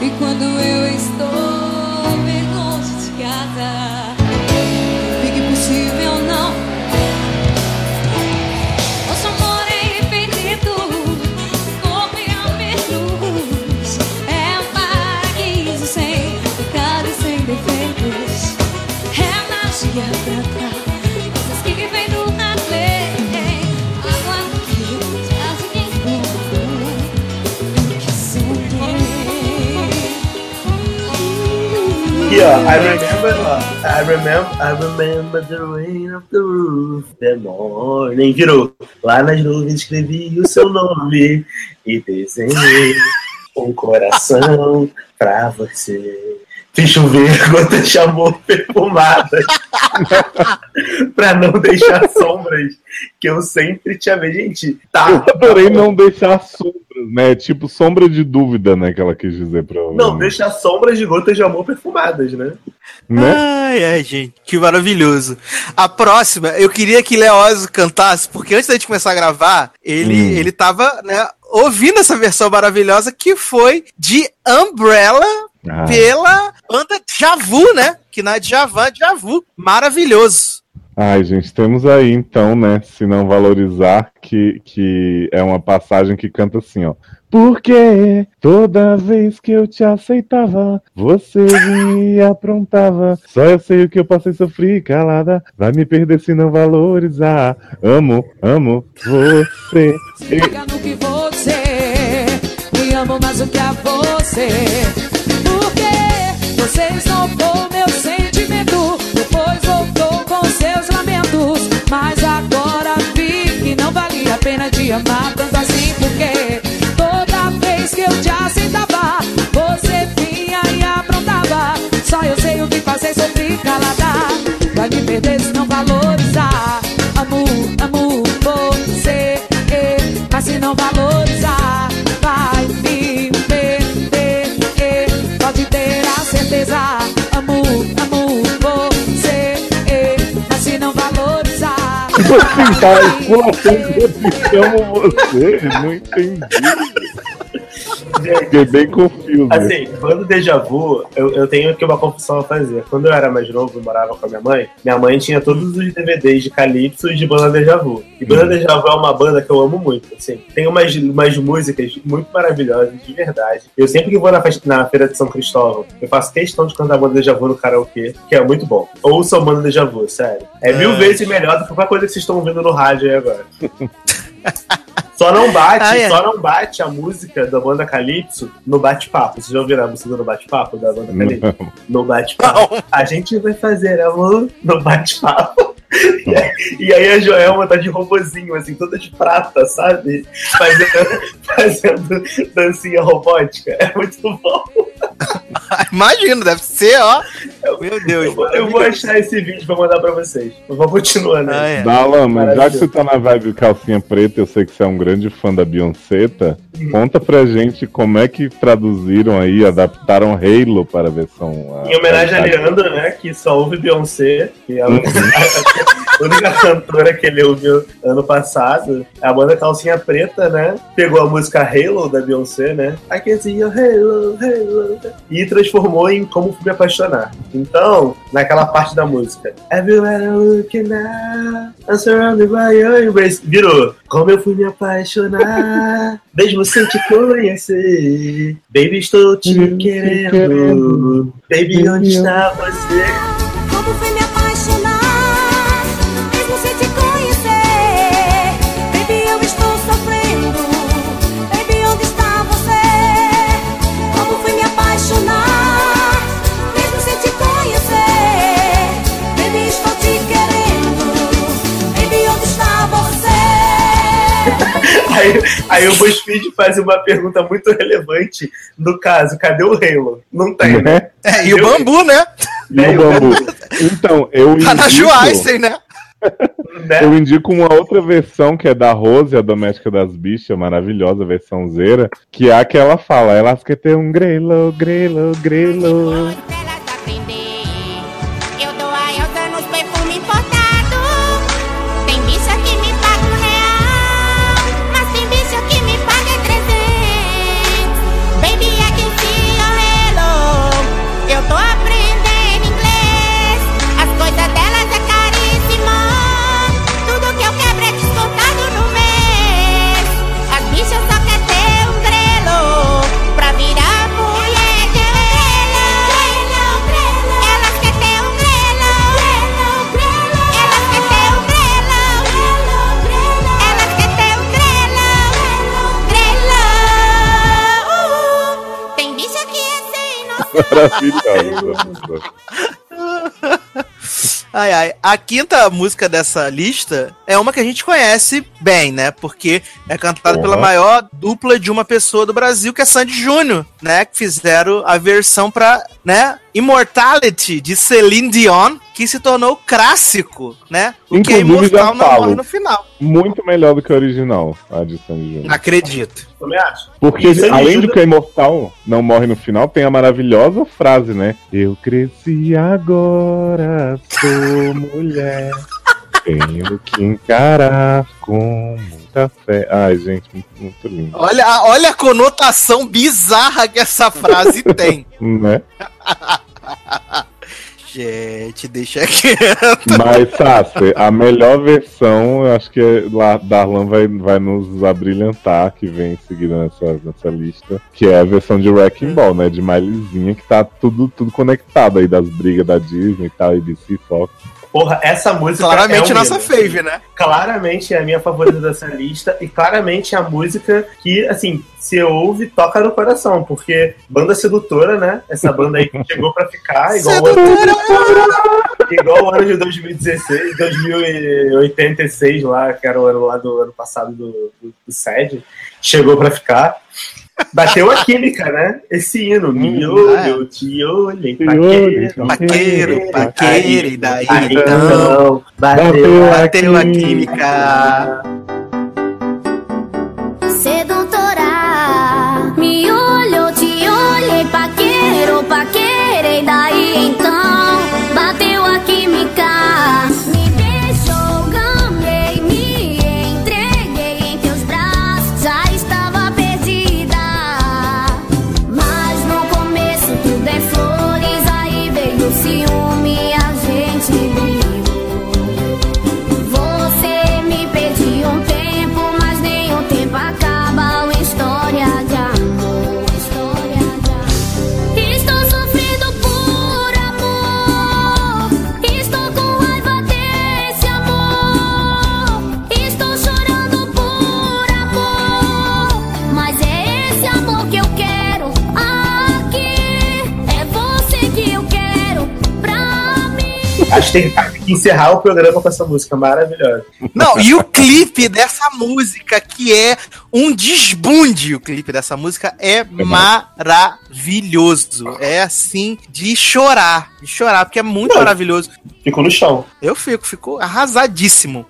E quando eu estou bem longe de casa Aqui, ó. I remember. I remember, I remember the rain of the roof, the morning. Virou. Lá nas nuvens escrevi o seu nome e desenhei um coração pra você. Fiz chover gotas <laughs> de amor perfumadas <laughs> pra não deixar sombras que eu sempre te amei. Gente, tá. Eu adorei não deixar sombras, né? Tipo sombra de dúvida, né? Que ela quis dizer pra Não, deixar sombras de gotas de amor perfumadas, né? Né? Ai, ai, gente, que maravilhoso. A próxima, eu queria que Leózio cantasse, porque antes da gente começar a gravar, ele, Hum. ele tava, né, ouvindo essa versão maravilhosa que foi de Umbrella Ah. pela banda Javu, né? Que na Djavan, Javu. Maravilhoso. Ai, gente, temos aí então, né? Se não valorizar, que, que é uma passagem que canta assim, ó. Porque toda vez que eu te aceitava, você me <laughs> aprontava. Só eu sei o que eu passei, sofri calada. Vai me perder se não valorizar. Amo, amo você. Fica no que você me amo mais do que a você. Porque você esnobou meu sentimento. Depois voltou com seus lamentos. Mas agora vi que não valia a pena te amar tanto assim. Porque toda vez que eu te aceitava, você vinha e aprontava. Só eu sei o que passei, sofri calada. Vai me perder se não valorizar. Assim, tá, esculachando eu amo você. Não entendi. Fiquei bem confuso. Assim, quando déjà vu, eu, eu tenho aqui uma confissão a fazer. Quando eu era mais novo e morava com a minha mãe, minha mãe tinha todos os DVDs de Calypso e de Banda Deja Vu. E Banda Deja Vu é uma banda que eu amo muito, assim. Tem umas, umas músicas muito maravilhosas, de verdade. Eu sempre que vou na, festa- na Feira de São Cristóvão, eu faço questão de cantar Banda Deja Vu no karaokê, que é muito bom. Ouçam Banda Deja Vu, sério. É mil Ai. vezes melhor do que qualquer coisa que vocês estão ouvindo no rádio aí agora. <laughs> <laughs> Só não bate, Ah, é. só não bate a música da banda Calypso no bate-papo. Vocês já ouviram a música no bate-papo da banda Calypso? Não. No bate-papo. A gente vai fazer amor no bate-papo. <laughs> E aí- a Joelma tá de robozinho, assim, toda de prata, sabe? Fazendo, <laughs> fazendo dancinha robótica. É muito bom. Imagino, deve ser, ó. Meu Deus. Eu, vou- eu vou achar esse vídeo pra mandar pra vocês. Eu vou continuando. Ah, é. Dala, mas já que você tá na vibe calcinha preta, eu sei que você é um grande fã da Beyoncé. Uhum. Conta pra gente como é que traduziram aí, adaptaram Halo para a versão. a- Em homenagem a a- Leandro, né? Que só ouve Beyoncé, que é a Uhum. <laughs> a única cantora que ele ouviu ano passado. A banda Calcinha Preta, né? Pegou a música Halo da Beyoncé, né? I can see your Halo, Halo. E transformou em Como Fui Me Apaixonar. Então, naquela parte da música. Everywhere I'm looking now, I'm surrounded by your embrace. Virou. Como eu fui me apaixonar, <laughs> mesmo sem te conhecer. Baby, estou te querendo. Baby, onde está você? Aí, aí o BuzzFeed faz uma pergunta muito relevante. No caso, cadê o Halo? Não tem, né? É, e o bambu, né? E o bambu. Então, eu Tá na indico- Joyce, né? Eu indico uma outra versão que é da Rose, a doméstica das bichas, maravilhosa versão zera, que é a que ela fala, elas querem ter um grelo, grelo, grelo. Maravilhosa. Ai, ai. A quinta música dessa lista é uma que a gente conhece bem, né? Porque é cantada pela maior dupla de uma pessoa do Brasil, que é Sandy Júnior, né? Que fizeram a versão pra, né? Immortality, de Celine Dion, que se tornou clássico, né? O que é imortal não falo. morre no final. Muito melhor do que a original, a de Sandy Júnior. Acredito. Também acho. Porque, Sandy além Júnior- de que é imortal não morre no final, tem a maravilhosa frase, né? Eu cresci agora, sou mulher. <laughs> Tenho que encarar com muita fé. Ai, gente, muito, muito lindo. Olha, olha a conotação bizarra que essa frase <laughs> tem. Né? <laughs> Gente, deixa <laughs> quieto. Mas, Sassi, a melhor versão, eu acho que é lá, Darlan vai, vai nos abrilhantar, que vem em seguida nessa, nessa lista, que é a versão de Wrecking Ball, né? De Mileyzinha, que tá tudo, tudo conectado aí das brigas da Disney e tal, ABC, Fox. Porra, essa música. Claramente é nossa fave, né? Claramente é a minha favorita dessa lista e claramente é a música que, assim, se ouve, toca no coração, porque banda sedutora, né? Essa banda aí que chegou pra ficar, igual o ano, igual o ano de 2016, 2086 lá, que era o ano lá do ano passado do, do, do SED, chegou pra ficar. Bateu a química, né? Esse hino. Me olho, te olhei, paqueiro, Paqueiro, paqueiro, e daí Aí, então. bateu a Bateu a química. Sedutora, me olhou, te olhei, paqueiro, paqueirei, daí então mim. Encerrar o programa com essa música maravilhosa. Não, e o clipe dessa música, que é um desbunde, o clipe dessa música é maravilhoso. É assim, de chorar. De chorar, porque é muito maravilhoso. Ficou no chão. Eu fico, ficou arrasadíssimo.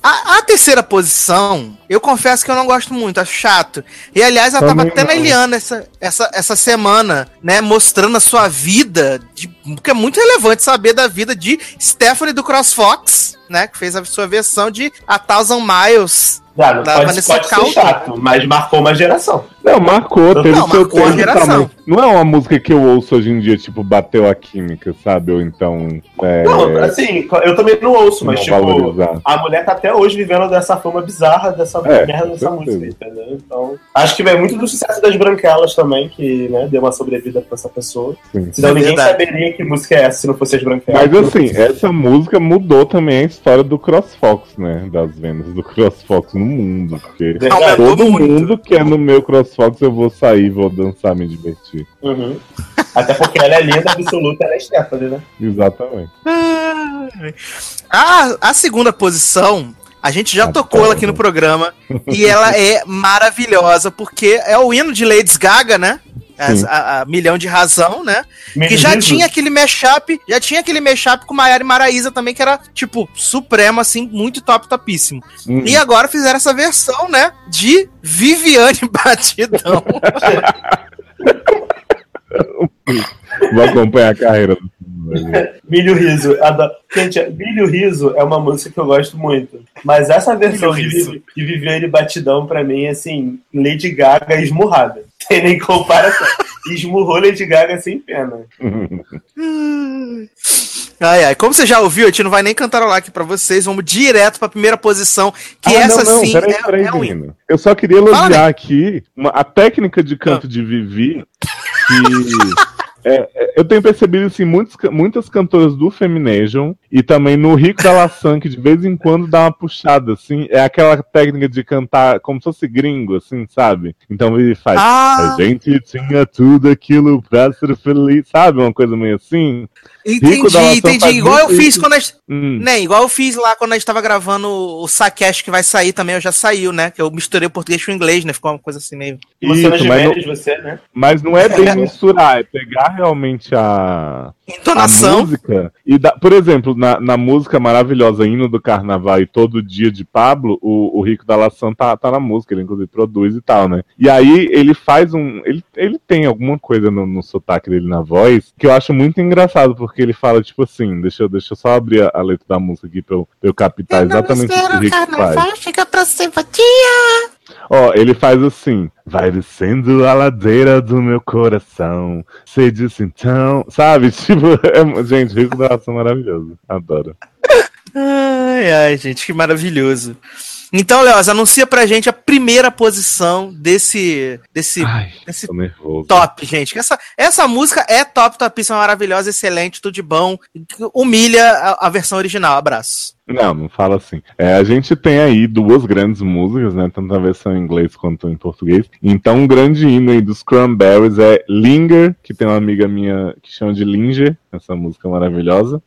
A, a terceira posição, eu confesso que eu não gosto muito, acho chato. E aliás, ela tava até na não. Eliana essa, essa, essa semana, né? Mostrando a sua vida. De, porque é muito relevante saber da vida de Stephanie do CrossFox, né? Que fez a sua versão de A Thousand Miles. Não da pode, Vanessa pode ser chato, mas marcou uma geração. Não, marcou, Não, teve não, seu marcou a tempo geração. também. Não é uma música que eu ouço hoje em dia, tipo, bateu a química, sabe? Ou então. É, Não, assim, eu também não ouço, mas Não tipo, valorizar. a mulher tá até hoje vivendo dessa fama bizarra dessa É, merda dessa música, entendeu? Então, acho que vai muito do sucesso das branquelas também, que né, deu uma sobrevida pra essa pessoa. Sim. Senão É ninguém verdade. saberia que música é essa se não fosse as branquelas. Mas assim, essa música mudou também a história do CrossFox, né? Das vendas do CrossFox no mundo. Porque Verdade. todo mundo que é no meu CrossFox eu vou sair, vou dançar, me divertir. Uhum. Até porque ela é linda, absoluta, ela é Stephanie, né? Exatamente. A, a segunda posição, a gente já Ah, tocou ela aqui no programa. e ela é maravilhosa, porque é o hino de Lady Gaga, né? A, a Milhão de Razão, né? Que já tinha aquele mashup, já tinha aquele mashup com Maiara e Maraísa também, que era, tipo, supremo, assim, muito top, topíssimo. Hum. E agora fizeram essa versão, né, de Viviane <laughs> Batidão. Vou acompanhar a carreira do <laughs> Milho Riso. Adoro. Gente, Milho Riso é uma música que eu gosto muito. Mas essa versão de, de Viviane Batidão, pra mim, é assim, Lady Gaga esmurrada. <laughs> Tem nem comparação. Esmurrou Lady Gaga sem pena. <laughs> ai, ai. Como você já ouviu, a gente não vai nem cantarolar aqui pra vocês. Vamos direto pra primeira posição, que Ah, essa não, não, sim peraí, é, peraí, é um hino. Eu só queria Fala, elogiar aqui uma- a técnica de canto de Vivi, que É, é, eu tenho percebido assim, muitos, muitas cantoras do Femination e também no Rico da Laçã, que de vez em quando dá uma puxada, assim. É aquela técnica de cantar como se fosse gringo, assim, sabe? Então ele faz. Ah! A gente tinha tudo aquilo pra ser feliz, sabe? Uma coisa meio assim. Rico da Entendi, entendi. Igual eu fiz isso. quando a gente. Hum. Né, igual eu fiz lá quando a gente tava gravando o Sacash que vai sair também, eu já saiu, né? Que eu misturei o português com o inglês, né? Ficou uma coisa assim meio. Isso, mas não- você, né? Mas não é bem <laughs> misturar, é pegar realmente a, Entonação. a música. E dá- por exemplo, na, na música maravilhosa Hino do Carnaval e Todo Dia de Pablo, o, o Rico da Laçã tá, tá na música, ele inclusive produz e tal, né? E aí ele faz um. Ele, ele tem alguma coisa no, no sotaque dele na voz que eu acho muito engraçado, porque ele fala, tipo assim, deixa eu, deixa eu só abrir a, a letra da música aqui pra eu, pra eu captar exatamente o que o Rico faz. chega pra. Ó, ele faz assim: vai descendo a ladeira do meu coração. Você disse então. Sabe? <laughs> Tipo, é- gente, Rico da Ação maravilhoso. Adoro. Ai, ai, gente, que maravilhoso. Então, Leoz, anuncia pra gente a primeira posição desse. desse. desse Tô nervoso. top, gente. Essa, essa música é top, topíssima, maravilhosa, excelente, tudo de bom. Humilha a, a versão original. Abraço. Não, não fala assim. É, a gente tem aí duas grandes músicas, né? Tanto na versão em inglês quanto em português. Então, um grande hino aí dos Cranberries é Linger, que tem uma amiga minha que chama de Linger, essa música maravilhosa.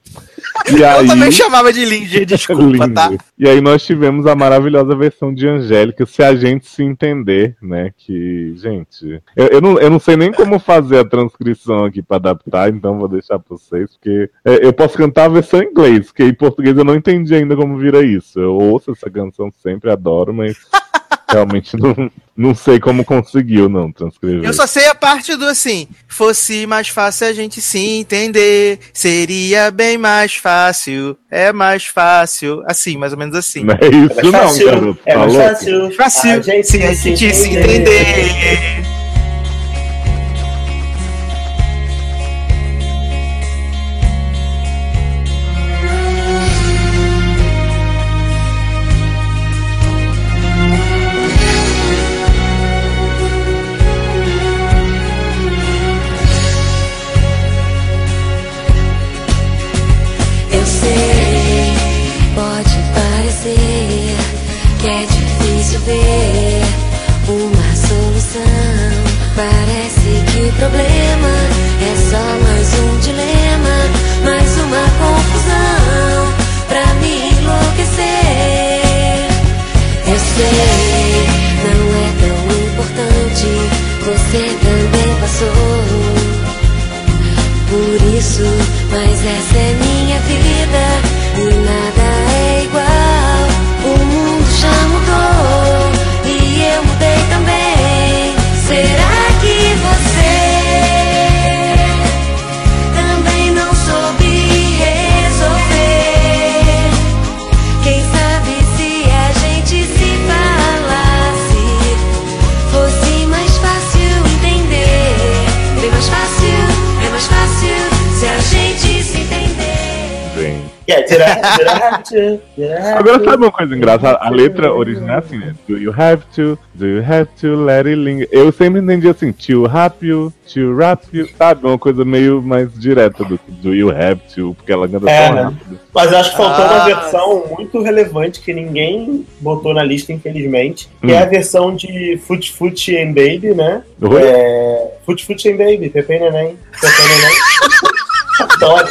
E <laughs> Eu aí... também chamava de Linger, <laughs> desculpa, tá? Lindo. E aí nós tivemos a maravilhosa versão de Angélica, se a gente se entender, né? Que, gente, eu, eu, não, eu não sei nem como fazer a transcrição aqui pra adaptar, então vou deixar pra vocês, porque é, eu posso cantar a versão em inglês, porque em português eu não entendi ainda como vira isso. Eu ouço essa canção sempre, adoro, mas <laughs> realmente não, não sei como conseguiu, não, transcrever. Eu só sei a parte do assim, fosse mais fácil a gente se entender, seria bem mais fácil, é mais fácil, assim, mais ou menos assim. Não é isso É não, fácil, garoto. é tá mais louco? fácil, Fácil, a gente se a gente se entender. entender. Agora sabe uma coisa engraçada? A letra <laughs> original é assim, né? Do you have to, do you have to let it linger. Eu sempre entendi assim, to rap you, to rap you, sabe? Uma coisa meio mais direta do que do you have to, porque ela canta É, tão né? rápido. Mas eu acho que faltou Ah. uma versão muito relevante que ninguém botou na lista, infelizmente, que Hum. é a versão de Foot Foot and Baby, né? Oi? É... Foot Foot and Baby, Pepe Neném. Pepe e Neném. <laughs> adoro,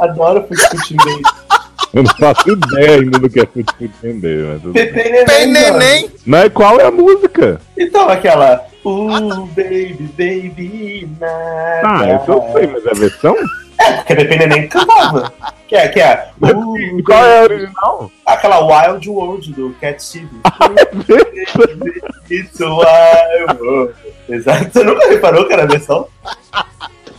adoro Foot Foot and Baby. Eu não faço ideia ainda do que é Fute e Neném. Neném. Mas qual é a música? Então, aquela. Uh, baby, baby, nada. Ah, eu sei, mas é a versão? É, porque Pepe Neném cantava. Que é, que é. Uh, qual é a original? Aquela Wild World do Cat Stevens. <laughs> É It's wild world. Exato. Você nunca reparou que era a versão?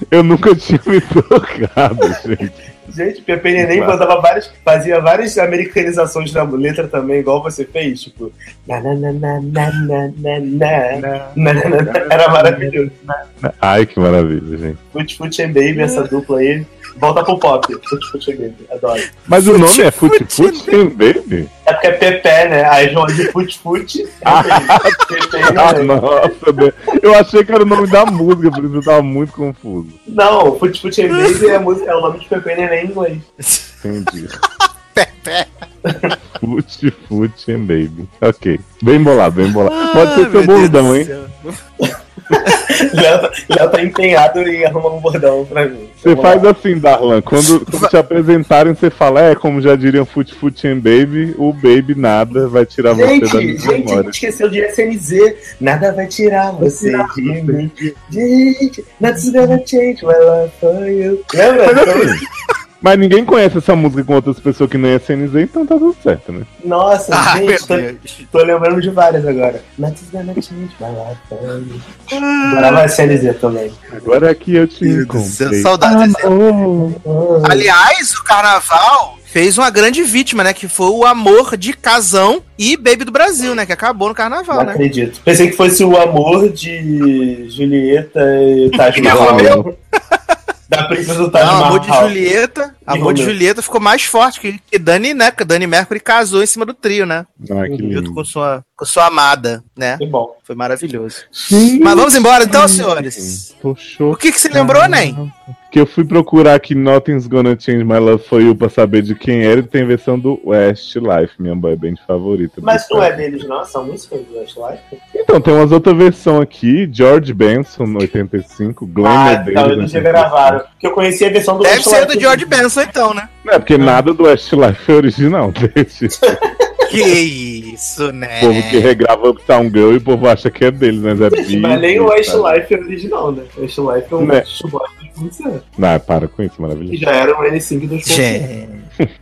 Eu nunca tinha me tocado, <laughs> gente. Gente, Pepe Neném mandava várias, fazia várias americanizações na letra também, igual você fez, tipo. Era maravilhoso. Ai, que maravilha, gente. Fute Fute and Baby, essa dupla aí. Volta pro pop. Fute Fute Baby. Adoro. Mas o nome é Fute Fute Baby? É porque é Pepe, né? Aí João de Fute Fute. Pepe, <laughs> Ah, nossa, Deus. eu achei que era o nome da música, por isso eu tava muito confuso. Não, Fute Fute Baby é, música, é o nome de Pepe e Neném em inglês. Entendi. <laughs> Fute Fute and Baby. Ok. Bem bolado, bem bolado. Pode ser seu bordão, hein? <laughs> Léo tá- Léo tá empenhado em arrumar um bordão pra mim. Você faz lá. assim, Darlan. Quando, quando te apresentarem, você fala, é, como já diriam Fute Fute and Baby, o Baby nada vai tirar você Gente, da minha gente, memória. gente esqueceu de SNZ. Nada vai tirar você de mim. Gente, nothing's gonna change my life for you. Lembra? Mas, assim, mas ninguém conhece essa música com outras pessoas que nem é CNZ, então tá tudo certo, né? Nossa, Ah, gente, tô, tô lembrando de várias agora. Nothing's gonna change my life for you. Adorava SNZ também. Agora aqui eu te encontrei. Saudades. Ah, Aliás, o carnaval fez uma grande vítima, né? Que foi o amor de Casão e Baby do Brasil, né? Que acabou no carnaval, Não né? acredito. Pensei que fosse o amor de Julieta e Taj <laughs> Mahal. <laughs> da princesa do Taj Não, Mahal. amor de Julieta. Amor de. Julieta ficou mais forte que, que Dani, né? Que Dani Mercury casou em cima do trio, né? Ah, que Junto lindo. com sua, com sua amada, né? Que bom. Foi maravilhoso. Mas vamos embora então, senhores. Tô O que, que você lembrou, Nen? Que eu fui procurar aqui Nothing's Gonna Change My Love For You pra saber de quem era e tem versão do Westlife, minha boy band favorita. Mas não é deles, não? Essa música do Westlife? Então, tem umas outras versões aqui, George Benson, no 85, Glenn Ah, Medeiros, então eles já gravaram. Porque eu conhecia a versão do Deve Westlife. ser do George Benson, então, né? Não é porque nada do Westlife é original, <laughs> deixa. Que isso, né? O povo que regrava Uptown Girl e o povo acha que é deles, mas é Mas nem o sabe? Westlife é original, né? O Westlife é um Né. 20 Não, para com isso, Que maravilhoso. já era um N5 dos. <laughs>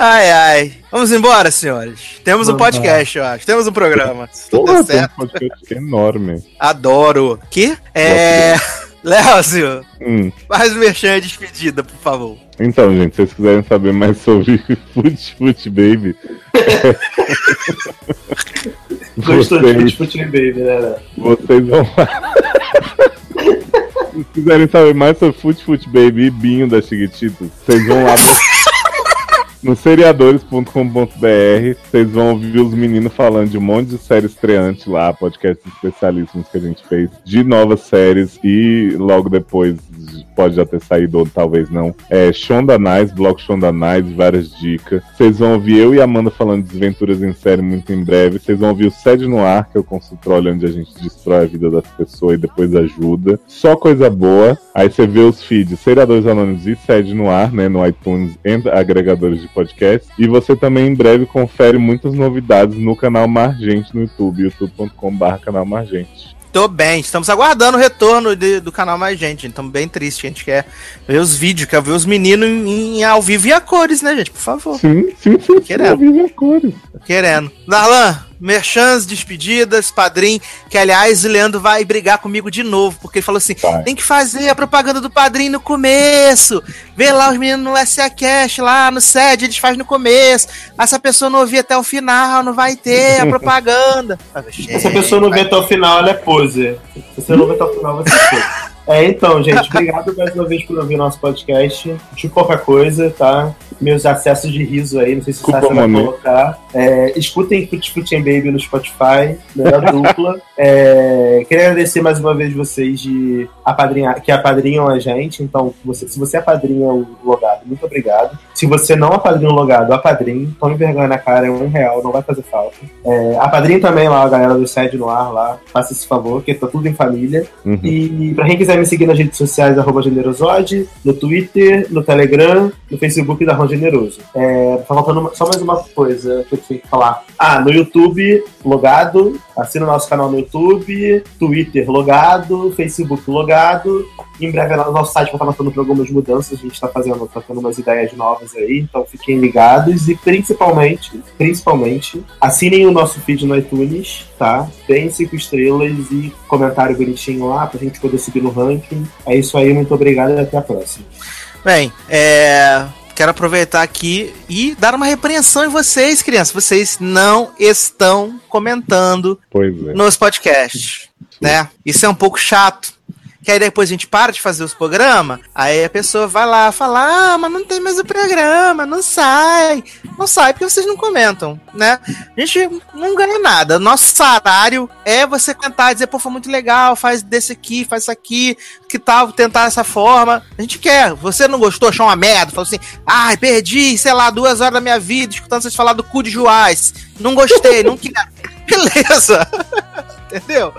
Ai, ai. Vamos embora, senhores. Temos um podcast, eu acho. Temos um programa. <laughs> Se tudo Porra, der tem um certo. podcast enorme. Adoro. Que? É. Léozio, <laughs> Hum. faz o merchan de despedida, por favor. Então, gente, se vocês quiserem saber mais sobre <laughs> Foot Foot Baby, <laughs> Gostou de vocês, Fute Fute Baby, né? vocês vão lá. <laughs> Se quiserem saber mais sobre Foot Foot Baby e Binho da Chiquititas, vocês vão lá no, seriadores.com.br. Vocês vão ouvir os meninos falando de um monte de série estreante lá, podcasts especialíssimos que a gente fez de novas séries e logo depois pode já ter saído ou talvez não. É Shonda Nice, blog Shonda Nice, várias dicas. Vocês vão ouvir eu e Amanda falando de desventuras em série muito em breve. Vocês vão ouvir o Sede no Ar, que é o consultório onde a gente destrói a vida das pessoas e depois ajuda. Só coisa boa. Aí você vê os feeds Seriadores Anônimos e Sede no Ar, né, no iTunes e agregadores de podcast. E você também em breve confere muitas novidades no canal Margente no YouTube, youtube.com.br canal Margente. Tô bem, estamos aguardando o retorno de- do canal mais gente. Estamos bem tristes, a gente quer ver os vídeos, quer ver os meninos em, em ao vivo e a cores, né, gente? Por favor. Sim, sim, sim, Querendo. sim, vive a cores. Querendo. Darlan, merchans, despedidas, padrinho, que aliás o Leandro vai brigar comigo de novo, porque ele falou assim: Vai. tem que fazer a propaganda do padrinho no começo. Vê lá os meninos no SA Cash, lá no SED, eles fazem no começo. Essa pessoa não ouvir até o final, não vai ter a propaganda. <laughs> Falei, Se essa pessoa não vê até o final, ela é poser. Se você não vê até o final, você é poser. É, então, gente, obrigado mais uma vez por ouvir nosso podcast. De qualquer coisa, tá? Meus acessos de riso aí, não sei se Desculpa, Sasha vai colocar. É, escutem Fut Fut and Baby no Spotify, melhor dupla. <laughs> É, queria agradecer mais uma vez vocês de apadrinhar, que apadrinham a gente. Então, você, se você apadrinha o logado, muito obrigado. Se você não apadrinha o logado, apadrinhe. Tome vergonha na cara, é um real, não vai fazer falta. É, apadrinhe também lá a galera do Sede no ar lá. Faça esse favor, que tá tudo em família. Uhum. E pra quem quiser me seguir nas redes sociais, arroba generosode, no Twitter, no Telegram, no Facebook da Ron Generoso. É, tá faltando uma- só mais uma coisa que eu tinha que falar. Ah, no YouTube, logado, assina o nosso canal no YouTube, Twitter logado, Facebook logado. Em breve no nosso site vai estar passando por algumas mudanças, a gente está fazendo, tá tendo umas ideias novas aí, então fiquem ligados e principalmente, principalmente, assinem o nosso feed no iTunes, tá? Deem cinco estrelas e comentário bonitinho lá pra gente poder subir no ranking. É isso aí, muito obrigado e até a próxima. Bem, é, quero aproveitar aqui e dar uma repreensão em vocês, crianças. Vocês não estão comentando é. nos podcasts, né? Isso é um pouco chato. Que aí depois a gente para de fazer os programas, aí a pessoa vai lá falar, ah, mas não tem mais o programa, não sai. Não sai porque vocês não comentam, né? A gente não ganha nada. Nosso salário é você cantar e dizer, pô, foi muito legal, faz desse aqui, faz isso aqui, que tal tentar dessa forma. A gente quer. Você não gostou, achou uma merda, falou assim, ai, perdi, sei lá, duas horas da minha vida escutando vocês falar do cu de Juás. Não gostei, não quero. <laughs> Beleza. <laughs> Entendeu?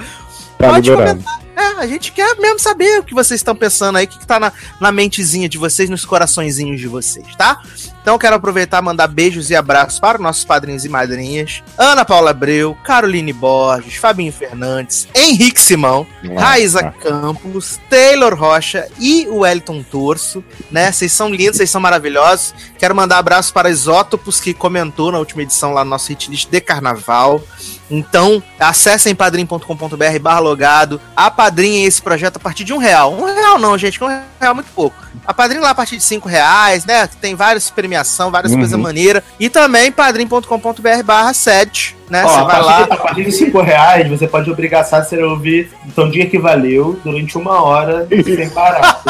Tá Pode liberado. comentar. É, a gente quer mesmo saber o que vocês estão pensando aí, o que, que tá na, na mentezinha de vocês, nos coraçõezinhos de vocês, tá? Então eu quero aproveitar e mandar beijos e abraços para os nossos padrinhos e madrinhas. Ana Paula Abreu, Caroline Borges, Fabinho Fernandes, Henrique Simão, Nossa. Raíza Campos, Taylor Rocha e o Wellington Torso, né? Vocês são lindos, vocês são maravilhosos. Quero mandar abraços para Isótopos, que comentou na última edição lá no nosso hitlist de carnaval. Então, acessem padrim.com.br barra logado, apadrinhem esse projeto a partir de um real. Um real não, gente, que um real é muito pouco. Apadrinhem lá a partir de cinco reais, né? Tem várias premiação, várias Uhum. coisas maneiras. E também padrim.com.br barra sede, né? Ó, Você a, partir, lá. a partir de 5 reais, você pode obrigar a Sácer a ouvir Então Dia que Valeu durante uma hora sem parar.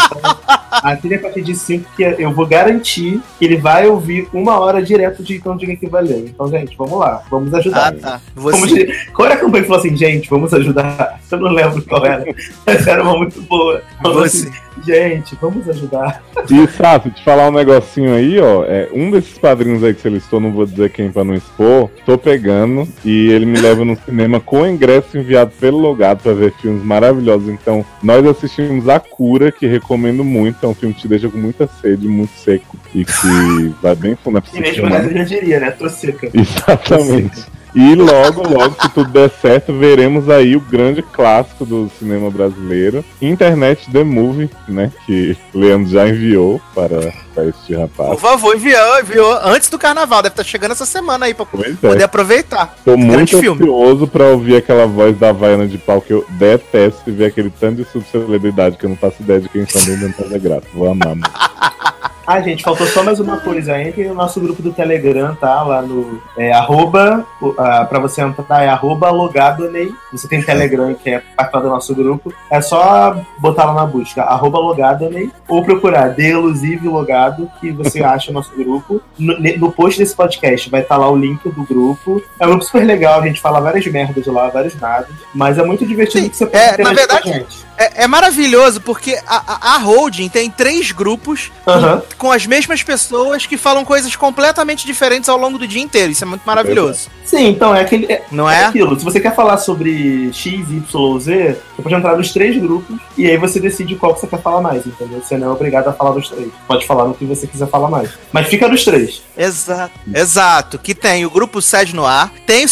Então, a partir de 5 que eu vou garantir que ele vai ouvir uma hora direto de Então Dia que Valeu. Então, gente, vamos lá, vamos ajudar. Ah, tá. Você- de- Qual era a campanha que falou assim, gente, vamos ajudar? <laughs> Eu não lembro qual era. Mas era uma muito boa. Falou assim, gente, vamos ajudar. E, Sassi, te falar um negocinho aí, ó. É, um desses padrinhos aí que você listou, não vou dizer quem pra não expor, tô pegando e ele me leva no cinema com o ingresso enviado pelo Logado pra ver filmes maravilhosos. Então, nós assistimos A Cura, que recomendo muito. É um filme que te deixa com muita sede, muito seco e que <laughs> vai bem fundo. Nessa eu já diria, né? Tô seca. Exatamente. E logo, logo, se tudo der certo, veremos aí o grande clássico do cinema brasileiro, Internet The Movie, né? Que o Leandro já enviou para, para este rapaz. Por favor, enviou, enviou antes do carnaval. Deve estar chegando essa semana aí pra Pois poder é. aproveitar. Tô Grande muito filme. ansioso pra ouvir aquela voz da Havaiana de pau que eu detesto e ver aquele tanto de subcelebridade que eu não faço ideia de quem são dentro fazer graça. Vou amar. mano. <laughs> Ah, gente, faltou só mais uma coisa. Entre no nosso grupo do Telegram, tá? Lá no. É, arroba. ah, pra você entrar, é arroba logadonei. Você tem Telegram que é participar do nosso grupo. É só botar lá na busca, arroba logadonei. Ou procurar Delusive Logado, que você <laughs> acha o nosso grupo. No, no post desse podcast vai estar lá o link do grupo. É um grupo super legal, a gente fala várias merdas lá, vários nadas. Mas é muito divertido que você pode É, na verdade. É, é maravilhoso porque a, a, holding tem três grupos Aham. com, com as mesmas pessoas que falam coisas completamente diferentes ao longo do dia inteiro. Isso é muito maravilhoso. Sim, então é aquele. É, Não é? aquilo. Se você quer falar sobre X, Y, Z, você pode entrar nos três grupos e aí você decide qual que você quer falar mais, entendeu? Você não é obrigado a falar dos três. Pode falar no que você quiser falar mais. Mas fica nos três. Exato. Exato. Que tem o grupo Sede no Ar, tem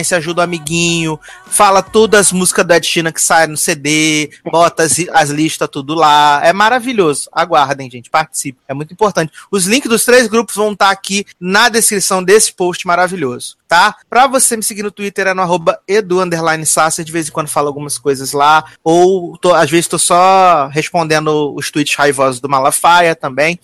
os Seriadores Anônimos tem o Elusive Logado, que a gente fala de todas as coisas que acontecem no mundo, na existência, ajuda o amiguinho, fala todas as músicas da Ed Sheeran que saem no CD, bota as, as listas tudo lá. É maravilhoso. Aguardem, gente. Participem. É muito importante. Os links dos três grupos vão estar aqui na descrição desse post maravilhoso, tá? Pra você me seguir no Twitter é no arroba edu de vez em quando falo algumas coisas lá, ou tô- às vezes tô só respondendo os tweets raivosos do Malafaia também.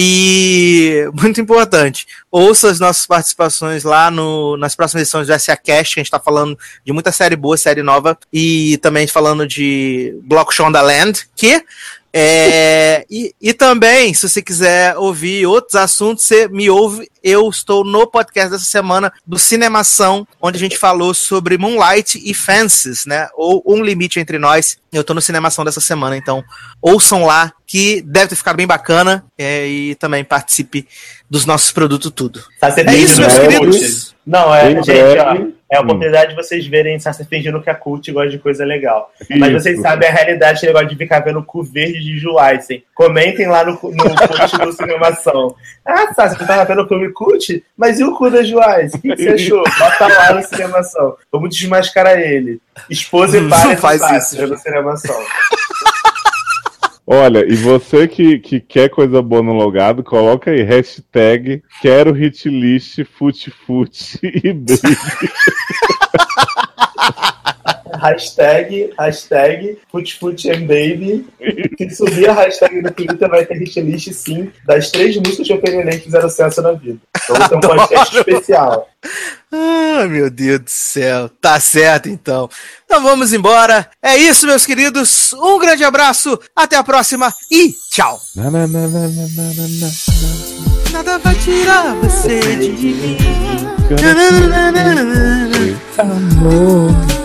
E muito importante, ouça as nossas participações lá no, nas próximas edições do SA Cast, que a gente tá falando de muita série boa, série nova, e também falando de Block Shondaland, que é, e, e também, se você quiser ouvir outros assuntos, você me ouve. Eu estou no podcast dessa semana do Cinemação, onde a gente falou sobre Moonlight e Fences, né? Ou Um Limite Entre Nós. Eu tô no Cinemação dessa semana, então ouçam lá, que deve ter ficado bem bacana. é, e também participe dos nossos produtos tudo. Sácer É isso, meus queridos. Não, é, gente, breve. ó, é a oportunidade de vocês verem Sácer fingindo que a cult gosta de coisa legal. Mas Isso. vocês sabem a realidade que ele gosta de ficar vendo o cu verde de Juaisen. Comentem lá no, no post do Cinemação. Ah, Sácer, você tava vendo o filme cult? Mas e o cu da Juaisen? O que, que você achou? Bota lá no Cinemação. Vamos desmascarar ele. Esposa e pai faz do isso, no Cinemação. Olha, e você que, que quer coisa boa no logado, coloca aí hashtag quero hitlist fute fute <laughs> e brigue. <laughs> hashtag, hashtag FutFutMBaby. Se subir a hashtag no Twitter, vai ter hit list sim das três músicas que eu peguei que fizeram sucesso na vida. Então vai ter um podcast especial. Ah, meu Deus do céu. Tá certo, então. Então vamos embora. É isso, meus queridos. Um grande abraço. Até a próxima e tchau. Na, na, na, na, na, na, na, na. Nada vai tirar você de mim. Amor.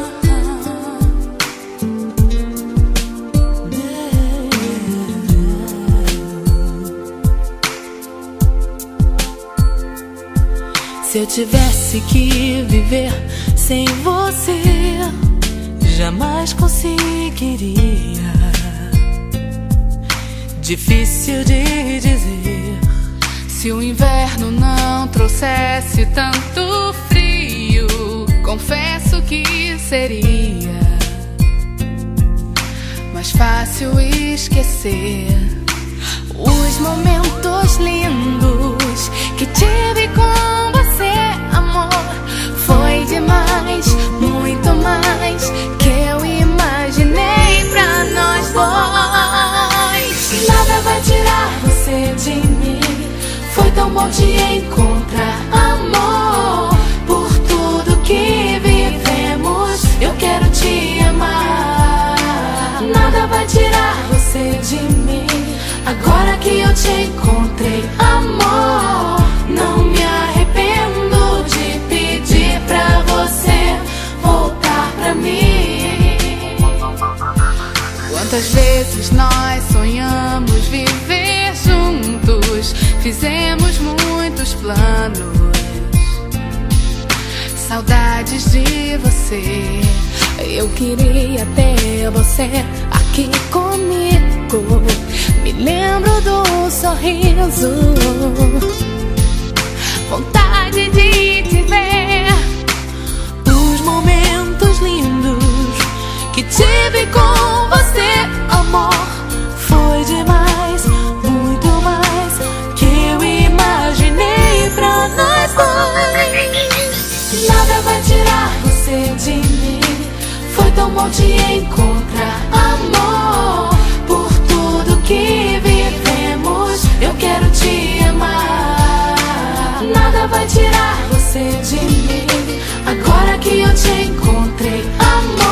Se eu tivesse que viver sem você, jamais conseguiria. Difícil de dizer. Se o inverno não trouxesse tanto frio, confesso que seria mais fácil esquecer os momentos lindos que tive com. Demais, muito mais que eu imaginei pra nós dois. Nada vai tirar você de mim. Foi tão bom te encontrar, amor. Por tudo que vivemos, eu quero te amar. Nada vai tirar você de mim. Agora que eu te encontrei, amor, Quantas vezes nós sonhamos viver juntos, fizemos muitos planos. Saudades de você. Eu queria ter você aqui comigo. Me lembro do sorriso. Vontade de tive com você, amor. Foi demais, muito mais que eu imaginei pra nós dois. Nada vai tirar você de mim. Foi tão bom te encontrar, amor. Por tudo que vivemos, eu quero te amar. Nada vai tirar você de mim. Agora que eu te encontrei, amor.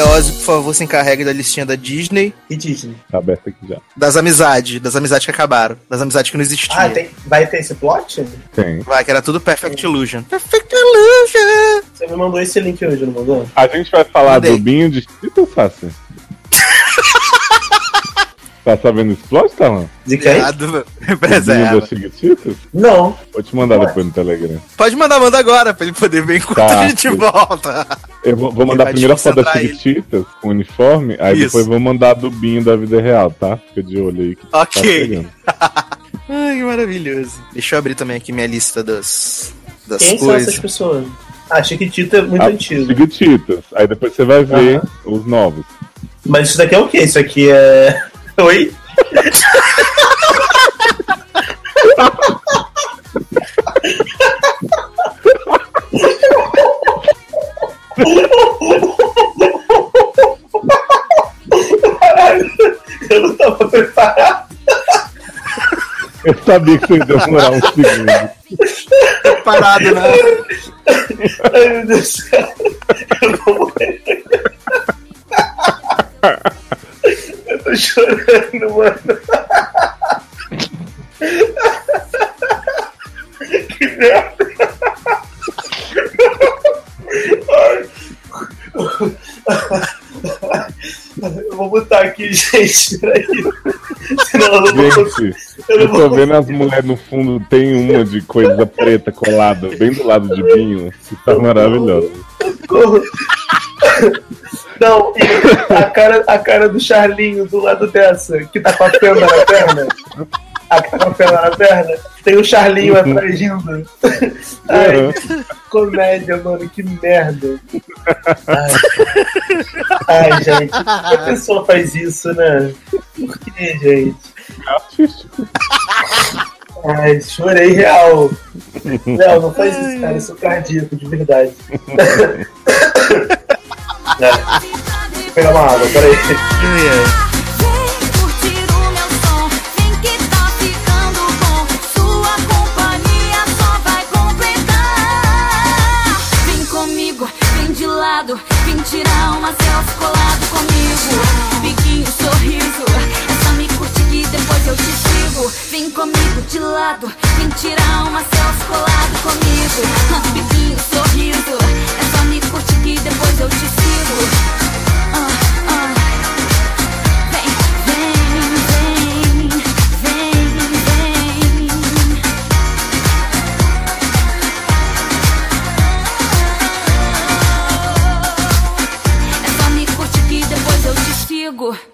Leózio, por favor, se encarregue da listinha da Disney. E Disney? Tá aberto aqui já. Das amizades, das amizades que acabaram, das amizades que não existiam. Ah, tem, vai ter esse plot? Tem. Vai, que era tudo Perfect Illusion. Perfect Illusion! Você me mandou esse link hoje, não mandou? A gente vai falar Mandei. do Binho de Tito Sassi. Tá sabendo esse plot, Talan? De quem? Obrigado, meu. O Binho Preserva. Não. Vou te mandar Ué. depois no Telegram. Pode mandar, manda agora, pra ele poder ver enquanto Tá. a gente volta. Eu vou, vou mandar a primeira foto das ele. Chiquititas com o uniforme, aí Isso. depois vou mandar a do Binho da vida real, tá? Fica de olho aí que tá Ok. chegando. <laughs> Ai, que maravilhoso. Deixa eu abrir também aqui minha lista das, das Quem são coisas. essas pessoas? Ah, Chiquitita é muito Ah, antigo. Chiquititas. Aí depois você vai ver os novos. Mas isso daqui é o quê? Isso aqui é. Oi? Caralho, eu não tava preparado. Eu sabia que você ia demorar um segundo. Parado, né? Ai, meu Deus do céu. Eu vou morrer. Eu tô chorando, mano. que merda. Eu vou botar aqui, gente. Peraí. Senão eu não vou Gente, eu tô vendo as mulheres no fundo, tem uma de coisa preta colada, bem do lado de Binho. Isso tá maravilhoso. Não, e a cara, a cara do Charlinho do lado dessa, que tá com a fenda na perna. A que tá com a fenda na perna. Tem o Charlinho atrás rindo. Ai, comédia, mano, que merda. Ai, Ai, gente, a pessoa faz isso, né? Por que, gente? Ai, chorei real. Léo, não faz isso, cara. Isso é cardíaco, de verdade. <laughs> É. Pegar uma água, peraí. Vem tirar colado comigo. Biquinho, sorriso, me que depois eu te. Vem comigo de lado, vem tirar uma selfie colado comigo. Biquinho, sorriso, depois eu te sigo. Ah, ah. Vem, vem, vem, vem, vem. É só me curtir que depois eu te sigo.